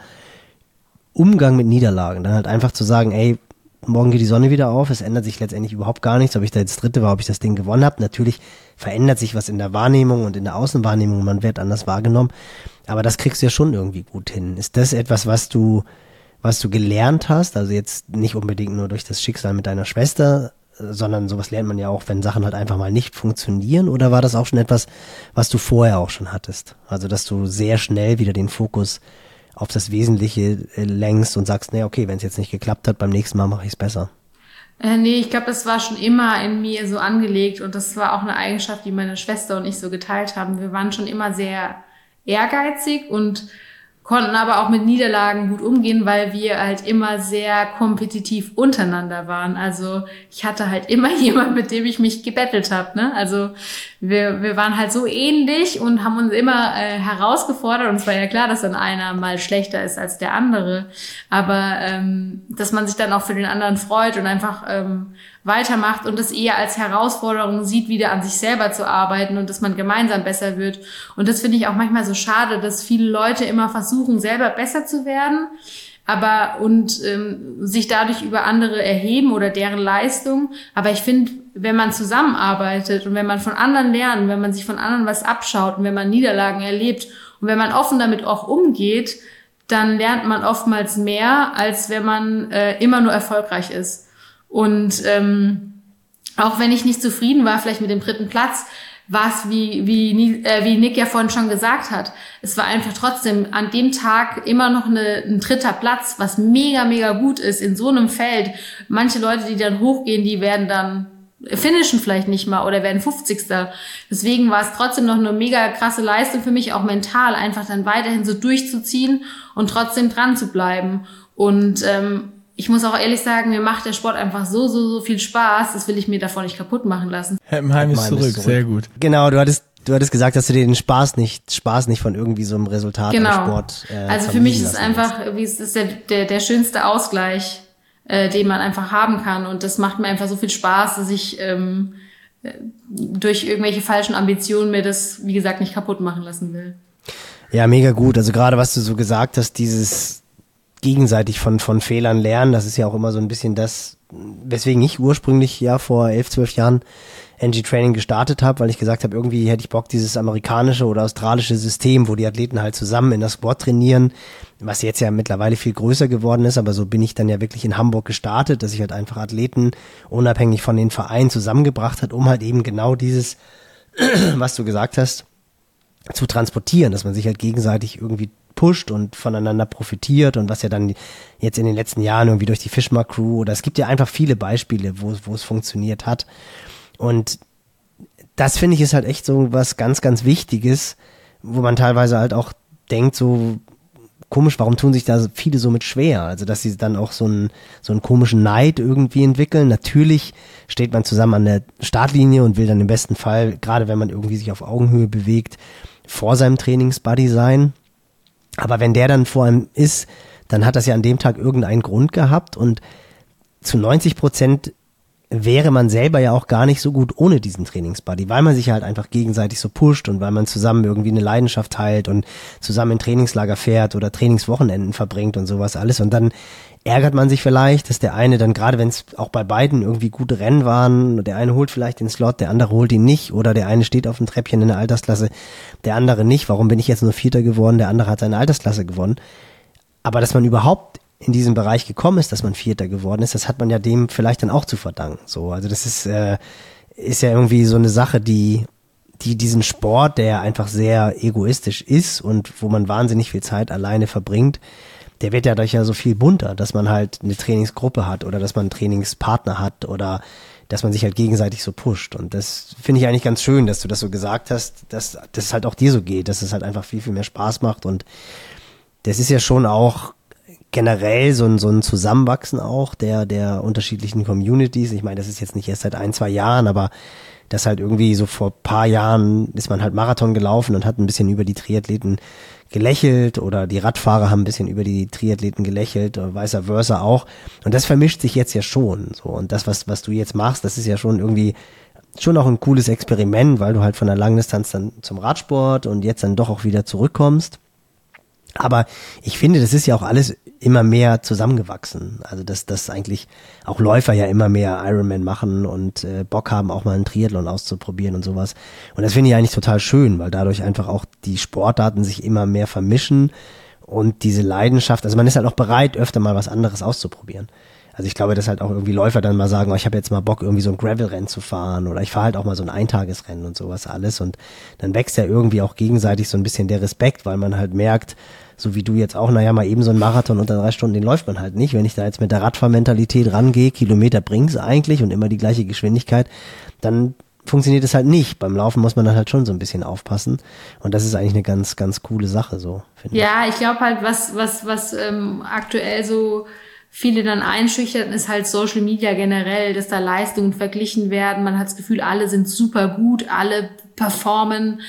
Speaker 2: Umgang mit Niederlagen, dann halt einfach zu sagen, ey, morgen geht die Sonne wieder auf, es ändert sich letztendlich überhaupt gar nichts, ob ich da jetzt Dritte war, ob ich das Ding gewonnen habe. Natürlich verändert sich was in der Wahrnehmung und in der Außenwahrnehmung, man wird anders wahrgenommen, aber das kriegst du ja schon irgendwie gut hin. Ist das etwas, was du was du gelernt hast, also jetzt nicht unbedingt nur durch das Schicksal mit deiner Schwester, sondern sowas lernt man ja auch, wenn Sachen halt einfach mal nicht funktionieren? Oder war das auch schon etwas, was du vorher auch schon hattest? Also, dass du sehr schnell wieder den Fokus auf das Wesentliche äh, lenkst und sagst, nee, okay, wenn es jetzt nicht geklappt hat, beim nächsten Mal mache ich es besser.
Speaker 3: Äh, nee, ich glaube, das war schon immer in mir so angelegt und das war auch eine Eigenschaft, die meine Schwester und ich so geteilt haben. Wir waren schon immer sehr ehrgeizig und konnten aber auch mit Niederlagen gut umgehen, weil wir halt immer sehr kompetitiv untereinander waren. Also ich hatte halt immer [LAUGHS] jemand, mit dem ich mich gebettelt habe. Ne? Also wir, wir waren halt so ähnlich und haben uns immer äh, herausgefordert. Und es war ja klar, dass dann einer mal schlechter ist als der andere. Aber ähm, dass man sich dann auch für den anderen freut und einfach ähm, weitermacht und es eher als Herausforderung sieht, wieder an sich selber zu arbeiten und dass man gemeinsam besser wird. Und das finde ich auch manchmal so schade, dass viele Leute immer versuchen, selber besser zu werden, aber und ähm, sich dadurch über andere erheben oder deren Leistung. Aber ich finde, wenn man zusammenarbeitet und wenn man von anderen lernt, wenn man sich von anderen was abschaut und wenn man Niederlagen erlebt und wenn man offen damit auch umgeht, dann lernt man oftmals mehr, als wenn man äh, immer nur erfolgreich ist. Und ähm, auch wenn ich nicht zufrieden war, vielleicht mit dem dritten Platz, war es, wie, wie, äh, wie Nick ja vorhin schon gesagt hat, es war einfach trotzdem an dem Tag immer noch eine, ein dritter Platz, was mega, mega gut ist in so einem Feld. Manche Leute, die dann hochgehen, die werden dann finishen vielleicht nicht mal oder werden 50. Deswegen war es trotzdem noch eine mega krasse Leistung für mich, auch mental, einfach dann weiterhin so durchzuziehen und trotzdem dran zu bleiben. Und ähm, ich muss auch ehrlich sagen, mir macht der Sport einfach so, so, so viel Spaß, das will ich mir davon nicht kaputt machen lassen.
Speaker 1: Heppenheim ist zurück, zurück, sehr gut.
Speaker 2: Genau, du hattest Du hattest gesagt, dass du dir den Spaß nicht, Spaß nicht von irgendwie so einem Resultat
Speaker 3: genau.
Speaker 2: im Sport.
Speaker 3: Äh, also für mich ist es einfach, wie es ist der, der, der schönste Ausgleich, äh, den man einfach haben kann. Und das macht mir einfach so viel Spaß, dass ich ähm, äh, durch irgendwelche falschen Ambitionen mir das, wie gesagt, nicht kaputt machen lassen will.
Speaker 2: Ja, mega gut. Also gerade was du so gesagt hast, dieses gegenseitig von, von Fehlern lernen, das ist ja auch immer so ein bisschen das, weswegen ich ursprünglich ja vor elf, zwölf Jahren NG Training gestartet habe, weil ich gesagt habe, irgendwie hätte ich Bock, dieses amerikanische oder australische System, wo die Athleten halt zusammen in der Sport trainieren, was jetzt ja mittlerweile viel größer geworden ist, aber so bin ich dann ja wirklich in Hamburg gestartet, dass ich halt einfach Athleten unabhängig von den Vereinen zusammengebracht hat, um halt eben genau dieses, [CLEARS THROAT] was du gesagt hast, zu transportieren, dass man sich halt gegenseitig irgendwie pusht und voneinander profitiert und was ja dann jetzt in den letzten Jahren irgendwie durch die Fishmark Crew oder es gibt ja einfach viele Beispiele, wo, wo es funktioniert hat. Und das finde ich ist halt echt so was ganz, ganz Wichtiges, wo man teilweise halt auch denkt, so komisch, warum tun sich da viele so mit schwer? Also, dass sie dann auch so einen, so einen komischen Neid irgendwie entwickeln. Natürlich steht man zusammen an der Startlinie und will dann im besten Fall, gerade wenn man irgendwie sich auf Augenhöhe bewegt, vor seinem Trainingsbuddy sein. Aber wenn der dann vor einem ist, dann hat das ja an dem Tag irgendeinen Grund gehabt und zu 90 Prozent wäre man selber ja auch gar nicht so gut ohne diesen Trainingsbuddy, weil man sich halt einfach gegenseitig so pusht und weil man zusammen irgendwie eine Leidenschaft teilt und zusammen in Trainingslager fährt oder Trainingswochenenden verbringt und sowas alles. Und dann ärgert man sich vielleicht, dass der eine dann, gerade wenn es auch bei beiden irgendwie gute Rennen waren, der eine holt vielleicht den Slot, der andere holt ihn nicht oder der eine steht auf dem Treppchen in der Altersklasse, der andere nicht. Warum bin ich jetzt nur Vierter geworden, der andere hat seine Altersklasse gewonnen? Aber dass man überhaupt in diesem Bereich gekommen ist, dass man Vierter geworden ist, das hat man ja dem vielleicht dann auch zu verdanken. So, also das ist äh, ist ja irgendwie so eine Sache, die die diesen Sport, der einfach sehr egoistisch ist und wo man wahnsinnig viel Zeit alleine verbringt, der wird ja dadurch ja so viel bunter, dass man halt eine Trainingsgruppe hat oder dass man einen Trainingspartner hat oder dass man sich halt gegenseitig so pusht. Und das finde ich eigentlich ganz schön, dass du das so gesagt hast, dass das halt auch dir so geht, dass es halt einfach viel, viel mehr Spaß macht. Und das ist ja schon auch generell so ein, so ein Zusammenwachsen auch der, der unterschiedlichen Communities. Ich meine, das ist jetzt nicht erst seit ein, zwei Jahren, aber das halt irgendwie so vor paar Jahren ist man halt Marathon gelaufen und hat ein bisschen über die Triathleten gelächelt oder die Radfahrer haben ein bisschen über die Triathleten gelächelt oder vice versa auch. Und das vermischt sich jetzt ja schon so. Und das, was, was du jetzt machst, das ist ja schon irgendwie schon auch ein cooles Experiment, weil du halt von der Langdistanz dann zum Radsport und jetzt dann doch auch wieder zurückkommst. Aber ich finde, das ist ja auch alles immer mehr zusammengewachsen. Also dass, dass eigentlich auch Läufer ja immer mehr Ironman machen und äh, Bock haben, auch mal einen Triathlon auszuprobieren und sowas. Und das finde ich eigentlich total schön, weil dadurch einfach auch die Sportarten sich immer mehr vermischen und diese Leidenschaft, also man ist halt auch bereit, öfter mal was anderes auszuprobieren. Also ich glaube, dass halt auch irgendwie Läufer dann mal sagen, oh, ich habe jetzt mal Bock, irgendwie so ein Gravel-Rennen zu fahren oder ich fahre halt auch mal so ein Eintagesrennen und sowas alles. Und dann wächst ja irgendwie auch gegenseitig so ein bisschen der Respekt, weil man halt merkt, so wie du jetzt auch, naja, mal eben so ein Marathon unter drei Stunden, den läuft man halt nicht. Wenn ich da jetzt mit der Radfahrmentalität rangehe, Kilometer bringt's eigentlich und immer die gleiche Geschwindigkeit, dann funktioniert es halt nicht. Beim Laufen muss man dann halt schon so ein bisschen aufpassen. Und das ist eigentlich eine ganz, ganz coole Sache, so,
Speaker 3: finde ich. Ja, ich glaube halt, was, was, was ähm, aktuell so viele dann einschüchtern, ist halt Social Media generell, dass da Leistungen verglichen werden. Man hat das Gefühl, alle sind super gut, alle performen,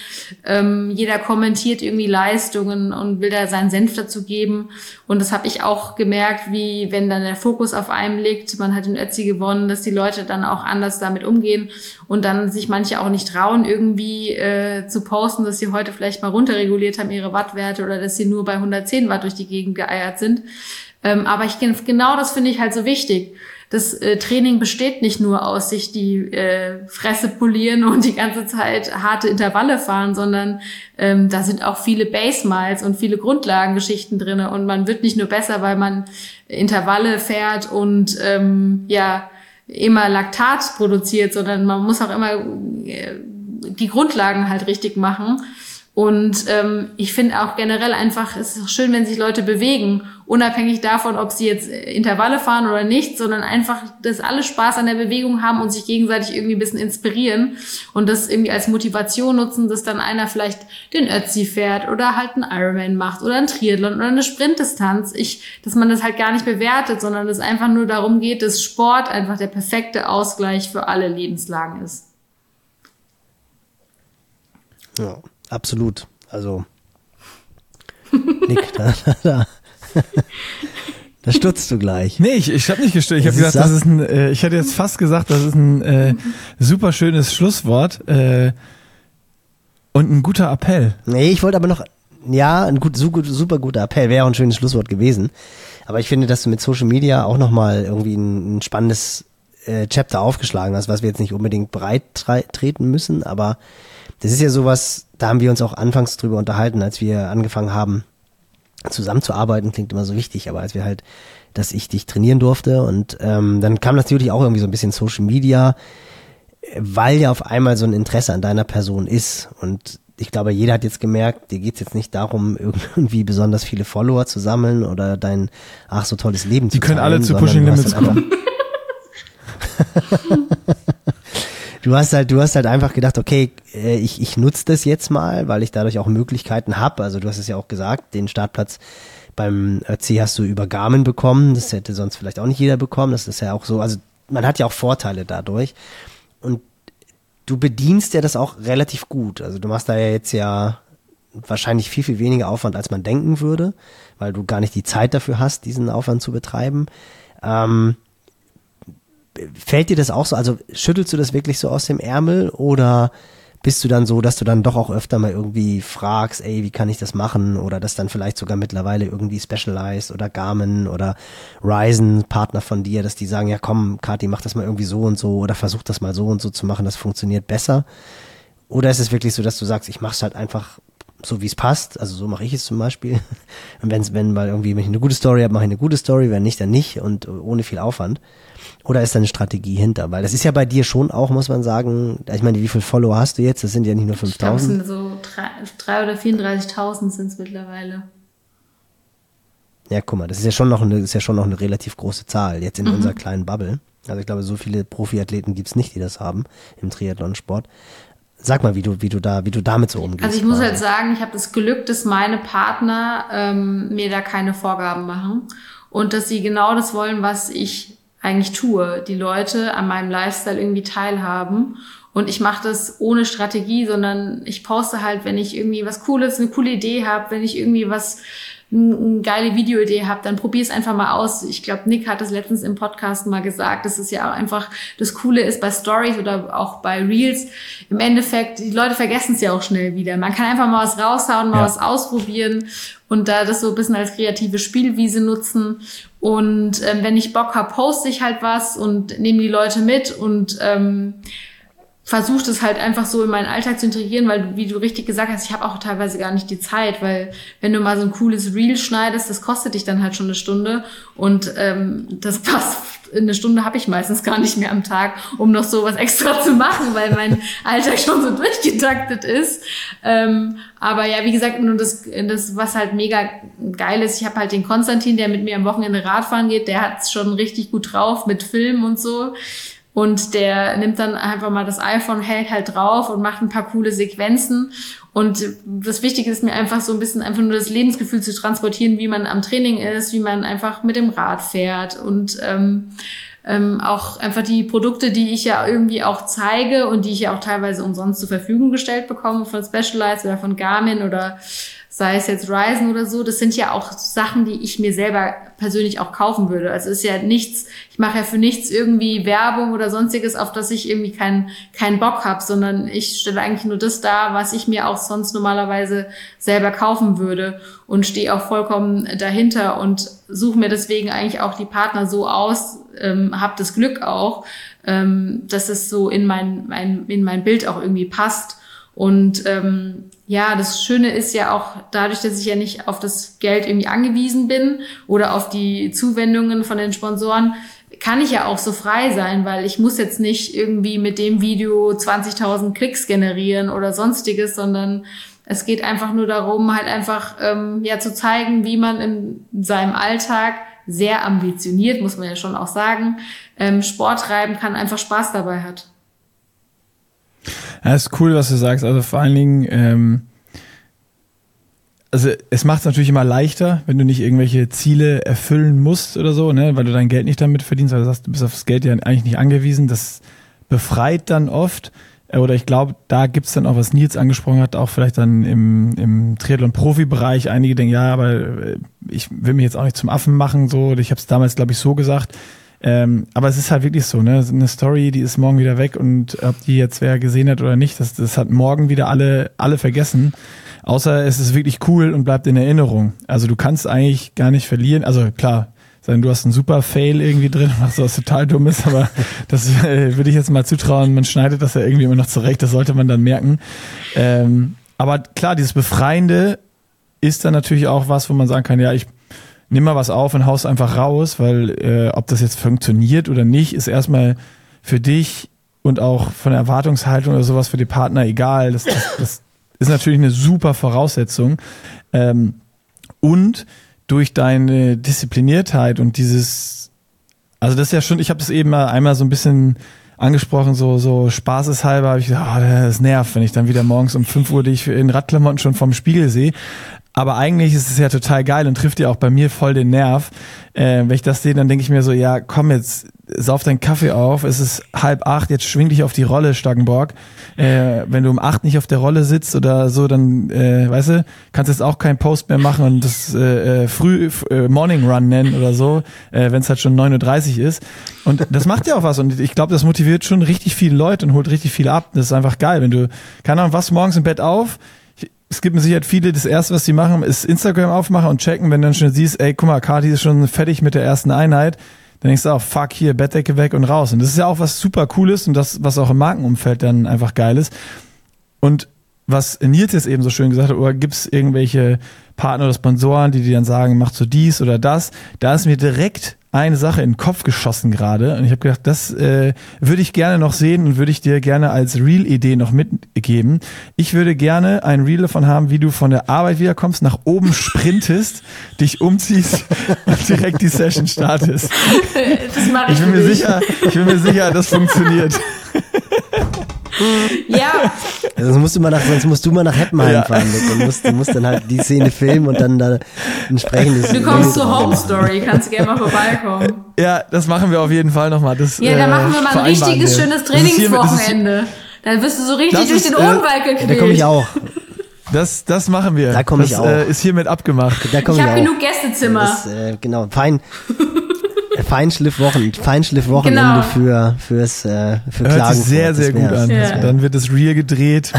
Speaker 3: ähm, jeder kommentiert irgendwie Leistungen und will da seinen Senf dazu geben. Und das habe ich auch gemerkt, wie wenn dann der Fokus auf einem liegt, man hat in Ötzi gewonnen, dass die Leute dann auch anders damit umgehen und dann sich manche auch nicht trauen, irgendwie äh, zu posten, dass sie heute vielleicht mal runterreguliert haben ihre Wattwerte oder dass sie nur bei 110 Watt durch die Gegend geeiert sind. Ähm, aber ich genau das finde ich halt so wichtig. Das äh, Training besteht nicht nur aus sich die äh, Fresse polieren [LAUGHS] und die ganze Zeit harte Intervalle fahren, sondern ähm, da sind auch viele Base Miles und viele Grundlagengeschichten drinne und man wird nicht nur besser, weil man Intervalle fährt und ähm, ja immer Laktat produziert, sondern man muss auch immer äh, die Grundlagen halt richtig machen. Und ähm, ich finde auch generell einfach, es ist schön, wenn sich Leute bewegen, unabhängig davon, ob sie jetzt Intervalle fahren oder nicht, sondern einfach, dass alle Spaß an der Bewegung haben und sich gegenseitig irgendwie ein bisschen inspirieren und das irgendwie als Motivation nutzen, dass dann einer vielleicht den Ötzi fährt oder halt einen Ironman macht oder einen Triathlon oder eine Sprintdistanz. Ich, dass man das halt gar nicht bewertet, sondern es einfach nur darum geht, dass Sport einfach der perfekte Ausgleich für alle Lebenslagen ist.
Speaker 2: Ja absolut. Also, Nick, da, da, da. Da stutzt du gleich.
Speaker 1: Nee, ich, ich habe nicht gestört. Ich habe gesagt, das ist ein, äh, ich hätte jetzt fast gesagt, das ist ein äh, super schönes Schlusswort äh, und ein guter Appell.
Speaker 2: Nee, ich wollte aber noch, ja, ein gut, super guter Appell, wäre auch ein schönes Schlusswort gewesen. Aber ich finde, dass du mit Social Media auch nochmal irgendwie ein, ein spannendes äh, Chapter aufgeschlagen hast, was wir jetzt nicht unbedingt breit treten müssen, aber das ist ja sowas, da haben wir uns auch anfangs drüber unterhalten, als wir angefangen haben, zusammenzuarbeiten, klingt immer so wichtig, aber als wir halt, dass ich dich trainieren durfte. Und ähm, dann kam natürlich auch irgendwie so ein bisschen Social Media, weil ja auf einmal so ein Interesse an deiner Person ist. Und ich glaube, jeder hat jetzt gemerkt, dir geht's jetzt nicht darum, [LAUGHS] irgendwie besonders viele Follower zu sammeln oder dein ach so tolles Leben
Speaker 1: Die
Speaker 2: zu
Speaker 1: können alle zu Pushing Limits kommen. [LAUGHS]
Speaker 2: du hast halt, du hast halt einfach gedacht, okay, äh, ich, ich nutze das jetzt mal, weil ich dadurch auch Möglichkeiten habe. Also du hast es ja auch gesagt, den Startplatz beim C hast du über Garmin bekommen. Das hätte sonst vielleicht auch nicht jeder bekommen. Das ist ja auch so. Also man hat ja auch Vorteile dadurch. Und du bedienst ja das auch relativ gut. Also du machst da ja jetzt ja wahrscheinlich viel, viel weniger Aufwand, als man denken würde, weil du gar nicht die Zeit dafür hast, diesen Aufwand zu betreiben. Ähm, fällt dir das auch so? Also schüttelst du das wirklich so aus dem Ärmel oder bist du dann so, dass du dann doch auch öfter mal irgendwie fragst, ey, wie kann ich das machen? Oder dass dann vielleicht sogar mittlerweile irgendwie Specialized oder Garmin oder Ryzen, Partner von dir, dass die sagen, ja komm, Kati, mach das mal irgendwie so und so oder versuch das mal so und so zu machen, das funktioniert besser. Oder ist es wirklich so, dass du sagst, ich mach's halt einfach so wie es passt. Also so mache ich es zum Beispiel. [LAUGHS] Und wenn's, wenn mal irgendwie, wenn ich eine gute Story habe, mache ich eine gute Story, wenn nicht, dann nicht und ohne viel Aufwand. Oder ist da eine Strategie hinter? Weil das ist ja bei dir schon auch, muss man sagen, ich meine, wie viele Follower hast du jetzt? Das sind ja nicht nur 5000. Ich glaube, es
Speaker 3: sind so drei, oder 34.000 sind es mittlerweile.
Speaker 2: Ja, guck mal, das ist ja schon noch eine, ist ja schon noch eine relativ große Zahl jetzt in mhm. unserer kleinen Bubble. Also ich glaube, so viele Profiathleten gibt's nicht, die das haben im Triathlonsport. Sag mal, wie du, wie du da, wie du damit so umgehst.
Speaker 3: Also ich muss halt sagen, ich habe das Glück, dass meine Partner ähm, mir da keine Vorgaben machen und dass sie genau das wollen, was ich eigentlich tue. Die Leute an meinem Lifestyle irgendwie teilhaben. Und ich mache das ohne Strategie, sondern ich poste halt, wenn ich irgendwie was Cooles, eine coole Idee habe, wenn ich irgendwie was eine geile Videoidee habt, dann probier es einfach mal aus. Ich glaube, Nick hat das letztens im Podcast mal gesagt, dass es ja auch einfach das Coole ist bei Stories oder auch bei Reels. Im Endeffekt, die Leute vergessen es ja auch schnell wieder. Man kann einfach mal was raushauen, mal ja. was ausprobieren und da das so ein bisschen als kreative Spielwiese nutzen. Und ähm, wenn ich Bock hab, poste ich halt was und nehme die Leute mit und ähm, versuche das halt einfach so in meinen Alltag zu integrieren, weil wie du richtig gesagt hast, ich habe auch teilweise gar nicht die Zeit, weil wenn du mal so ein cooles Reel schneidest, das kostet dich dann halt schon eine Stunde und ähm, das passt. Eine Stunde habe ich meistens gar nicht mehr am Tag, um noch so was extra zu machen, weil mein Alltag schon so durchgetaktet ist. Ähm, aber ja, wie gesagt, nur das, das, was halt mega geil ist, ich habe halt den Konstantin, der mit mir am Wochenende Radfahren geht, der hat's schon richtig gut drauf mit Film und so. Und der nimmt dann einfach mal das iPhone, hält halt drauf und macht ein paar coole Sequenzen. Und das Wichtige ist mir einfach so ein bisschen einfach nur das Lebensgefühl zu transportieren, wie man am Training ist, wie man einfach mit dem Rad fährt und ähm, ähm, auch einfach die Produkte, die ich ja irgendwie auch zeige und die ich ja auch teilweise umsonst zur Verfügung gestellt bekomme von Specialized oder von Garmin oder sei es jetzt Ryzen oder so, das sind ja auch Sachen, die ich mir selber persönlich auch kaufen würde. Also ist ja nichts, ich mache ja für nichts irgendwie Werbung oder sonstiges, auf das ich irgendwie keinen keinen Bock habe, sondern ich stelle eigentlich nur das dar, was ich mir auch sonst normalerweise selber kaufen würde und stehe auch vollkommen dahinter und suche mir deswegen eigentlich auch die Partner so aus, ähm, habe das Glück auch, ähm, dass es so in mein, mein, in mein Bild auch irgendwie passt. Und ähm, ja, das Schöne ist ja auch dadurch, dass ich ja nicht auf das Geld irgendwie angewiesen bin oder auf die Zuwendungen von den Sponsoren, kann ich ja auch so frei sein, weil ich muss jetzt nicht irgendwie mit dem Video 20.000 Klicks generieren oder sonstiges, sondern Es geht einfach nur darum, halt einfach ähm, ja zu zeigen, wie man in seinem Alltag sehr ambitioniert, muss man ja schon auch sagen, ähm, Sport treiben kann, einfach Spaß dabei hat.
Speaker 1: Ja, ist cool, was du sagst. Also vor allen Dingen, ähm, also es macht es natürlich immer leichter, wenn du nicht irgendwelche Ziele erfüllen musst oder so, ne, weil du dein Geld nicht damit verdienst, weil du sagst, du bist auf das Geld ja eigentlich nicht angewiesen. Das befreit dann oft. Äh, oder ich glaube, da gibt's dann auch, was Nils angesprochen hat, auch vielleicht dann im, im Triathlon-Profi-Bereich. Einige denken, ja, aber äh, ich will mich jetzt auch nicht zum Affen machen, so. Ich habe es damals, glaube ich, so gesagt. Ähm, aber es ist halt wirklich so, ne? Eine Story, die ist morgen wieder weg und ob die jetzt wer gesehen hat oder nicht, das, das hat morgen wieder alle, alle vergessen. Außer es ist wirklich cool und bleibt in Erinnerung. Also du kannst eigentlich gar nicht verlieren. Also klar, sagen, du hast einen super Fail irgendwie drin, [LAUGHS] was was total dumm ist, aber [LAUGHS] das äh, würde ich jetzt mal zutrauen. Man schneidet das ja irgendwie immer noch zurecht, das sollte man dann merken. Ähm, aber klar, dieses Befreiende ist dann natürlich auch was, wo man sagen kann, ja, ich nimm mal was auf und haus einfach raus, weil äh, ob das jetzt funktioniert oder nicht, ist erstmal für dich und auch von der Erwartungshaltung oder sowas für die Partner egal. Das, das, das ist natürlich eine super Voraussetzung. Ähm, und durch deine Diszipliniertheit und dieses, also das ist ja schon, ich habe das eben mal einmal so ein bisschen angesprochen, so, so spaßeshalber, habe ich gesagt, oh, das nervt, wenn ich dann wieder morgens um 5 Uhr dich in Radklamotten schon vom Spiegel sehe. Aber eigentlich ist es ja total geil und trifft ja auch bei mir voll den Nerv. Äh, wenn ich das sehe, dann denke ich mir so, ja, komm jetzt, sauf deinen Kaffee auf, es ist halb acht, jetzt schwing dich auf die Rolle, Staggenborg. Äh, wenn du um acht nicht auf der Rolle sitzt oder so, dann, äh, weißt du, kannst jetzt auch keinen Post mehr machen und das äh, äh früh äh, Morning Run nennen oder so, äh, wenn es halt schon 9.30 Uhr ist. Und das macht ja auch was und ich glaube, das motiviert schon richtig viele Leute und holt richtig viel ab. Das ist einfach geil, wenn du, keine Ahnung, was morgens im Bett auf, es gibt mit Sicherheit viele, das erste, was die machen, ist Instagram aufmachen und checken, wenn du dann schon siehst, ey, guck mal, Kati ist schon fertig mit der ersten Einheit, dann denkst du auch, fuck, hier, Bettdecke weg und raus. Und das ist ja auch was super Cooles und das, was auch im Markenumfeld dann einfach geil ist. Und was Nils jetzt eben so schön gesagt hat, oder gibt es irgendwelche Partner oder Sponsoren, die dir dann sagen, mach so dies oder das, da ist mir direkt eine Sache in den Kopf geschossen gerade und ich habe gedacht, das äh, würde ich gerne noch sehen und würde ich dir gerne als Real-Idee noch mitgeben. Ich würde gerne ein Reel davon haben, wie du von der Arbeit wiederkommst, nach oben [LAUGHS] sprintest, dich umziehst [LAUGHS] und direkt die Session startest.
Speaker 3: Das mache ich.
Speaker 1: Ich bin mir sicher, ich bin mir sicher, das funktioniert. [LAUGHS] [LAUGHS]
Speaker 3: Ja.
Speaker 2: Also sonst musst du mal nach, sonst musst du mal nach Heppenheim ja. fahren. Du musst, du musst dann halt die Szene filmen und dann da entsprechendes.
Speaker 3: Du kommst zur Home Story, kannst gerne mal vorbeikommen.
Speaker 1: Ja, das machen wir auf jeden Fall nochmal. Das,
Speaker 3: ja, dann machen wir mal ein richtiges, wir. schönes Trainingswochenende. Dann wirst du so richtig durch den Odenwald gekriegt.
Speaker 2: Da komme ich auch.
Speaker 1: Das, das machen wir.
Speaker 2: Da komme ich auch.
Speaker 1: Äh, ist hiermit abgemacht.
Speaker 3: Da komm ich, ich habe genug Gästezimmer. Das,
Speaker 2: äh, genau, fein. Feinschliffwochen, Feinschliffwochenende genau. für fürs äh, für
Speaker 1: Hört Klagen. Sich sehr sehr gut an. Ja. Dann wird das Real gedreht,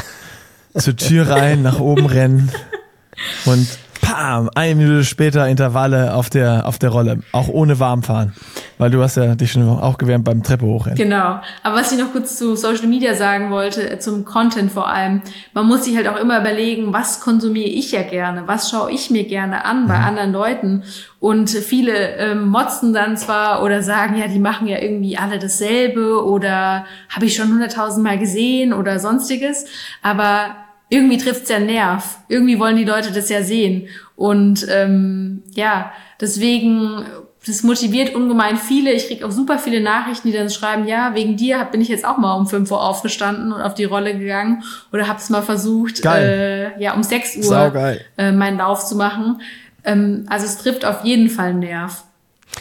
Speaker 1: zur Tür rein, nach oben rennen [LAUGHS] und pam, eine Minute später Intervalle auf der, auf der Rolle, auch ohne Warmfahren. Weil du hast ja dich schon auch gewärmt beim Treppe hochrennen.
Speaker 3: Genau. Aber was ich noch kurz zu Social Media sagen wollte, äh, zum Content vor allem, man muss sich halt auch immer überlegen, was konsumiere ich ja gerne, was schaue ich mir gerne an bei mhm. anderen Leuten. Und viele ähm, motzen dann zwar oder sagen, ja, die machen ja irgendwie alle dasselbe oder habe ich schon hunderttausend Mal gesehen oder sonstiges. Aber irgendwie trifft's ja Nerv. Irgendwie wollen die Leute das ja sehen. Und ähm, ja, deswegen, das motiviert ungemein viele. Ich krieg auch super viele Nachrichten, die dann schreiben, ja, wegen dir bin ich jetzt auch mal um 5 Uhr aufgestanden und auf die Rolle gegangen oder hab's mal versucht, äh, ja, um 6 Uhr äh, meinen Lauf zu machen. Ähm, also es trifft auf jeden Fall Nerv.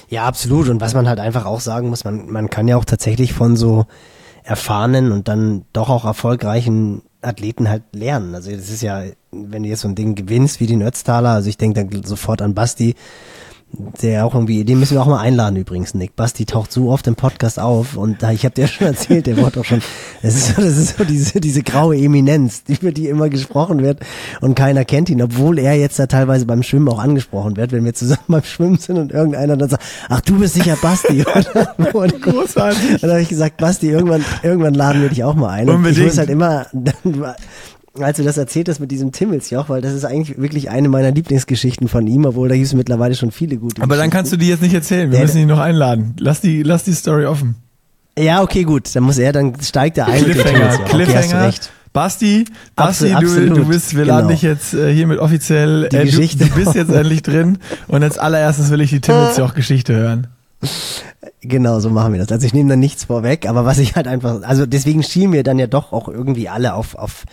Speaker 2: Ja, absolut. Und was man halt einfach auch sagen muss, man, man kann ja auch tatsächlich von so erfahrenen und dann doch auch erfolgreichen Athleten halt lernen. Also das ist ja, wenn du jetzt so ein Ding gewinnst wie den Ötztaler, also ich denke dann sofort an Basti, der auch irgendwie, den müssen wir auch mal einladen übrigens, Nick. Basti taucht so oft im Podcast auf und da, ich habe dir schon erzählt, der wurde auch schon, das ist so, das ist so diese, diese graue Eminenz, über die immer gesprochen wird und keiner kennt ihn, obwohl er jetzt da teilweise beim Schwimmen auch angesprochen wird, wenn wir zusammen beim Schwimmen sind und irgendeiner dann sagt, ach du bist sicher Basti. [LAUGHS] Großartig. Dann habe ich gesagt, Basti, irgendwann, irgendwann laden wir dich auch mal ein. Unbedingt. Und ich muss halt immer, als du das erzählt hast mit diesem Timmelsjoch, weil das ist eigentlich wirklich eine meiner Lieblingsgeschichten von ihm, obwohl da gibt es mittlerweile schon viele gute
Speaker 1: Aber dann kannst du die jetzt nicht erzählen, wir der, müssen ihn noch einladen. Lass die, lass die Story offen.
Speaker 2: Ja, okay, gut, dann muss er, dann steigt er ein.
Speaker 1: Cliffhanger, okay, Cliffhanger. Basti, Basti,
Speaker 2: Absolut,
Speaker 1: du, du bist, wir laden
Speaker 2: genau.
Speaker 1: dich jetzt äh, hiermit offiziell,
Speaker 2: Die
Speaker 1: äh, du,
Speaker 2: Geschichte.
Speaker 1: du bist jetzt endlich drin und als allererstes will ich die Timmels auch Geschichte hören.
Speaker 2: Genau, so machen wir das. Also ich nehme da nichts vorweg, aber was ich halt einfach, also deswegen schielen wir dann ja doch auch irgendwie alle auf, auf,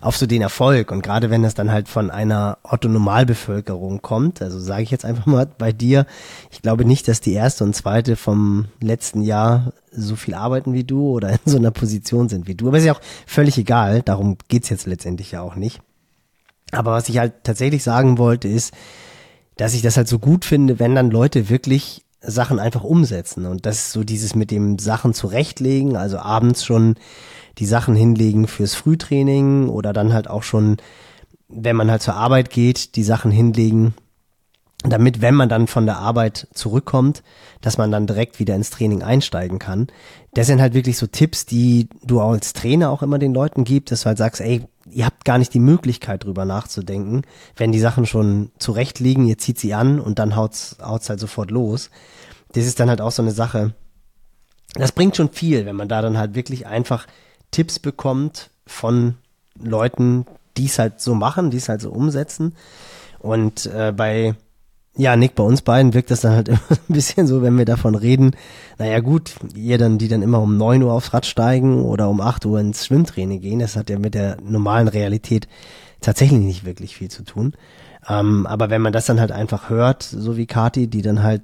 Speaker 2: auf so den Erfolg. Und gerade wenn das dann halt von einer Otto-Normalbevölkerung kommt, also sage ich jetzt einfach mal bei dir, ich glaube nicht, dass die erste und zweite vom letzten Jahr so viel arbeiten wie du oder in so einer Position sind wie du. Aber ist ja auch völlig egal, darum geht's jetzt letztendlich ja auch nicht. Aber was ich halt tatsächlich sagen wollte, ist, dass ich das halt so gut finde, wenn dann Leute wirklich Sachen einfach umsetzen. Und das ist so dieses mit dem Sachen zurechtlegen, also abends schon die Sachen hinlegen fürs Frühtraining oder dann halt auch schon, wenn man halt zur Arbeit geht, die Sachen hinlegen, damit, wenn man dann von der Arbeit zurückkommt, dass man dann direkt wieder ins Training einsteigen kann. Das sind halt wirklich so Tipps, die du als Trainer auch immer den Leuten gibst, dass du halt sagst, ey, ihr habt gar nicht die Möglichkeit drüber nachzudenken, wenn die Sachen schon zurecht liegen, ihr zieht sie an und dann haut's, haut's halt sofort los. Das ist dann halt auch so eine Sache. Das bringt schon viel, wenn man da dann halt wirklich einfach Tipps bekommt von Leuten, die es halt so machen, die es halt so umsetzen. Und äh, bei ja, Nick, bei uns beiden wirkt das dann halt [LAUGHS] immer ein bisschen so, wenn wir davon reden, naja gut, ihr dann, die dann immer um neun Uhr aufs Rad steigen oder um acht Uhr ins Schwimmtraining gehen, das hat ja mit der normalen Realität tatsächlich nicht wirklich viel zu tun. Ähm, aber wenn man das dann halt einfach hört, so wie Kati, die dann halt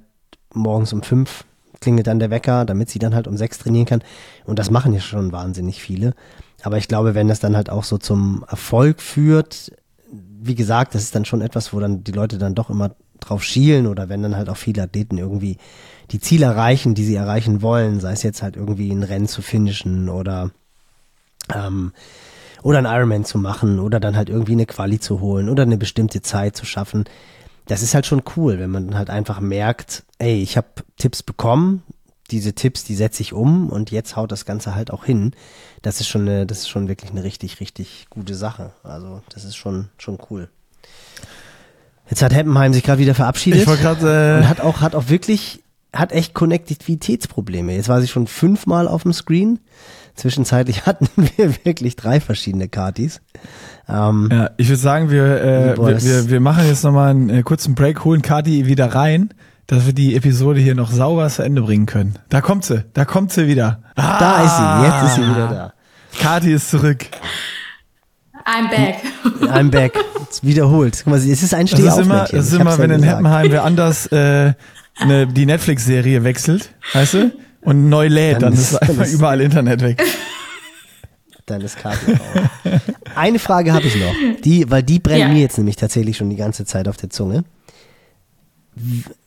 Speaker 2: morgens um fünf klingelt dann der Wecker, damit sie dann halt um sechs trainieren kann. Und das machen ja schon wahnsinnig viele. Aber ich glaube, wenn das dann halt auch so zum Erfolg führt, wie gesagt, das ist dann schon etwas, wo dann die Leute dann doch immer drauf schielen oder wenn dann halt auch viele Athleten irgendwie die Ziele erreichen, die sie erreichen wollen, sei es jetzt halt irgendwie ein Rennen zu finishen oder ähm, oder ein Ironman zu machen oder dann halt irgendwie eine Quali zu holen oder eine bestimmte Zeit zu schaffen. Das ist halt schon cool, wenn man halt einfach merkt, ey, ich habe Tipps bekommen, diese Tipps, die setze ich um und jetzt haut das Ganze halt auch hin. Das ist schon eine, das ist schon wirklich eine richtig, richtig gute Sache. Also das ist schon, schon cool. Jetzt hat Heppenheim sich gerade wieder verabschiedet
Speaker 1: Ich wollte gerade,
Speaker 2: und
Speaker 1: äh,
Speaker 2: hat auch, hat auch wirklich, hat echt Konnektivitätsprobleme. Jetzt war sie schon fünfmal auf dem Screen. Zwischenzeitlich [LAUGHS] hatten wir wirklich drei verschiedene Kartis. Ähm,
Speaker 1: ja, ich würde sagen, wir, äh, wir, wir, wir machen jetzt nochmal einen äh, kurzen Break, holen Kati wieder rein, dass wir die Episode hier noch sauber zu Ende bringen können. Da kommt sie, da kommt sie wieder. Ah,
Speaker 2: Da ist sie, jetzt ist sie wieder da.
Speaker 1: Kati ist zurück.
Speaker 3: I'm back. [LAUGHS]
Speaker 2: I'm back. Jetzt wiederholt. Guck mal, es ist ein
Speaker 1: Das ist immer,
Speaker 2: Stehaufmännchen.
Speaker 1: das ist immer wenn
Speaker 2: ja
Speaker 1: in. Heppenheim wer anders äh, ne, die Netflix-Serie wechselt, weißt du? Und neu lädt,
Speaker 2: Dann
Speaker 1: dann,
Speaker 2: ist-
Speaker 1: ist einfach
Speaker 2: dann ist-
Speaker 1: überall Internet weg. [LAUGHS]
Speaker 2: Dann ist Kati auch. Eine Frage habe ich noch, die, weil die brennt
Speaker 3: Ja.
Speaker 2: mir jetzt nämlich tatsächlich schon die ganze Zeit auf der Zunge.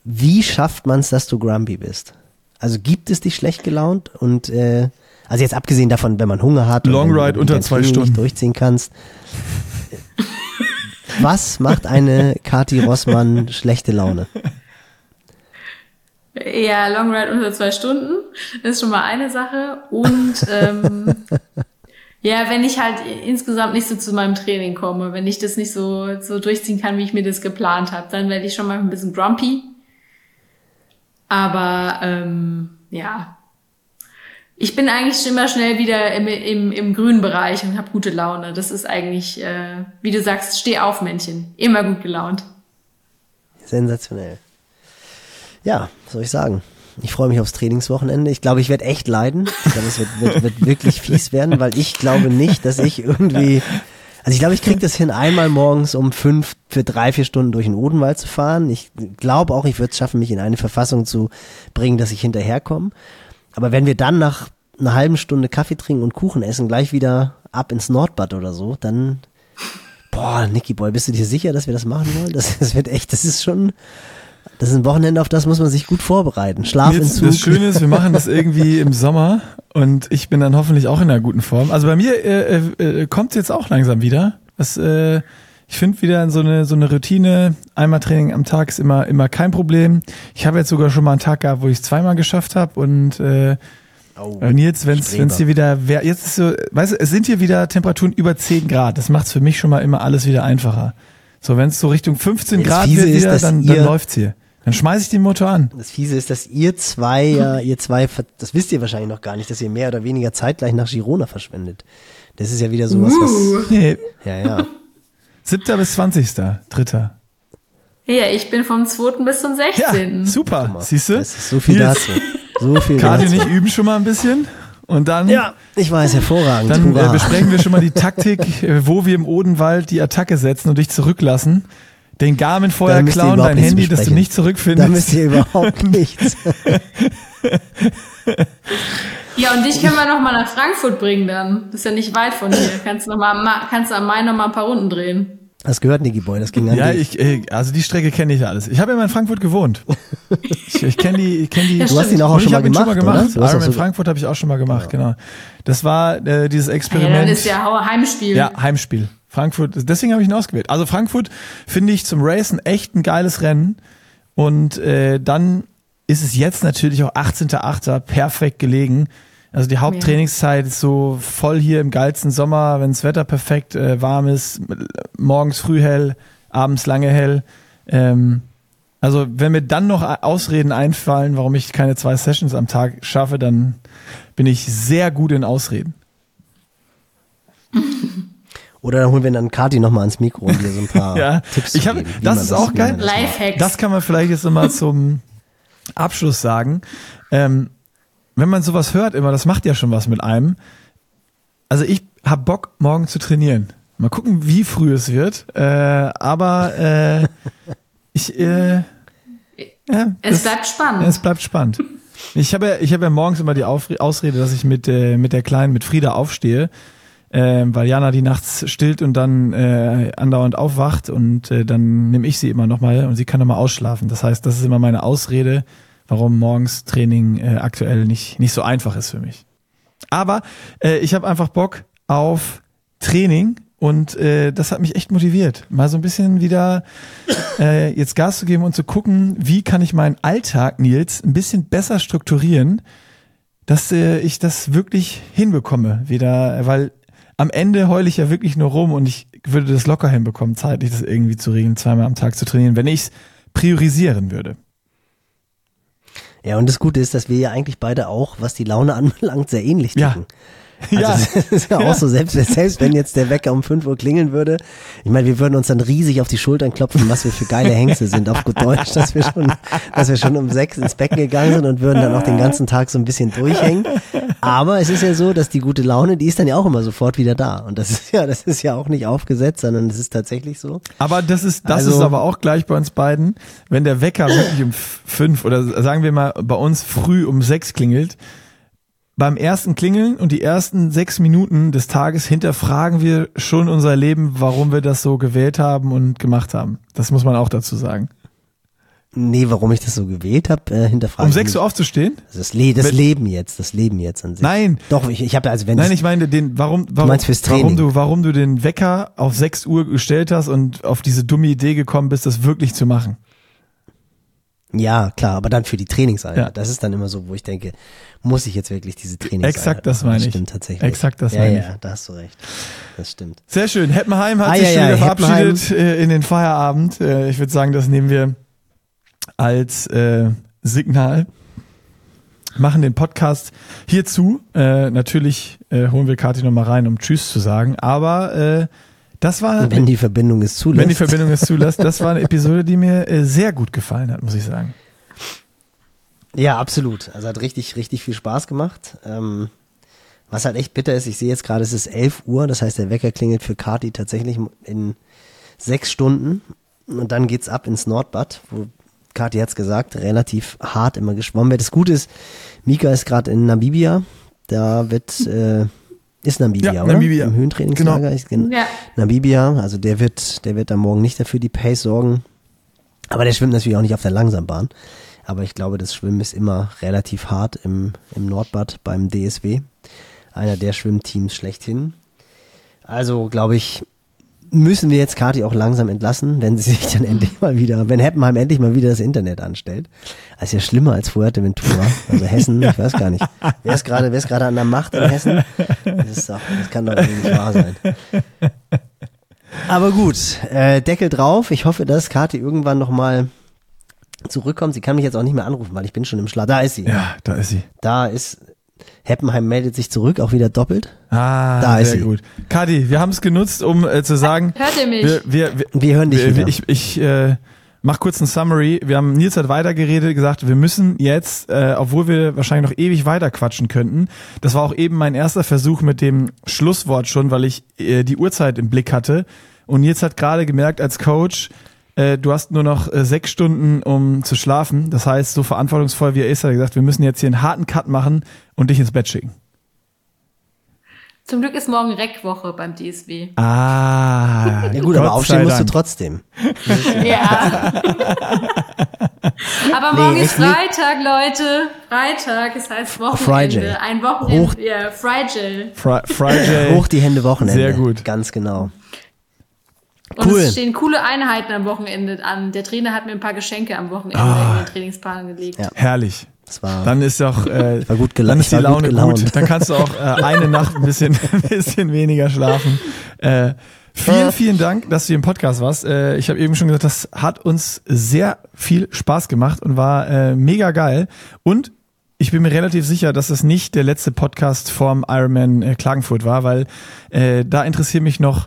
Speaker 2: Wie schafft man es, dass du grumpy bist? Also gibt es dich schlecht gelaunt und äh, also jetzt abgesehen davon, wenn man Hunger hat, und
Speaker 1: Long Ride
Speaker 2: du
Speaker 1: unter zwei
Speaker 2: Training
Speaker 1: Stunden.
Speaker 2: nicht durchziehen kannst. Was macht eine Kati Rossmann schlechte Laune?
Speaker 3: Ja, Long Ride unter zwei Stunden ist schon mal eine Sache. Und ähm, [LAUGHS] ja, wenn ich halt insgesamt nicht so zu meinem Training komme, wenn ich das nicht so, so durchziehen kann, wie ich mir das geplant habe, dann werde ich schon mal ein bisschen grumpy. Aber ähm, ja, ich bin eigentlich immer schnell wieder im, im, im grünen Bereich und habe gute Laune. Das ist eigentlich, äh, wie du sagst, steh auf, Männchen. Immer gut gelaunt.
Speaker 2: Sensationell. Ja, was soll ich sagen? Ich freue mich aufs Trainingswochenende. Ich glaube, ich werde echt leiden. Ich glaube, es wird, wird, wird wirklich fies werden, weil ich glaube nicht, dass ich irgendwie. Also ich glaube, ich kriege das hin, einmal morgens um fünf für drei, vier Stunden durch den Odenwald zu fahren. Ich glaube auch, ich würde es schaffen, mich in eine Verfassung zu bringen, dass ich hinterherkomme. Aber wenn wir dann nach einer halben Stunde Kaffee trinken und Kuchen essen, gleich wieder ab ins Nordbad oder so, dann Boah, Nicky Boy, bist du dir sicher, dass wir das machen wollen? Das, das wird echt, das ist schon, das ist ein Wochenende, auf das muss man sich gut vorbereiten.
Speaker 1: Jetzt,
Speaker 2: Schlafentzug.
Speaker 1: das Schöne ist, wir machen das irgendwie im Sommer und ich bin dann hoffentlich auch in einer guten Form. Also bei mir äh, äh, kommt jetzt auch langsam wieder. Das, äh, ich finde wieder so eine so eine Routine. Einmal Training am Tag ist immer immer kein Problem. Ich habe jetzt sogar schon mal einen Tag gehabt, wo ich es zweimal geschafft habe und äh,
Speaker 2: Oh,
Speaker 1: jetzt, wenn es hier wieder, wär- jetzt ist so, weißt du, es sind hier wieder Temperaturen über 10 Grad. Das macht es für mich schon mal immer alles wieder einfacher. So, wenn es so Richtung 15
Speaker 2: Das
Speaker 1: Grad wird
Speaker 2: ist,
Speaker 1: wieder, dann, dann läuft's hier. Dann schmeiße ich den Motor an.
Speaker 2: Das Fiese ist, dass ihr zwei, ja, ihr zwei, das wisst ihr wahrscheinlich noch gar nicht, dass ihr mehr oder weniger zeitgleich nach Girona verschwendet. Das ist ja wieder sowas,
Speaker 3: Uh.
Speaker 2: was,
Speaker 1: Nee,
Speaker 2: ja, ja.
Speaker 1: 7. bis 20. Dritter.
Speaker 3: Ja, ich bin vom 2. bis zum
Speaker 1: Ja,
Speaker 3: 16.
Speaker 1: super. Siehst du?
Speaker 2: Das ist so viel dazu. So viel
Speaker 1: Kati und
Speaker 2: dazu.
Speaker 1: ich üben schon mal ein bisschen. Und dann,
Speaker 2: Ja, ich weiß, hervorragend.
Speaker 1: dann äh, besprechen wir schon mal die Taktik, äh, wo wir im Odenwald die Attacke setzen und dich zurücklassen. Den Garmin vorher klauen, dein Handy, das du
Speaker 2: besprechen.
Speaker 1: nicht zurückfindest.
Speaker 2: Da müsst ihr überhaupt [LAUGHS] nichts.
Speaker 3: Ja, und dich können wir noch mal nach Frankfurt bringen dann. Das ist ja nicht weit von hier. Kannst, noch mal, ma- kannst du am Main noch mal ein paar Runden drehen.
Speaker 2: Das gehört Niki Boy, das ging an
Speaker 1: Ja,
Speaker 2: dich.
Speaker 1: ich, äh, also die Strecke kenne ich alles. Ich habe ja mal in Frankfurt gewohnt. [LAUGHS] Ich, ich kenne die, ich kenne die.
Speaker 3: Ja,
Speaker 2: Du hast ihn auch, auch schon mal gemacht,
Speaker 1: schon mal gemacht.
Speaker 2: oder? Du
Speaker 1: Ironman
Speaker 2: so,
Speaker 1: Frankfurt habe ich auch schon mal gemacht, genau. Das war äh, dieses
Speaker 3: Ja, dann
Speaker 1: Experiment.
Speaker 3: ist ja Heimspiel.
Speaker 1: Ja, Heimspiel. Frankfurt, deswegen habe ich ihn ausgewählt. Also Frankfurt finde ich zum Racen echt ein geiles Rennen. Und äh, dann ist es jetzt natürlich auch 18.8. perfekt gelegen. Also die Haupttrainingszeit ist so voll hier im geilsten Sommer, wenn das Wetter perfekt äh, warm ist, morgens früh hell, abends lange hell. Ähm, also wenn mir dann noch Ausreden einfallen, warum ich keine zwei Sessions am Tag schaffe, dann bin ich sehr gut in Ausreden. [LAUGHS]
Speaker 2: oder dann holen wir dann Kati nochmal ans Mikro und dir so ein paar [LAUGHS]
Speaker 1: Ja,
Speaker 2: Tipps zu
Speaker 1: ich habe,
Speaker 2: geben, wie
Speaker 1: das
Speaker 2: man
Speaker 1: ist auch
Speaker 2: wie
Speaker 1: geil.
Speaker 2: das.
Speaker 3: Lifehacks.
Speaker 1: Das kann man vielleicht jetzt nochmal zum Abschluss sagen. Ähm, wenn man sowas hört immer, das macht ja schon was mit einem. Also ich hab Bock, morgen zu trainieren. Mal gucken, wie früh es wird. Äh, aber äh, ich, äh, ja,
Speaker 3: Es
Speaker 1: das-
Speaker 3: bleibt spannend.
Speaker 1: ja, es bleibt spannend. Ich habe ja, ich habe ja morgens immer die Aufre Ausrede, dass ich mit, äh, mit der Kleinen, mit Frieda aufstehe, ähm, weil Jana die nachts stillt und dann äh, andauernd aufwacht und äh, dann nehme ich sie immer nochmal und sie kann nochmal ausschlafen. Das heißt, das ist immer meine Ausrede, warum morgens Training äh, aktuell nicht, nicht so einfach ist für mich. Aber äh, ich habe einfach Bock auf Training und äh, das hat mich echt motiviert, mal so ein bisschen wieder äh, jetzt Gas zu geben und zu gucken, wie kann ich meinen Alltag, Nils, ein bisschen besser strukturieren, dass äh, ich das wirklich hinbekomme, wieder, weil am Ende heule ich ja wirklich nur rum und ich würde das locker hinbekommen, zeitlich das irgendwie zu regeln, zweimal am Tag zu trainieren, wenn ich es priorisieren würde.
Speaker 2: Ja, und das Gute ist, dass wir ja eigentlich beide auch, was die Laune [LAUGHS] anbelangt, sehr ähnlich
Speaker 1: Ja.
Speaker 2: Also
Speaker 1: Ja.
Speaker 2: das ist ja auch so, selbst, selbst wenn jetzt der Wecker um 5 Uhr klingeln würde, ich meine, wir würden uns dann riesig auf die Schultern klopfen, was wir für geile Hengste sind, auf gut Deutsch, dass wir schon, dass wir schon um sechs ins Becken gegangen sind und würden dann auch den ganzen Tag so ein bisschen durchhängen. Aber es ist ja so, dass die gute Laune, die ist dann ja auch immer sofort wieder da. Und das ist ja, das ist ja auch nicht aufgesetzt, sondern es ist tatsächlich so.
Speaker 1: Aber das ist, das
Speaker 2: Also-
Speaker 1: ist aber auch gleich bei uns beiden, wenn der Wecker wirklich um f- fünf oder sagen wir mal bei uns früh um sechs klingelt, beim ersten Klingeln und die ersten sechs Minuten des Tages hinterfragen wir schon unser Leben, warum wir das so gewählt haben und gemacht haben. Das muss man auch dazu sagen.
Speaker 2: Nee, warum ich das so gewählt habe, äh, hinterfragen.
Speaker 1: Um sechs Uhr aufzustehen?
Speaker 2: Das, Le das
Speaker 1: Mit-
Speaker 2: Leben jetzt, das Leben jetzt an sich.
Speaker 1: Nein.
Speaker 2: Doch, ich, ich habe also wenn
Speaker 1: Nein, ich meine den, warum, warum,
Speaker 2: meinst fürs
Speaker 1: warum du, warum du den Wecker auf sechs Uhr gestellt hast und auf diese dumme Idee gekommen bist, das wirklich zu machen.
Speaker 2: Ja, klar, aber dann für die Trainingseinheit.
Speaker 1: Ja.
Speaker 2: Das ist dann immer so, wo ich denke, muss ich jetzt wirklich diese Trainingseinheit
Speaker 1: Exakt das meine ich.
Speaker 2: stimmt tatsächlich.
Speaker 1: Exakt das
Speaker 2: ja,
Speaker 1: meine
Speaker 2: ja, da hast du recht. Das stimmt.
Speaker 1: Sehr schön. Heppenheim hat
Speaker 2: Ah,
Speaker 1: sich
Speaker 2: ja,
Speaker 1: schon
Speaker 2: ja,
Speaker 1: wieder verabschiedet äh, in den Feierabend. Äh, ich würde sagen, das nehmen wir als äh, Signal. Machen den Podcast hierzu. Äh, natürlich äh, holen wir Kathi nochmal rein, um Tschüss zu sagen. Aber äh, das war,
Speaker 2: Wenn die Verbindung es zulässt.
Speaker 1: wenn die Verbindung es zulässt, das war eine Episode, die mir äh, sehr gut gefallen hat, muss ich sagen.
Speaker 2: Ja, absolut. Also hat richtig, richtig viel Spaß gemacht. Ähm, was halt echt bitter ist, ich sehe jetzt gerade, es ist 11 Uhr, das heißt, der Wecker klingelt für Kati tatsächlich in sechs Stunden und dann geht's ab ins Nordbad, wo Kati hat's gesagt, relativ hart immer geschwommen wird. Das Gute ist, Mika ist gerade in Namibia, da wird, äh, ist Namibia,
Speaker 1: Ja,
Speaker 2: oder?
Speaker 1: Namibia.
Speaker 2: Im Höhentrainingslager.
Speaker 1: Genau.
Speaker 2: Ich, gen-
Speaker 3: Ja.
Speaker 2: Namibia, also der wird, der wird da morgen nicht dafür die Pace sorgen. Aber der schwimmt natürlich auch nicht auf der Langsambahn. Aber ich glaube, das Schwimmen ist immer relativ hart im, im Nordbad beim DSW. Einer der Schwimmteams schlechthin. Also, glaube ich, müssen wir jetzt Kati auch langsam entlassen, wenn sie sich dann [LAUGHS] endlich mal wieder, wenn Heppenheim endlich mal wieder das Internet anstellt. Das ist ja schlimmer als Fuerteventura. Also Hessen, [LAUGHS] ich weiß gar nicht. Wer ist gerade, wer ist gerade an der Macht in Hessen? Das ist doch, das kann doch nicht wahr sein. Aber gut, äh, Deckel drauf. Ich hoffe, dass Kati irgendwann nochmal zurückkommt. Sie kann mich jetzt auch nicht mehr anrufen, weil ich bin schon im Schlaf. Da ist sie.
Speaker 1: Ja, da ist sie.
Speaker 2: Da ist Heppenheim meldet sich zurück, auch wieder doppelt.
Speaker 1: Ah,
Speaker 2: Da ist
Speaker 1: sehr
Speaker 2: sie.
Speaker 1: gut. Kadi, wir haben es genutzt, um äh, zu sagen,
Speaker 3: Hört ihr mich?
Speaker 1: wir, wir, wir,
Speaker 2: Wir hören dich
Speaker 1: wir,
Speaker 2: wieder.
Speaker 1: ich, ich äh, mach kurz ein Summary. Wir haben Nils hat weitergeredet, gesagt, wir müssen jetzt, äh, obwohl wir wahrscheinlich noch ewig weiter quatschen könnten. Das war auch eben mein erster Versuch mit dem Schlusswort schon, weil ich äh, die Uhrzeit im Blick hatte. Und Nils hat gerade gemerkt als Coach, äh, du hast nur noch äh, sechs Stunden, um zu schlafen. Das heißt, so verantwortungsvoll wie er ist, hat er gesagt, wir müssen jetzt hier einen harten Cut machen und dich ins Bett schicken.
Speaker 3: Zum Glück ist morgen Reckwoche beim DSW.
Speaker 1: Ah,
Speaker 2: Ja gut,
Speaker 1: Gott
Speaker 2: aber aufstehen musst du trotzdem. [LAUGHS]
Speaker 3: Ja. Aber morgen
Speaker 2: Nee,
Speaker 3: ist. Freitag, Leute. Freitag, es heißt Wochenende.
Speaker 2: Friday.
Speaker 3: Ein Wochenende.
Speaker 2: Hoch-
Speaker 3: Ja, Friday.
Speaker 1: Fri Friday.
Speaker 2: Hoch die Hände Wochenende.
Speaker 1: Sehr gut.
Speaker 2: Ganz genau.
Speaker 3: Und
Speaker 2: Cool.
Speaker 3: es stehen coole Einheiten am Wochenende an. Der Trainer hat mir ein paar Geschenke am Wochenende
Speaker 1: Ah.
Speaker 3: in den Trainingsplan gelegt.
Speaker 2: Ja.
Speaker 1: Herrlich.
Speaker 2: Das war
Speaker 1: Dann ist auch, äh, [LAUGHS]
Speaker 2: war gut
Speaker 1: dann ist die
Speaker 2: gut
Speaker 1: Laune gut,
Speaker 2: gelaunt.
Speaker 1: Dann kannst du auch [LAUGHS] äh, eine Nacht ein bisschen, [LAUGHS] ein bisschen weniger schlafen. Äh, vielen, vielen Dank, dass du hier im Podcast warst. Äh, ich habe eben schon gesagt, das hat uns sehr viel Spaß gemacht und war äh, mega geil. Und ich bin mir relativ sicher, dass es nicht der letzte Podcast vorm Ironman äh, Klagenfurt war, weil äh, da interessieren mich noch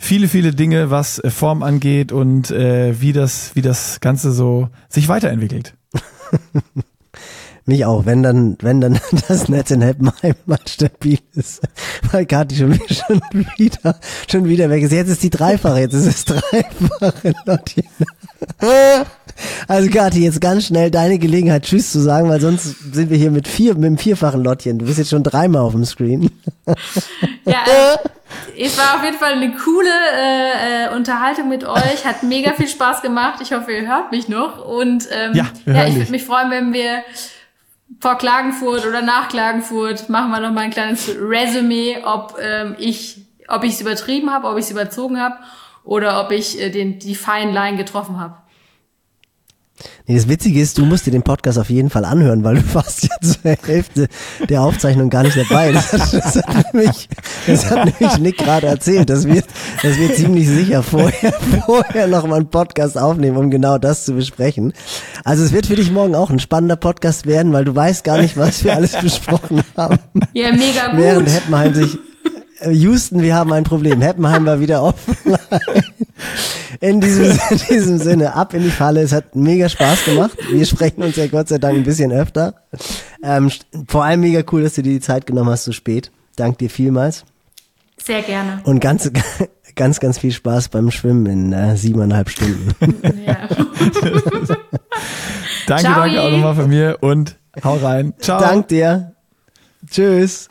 Speaker 1: viele, viele Dinge, was äh, Form angeht und äh, wie das, wie das Ganze so sich weiterentwickelt. [LAUGHS]
Speaker 2: Mich auch, wenn dann, wenn dann [LAUGHS] das Netz in Heppenheim mal stabil ist, [LAUGHS] weil Kathi schon, wieder- schon wieder, schon wieder weg ist. Jetzt ist die dreifache, jetzt ist es dreifache Lottchen. Also Kathi, jetzt ganz schnell deine Gelegenheit, Tschüss zu sagen, weil sonst sind wir hier mit vier, mit dem vierfachen Lottchen. Du bist jetzt schon dreimal auf dem Screen.
Speaker 3: Ja, äh, es war auf jeden Fall eine coole äh, äh, Unterhaltung mit euch. Hat mega viel Spaß gemacht. Ich hoffe, ihr hört mich noch. Und ähm,
Speaker 1: Ja,
Speaker 3: ja ich würde mich freuen, wenn wir vor Klagenfurt oder nach Klagenfurt machen wir noch mal ein kleines Resümee, ob ähm, ich, ob ich es übertrieben habe, ob ich es überzogen habe oder ob ich äh, den die Fine Line getroffen habe.
Speaker 2: Nee, das Witzige ist, du musst dir den Podcast auf jeden Fall anhören, weil du [LAUGHS] warst ja zur Hälfte der Aufzeichnung gar nicht dabei. Das hat, das hat, nämlich, das hat nämlich Nick gerade erzählt, dass wir, dass wir ziemlich sicher vorher, [LAUGHS] vorher noch mal einen Podcast aufnehmen, um genau das zu besprechen. Also es wird für dich morgen auch ein spannender Podcast werden, weil du weißt gar nicht, was wir alles besprochen haben.
Speaker 3: Ja, mega gut.
Speaker 2: Während Heppenheim sich Houston, wir haben ein Problem. Heppenheim war wieder offline. [LAUGHS] In diesem, in diesem Sinne, ab in die Falle. Es hat mega Spaß gemacht. Wir sprechen uns ja Gott sei Dank ein bisschen öfter. Ähm, vor allem mega cool, dass du dir die Zeit genommen hast so spät. Dank dir vielmals.
Speaker 3: Sehr gerne.
Speaker 2: Und ganz, ganz, ganz viel Spaß beim Schwimmen in äh, siebeneinhalb Stunden.
Speaker 3: Ja. [LAUGHS]
Speaker 1: Danke,
Speaker 3: Ciao.
Speaker 1: danke auch nochmal von mir und hau rein. Ciao.
Speaker 2: Dank dir. Tschüss.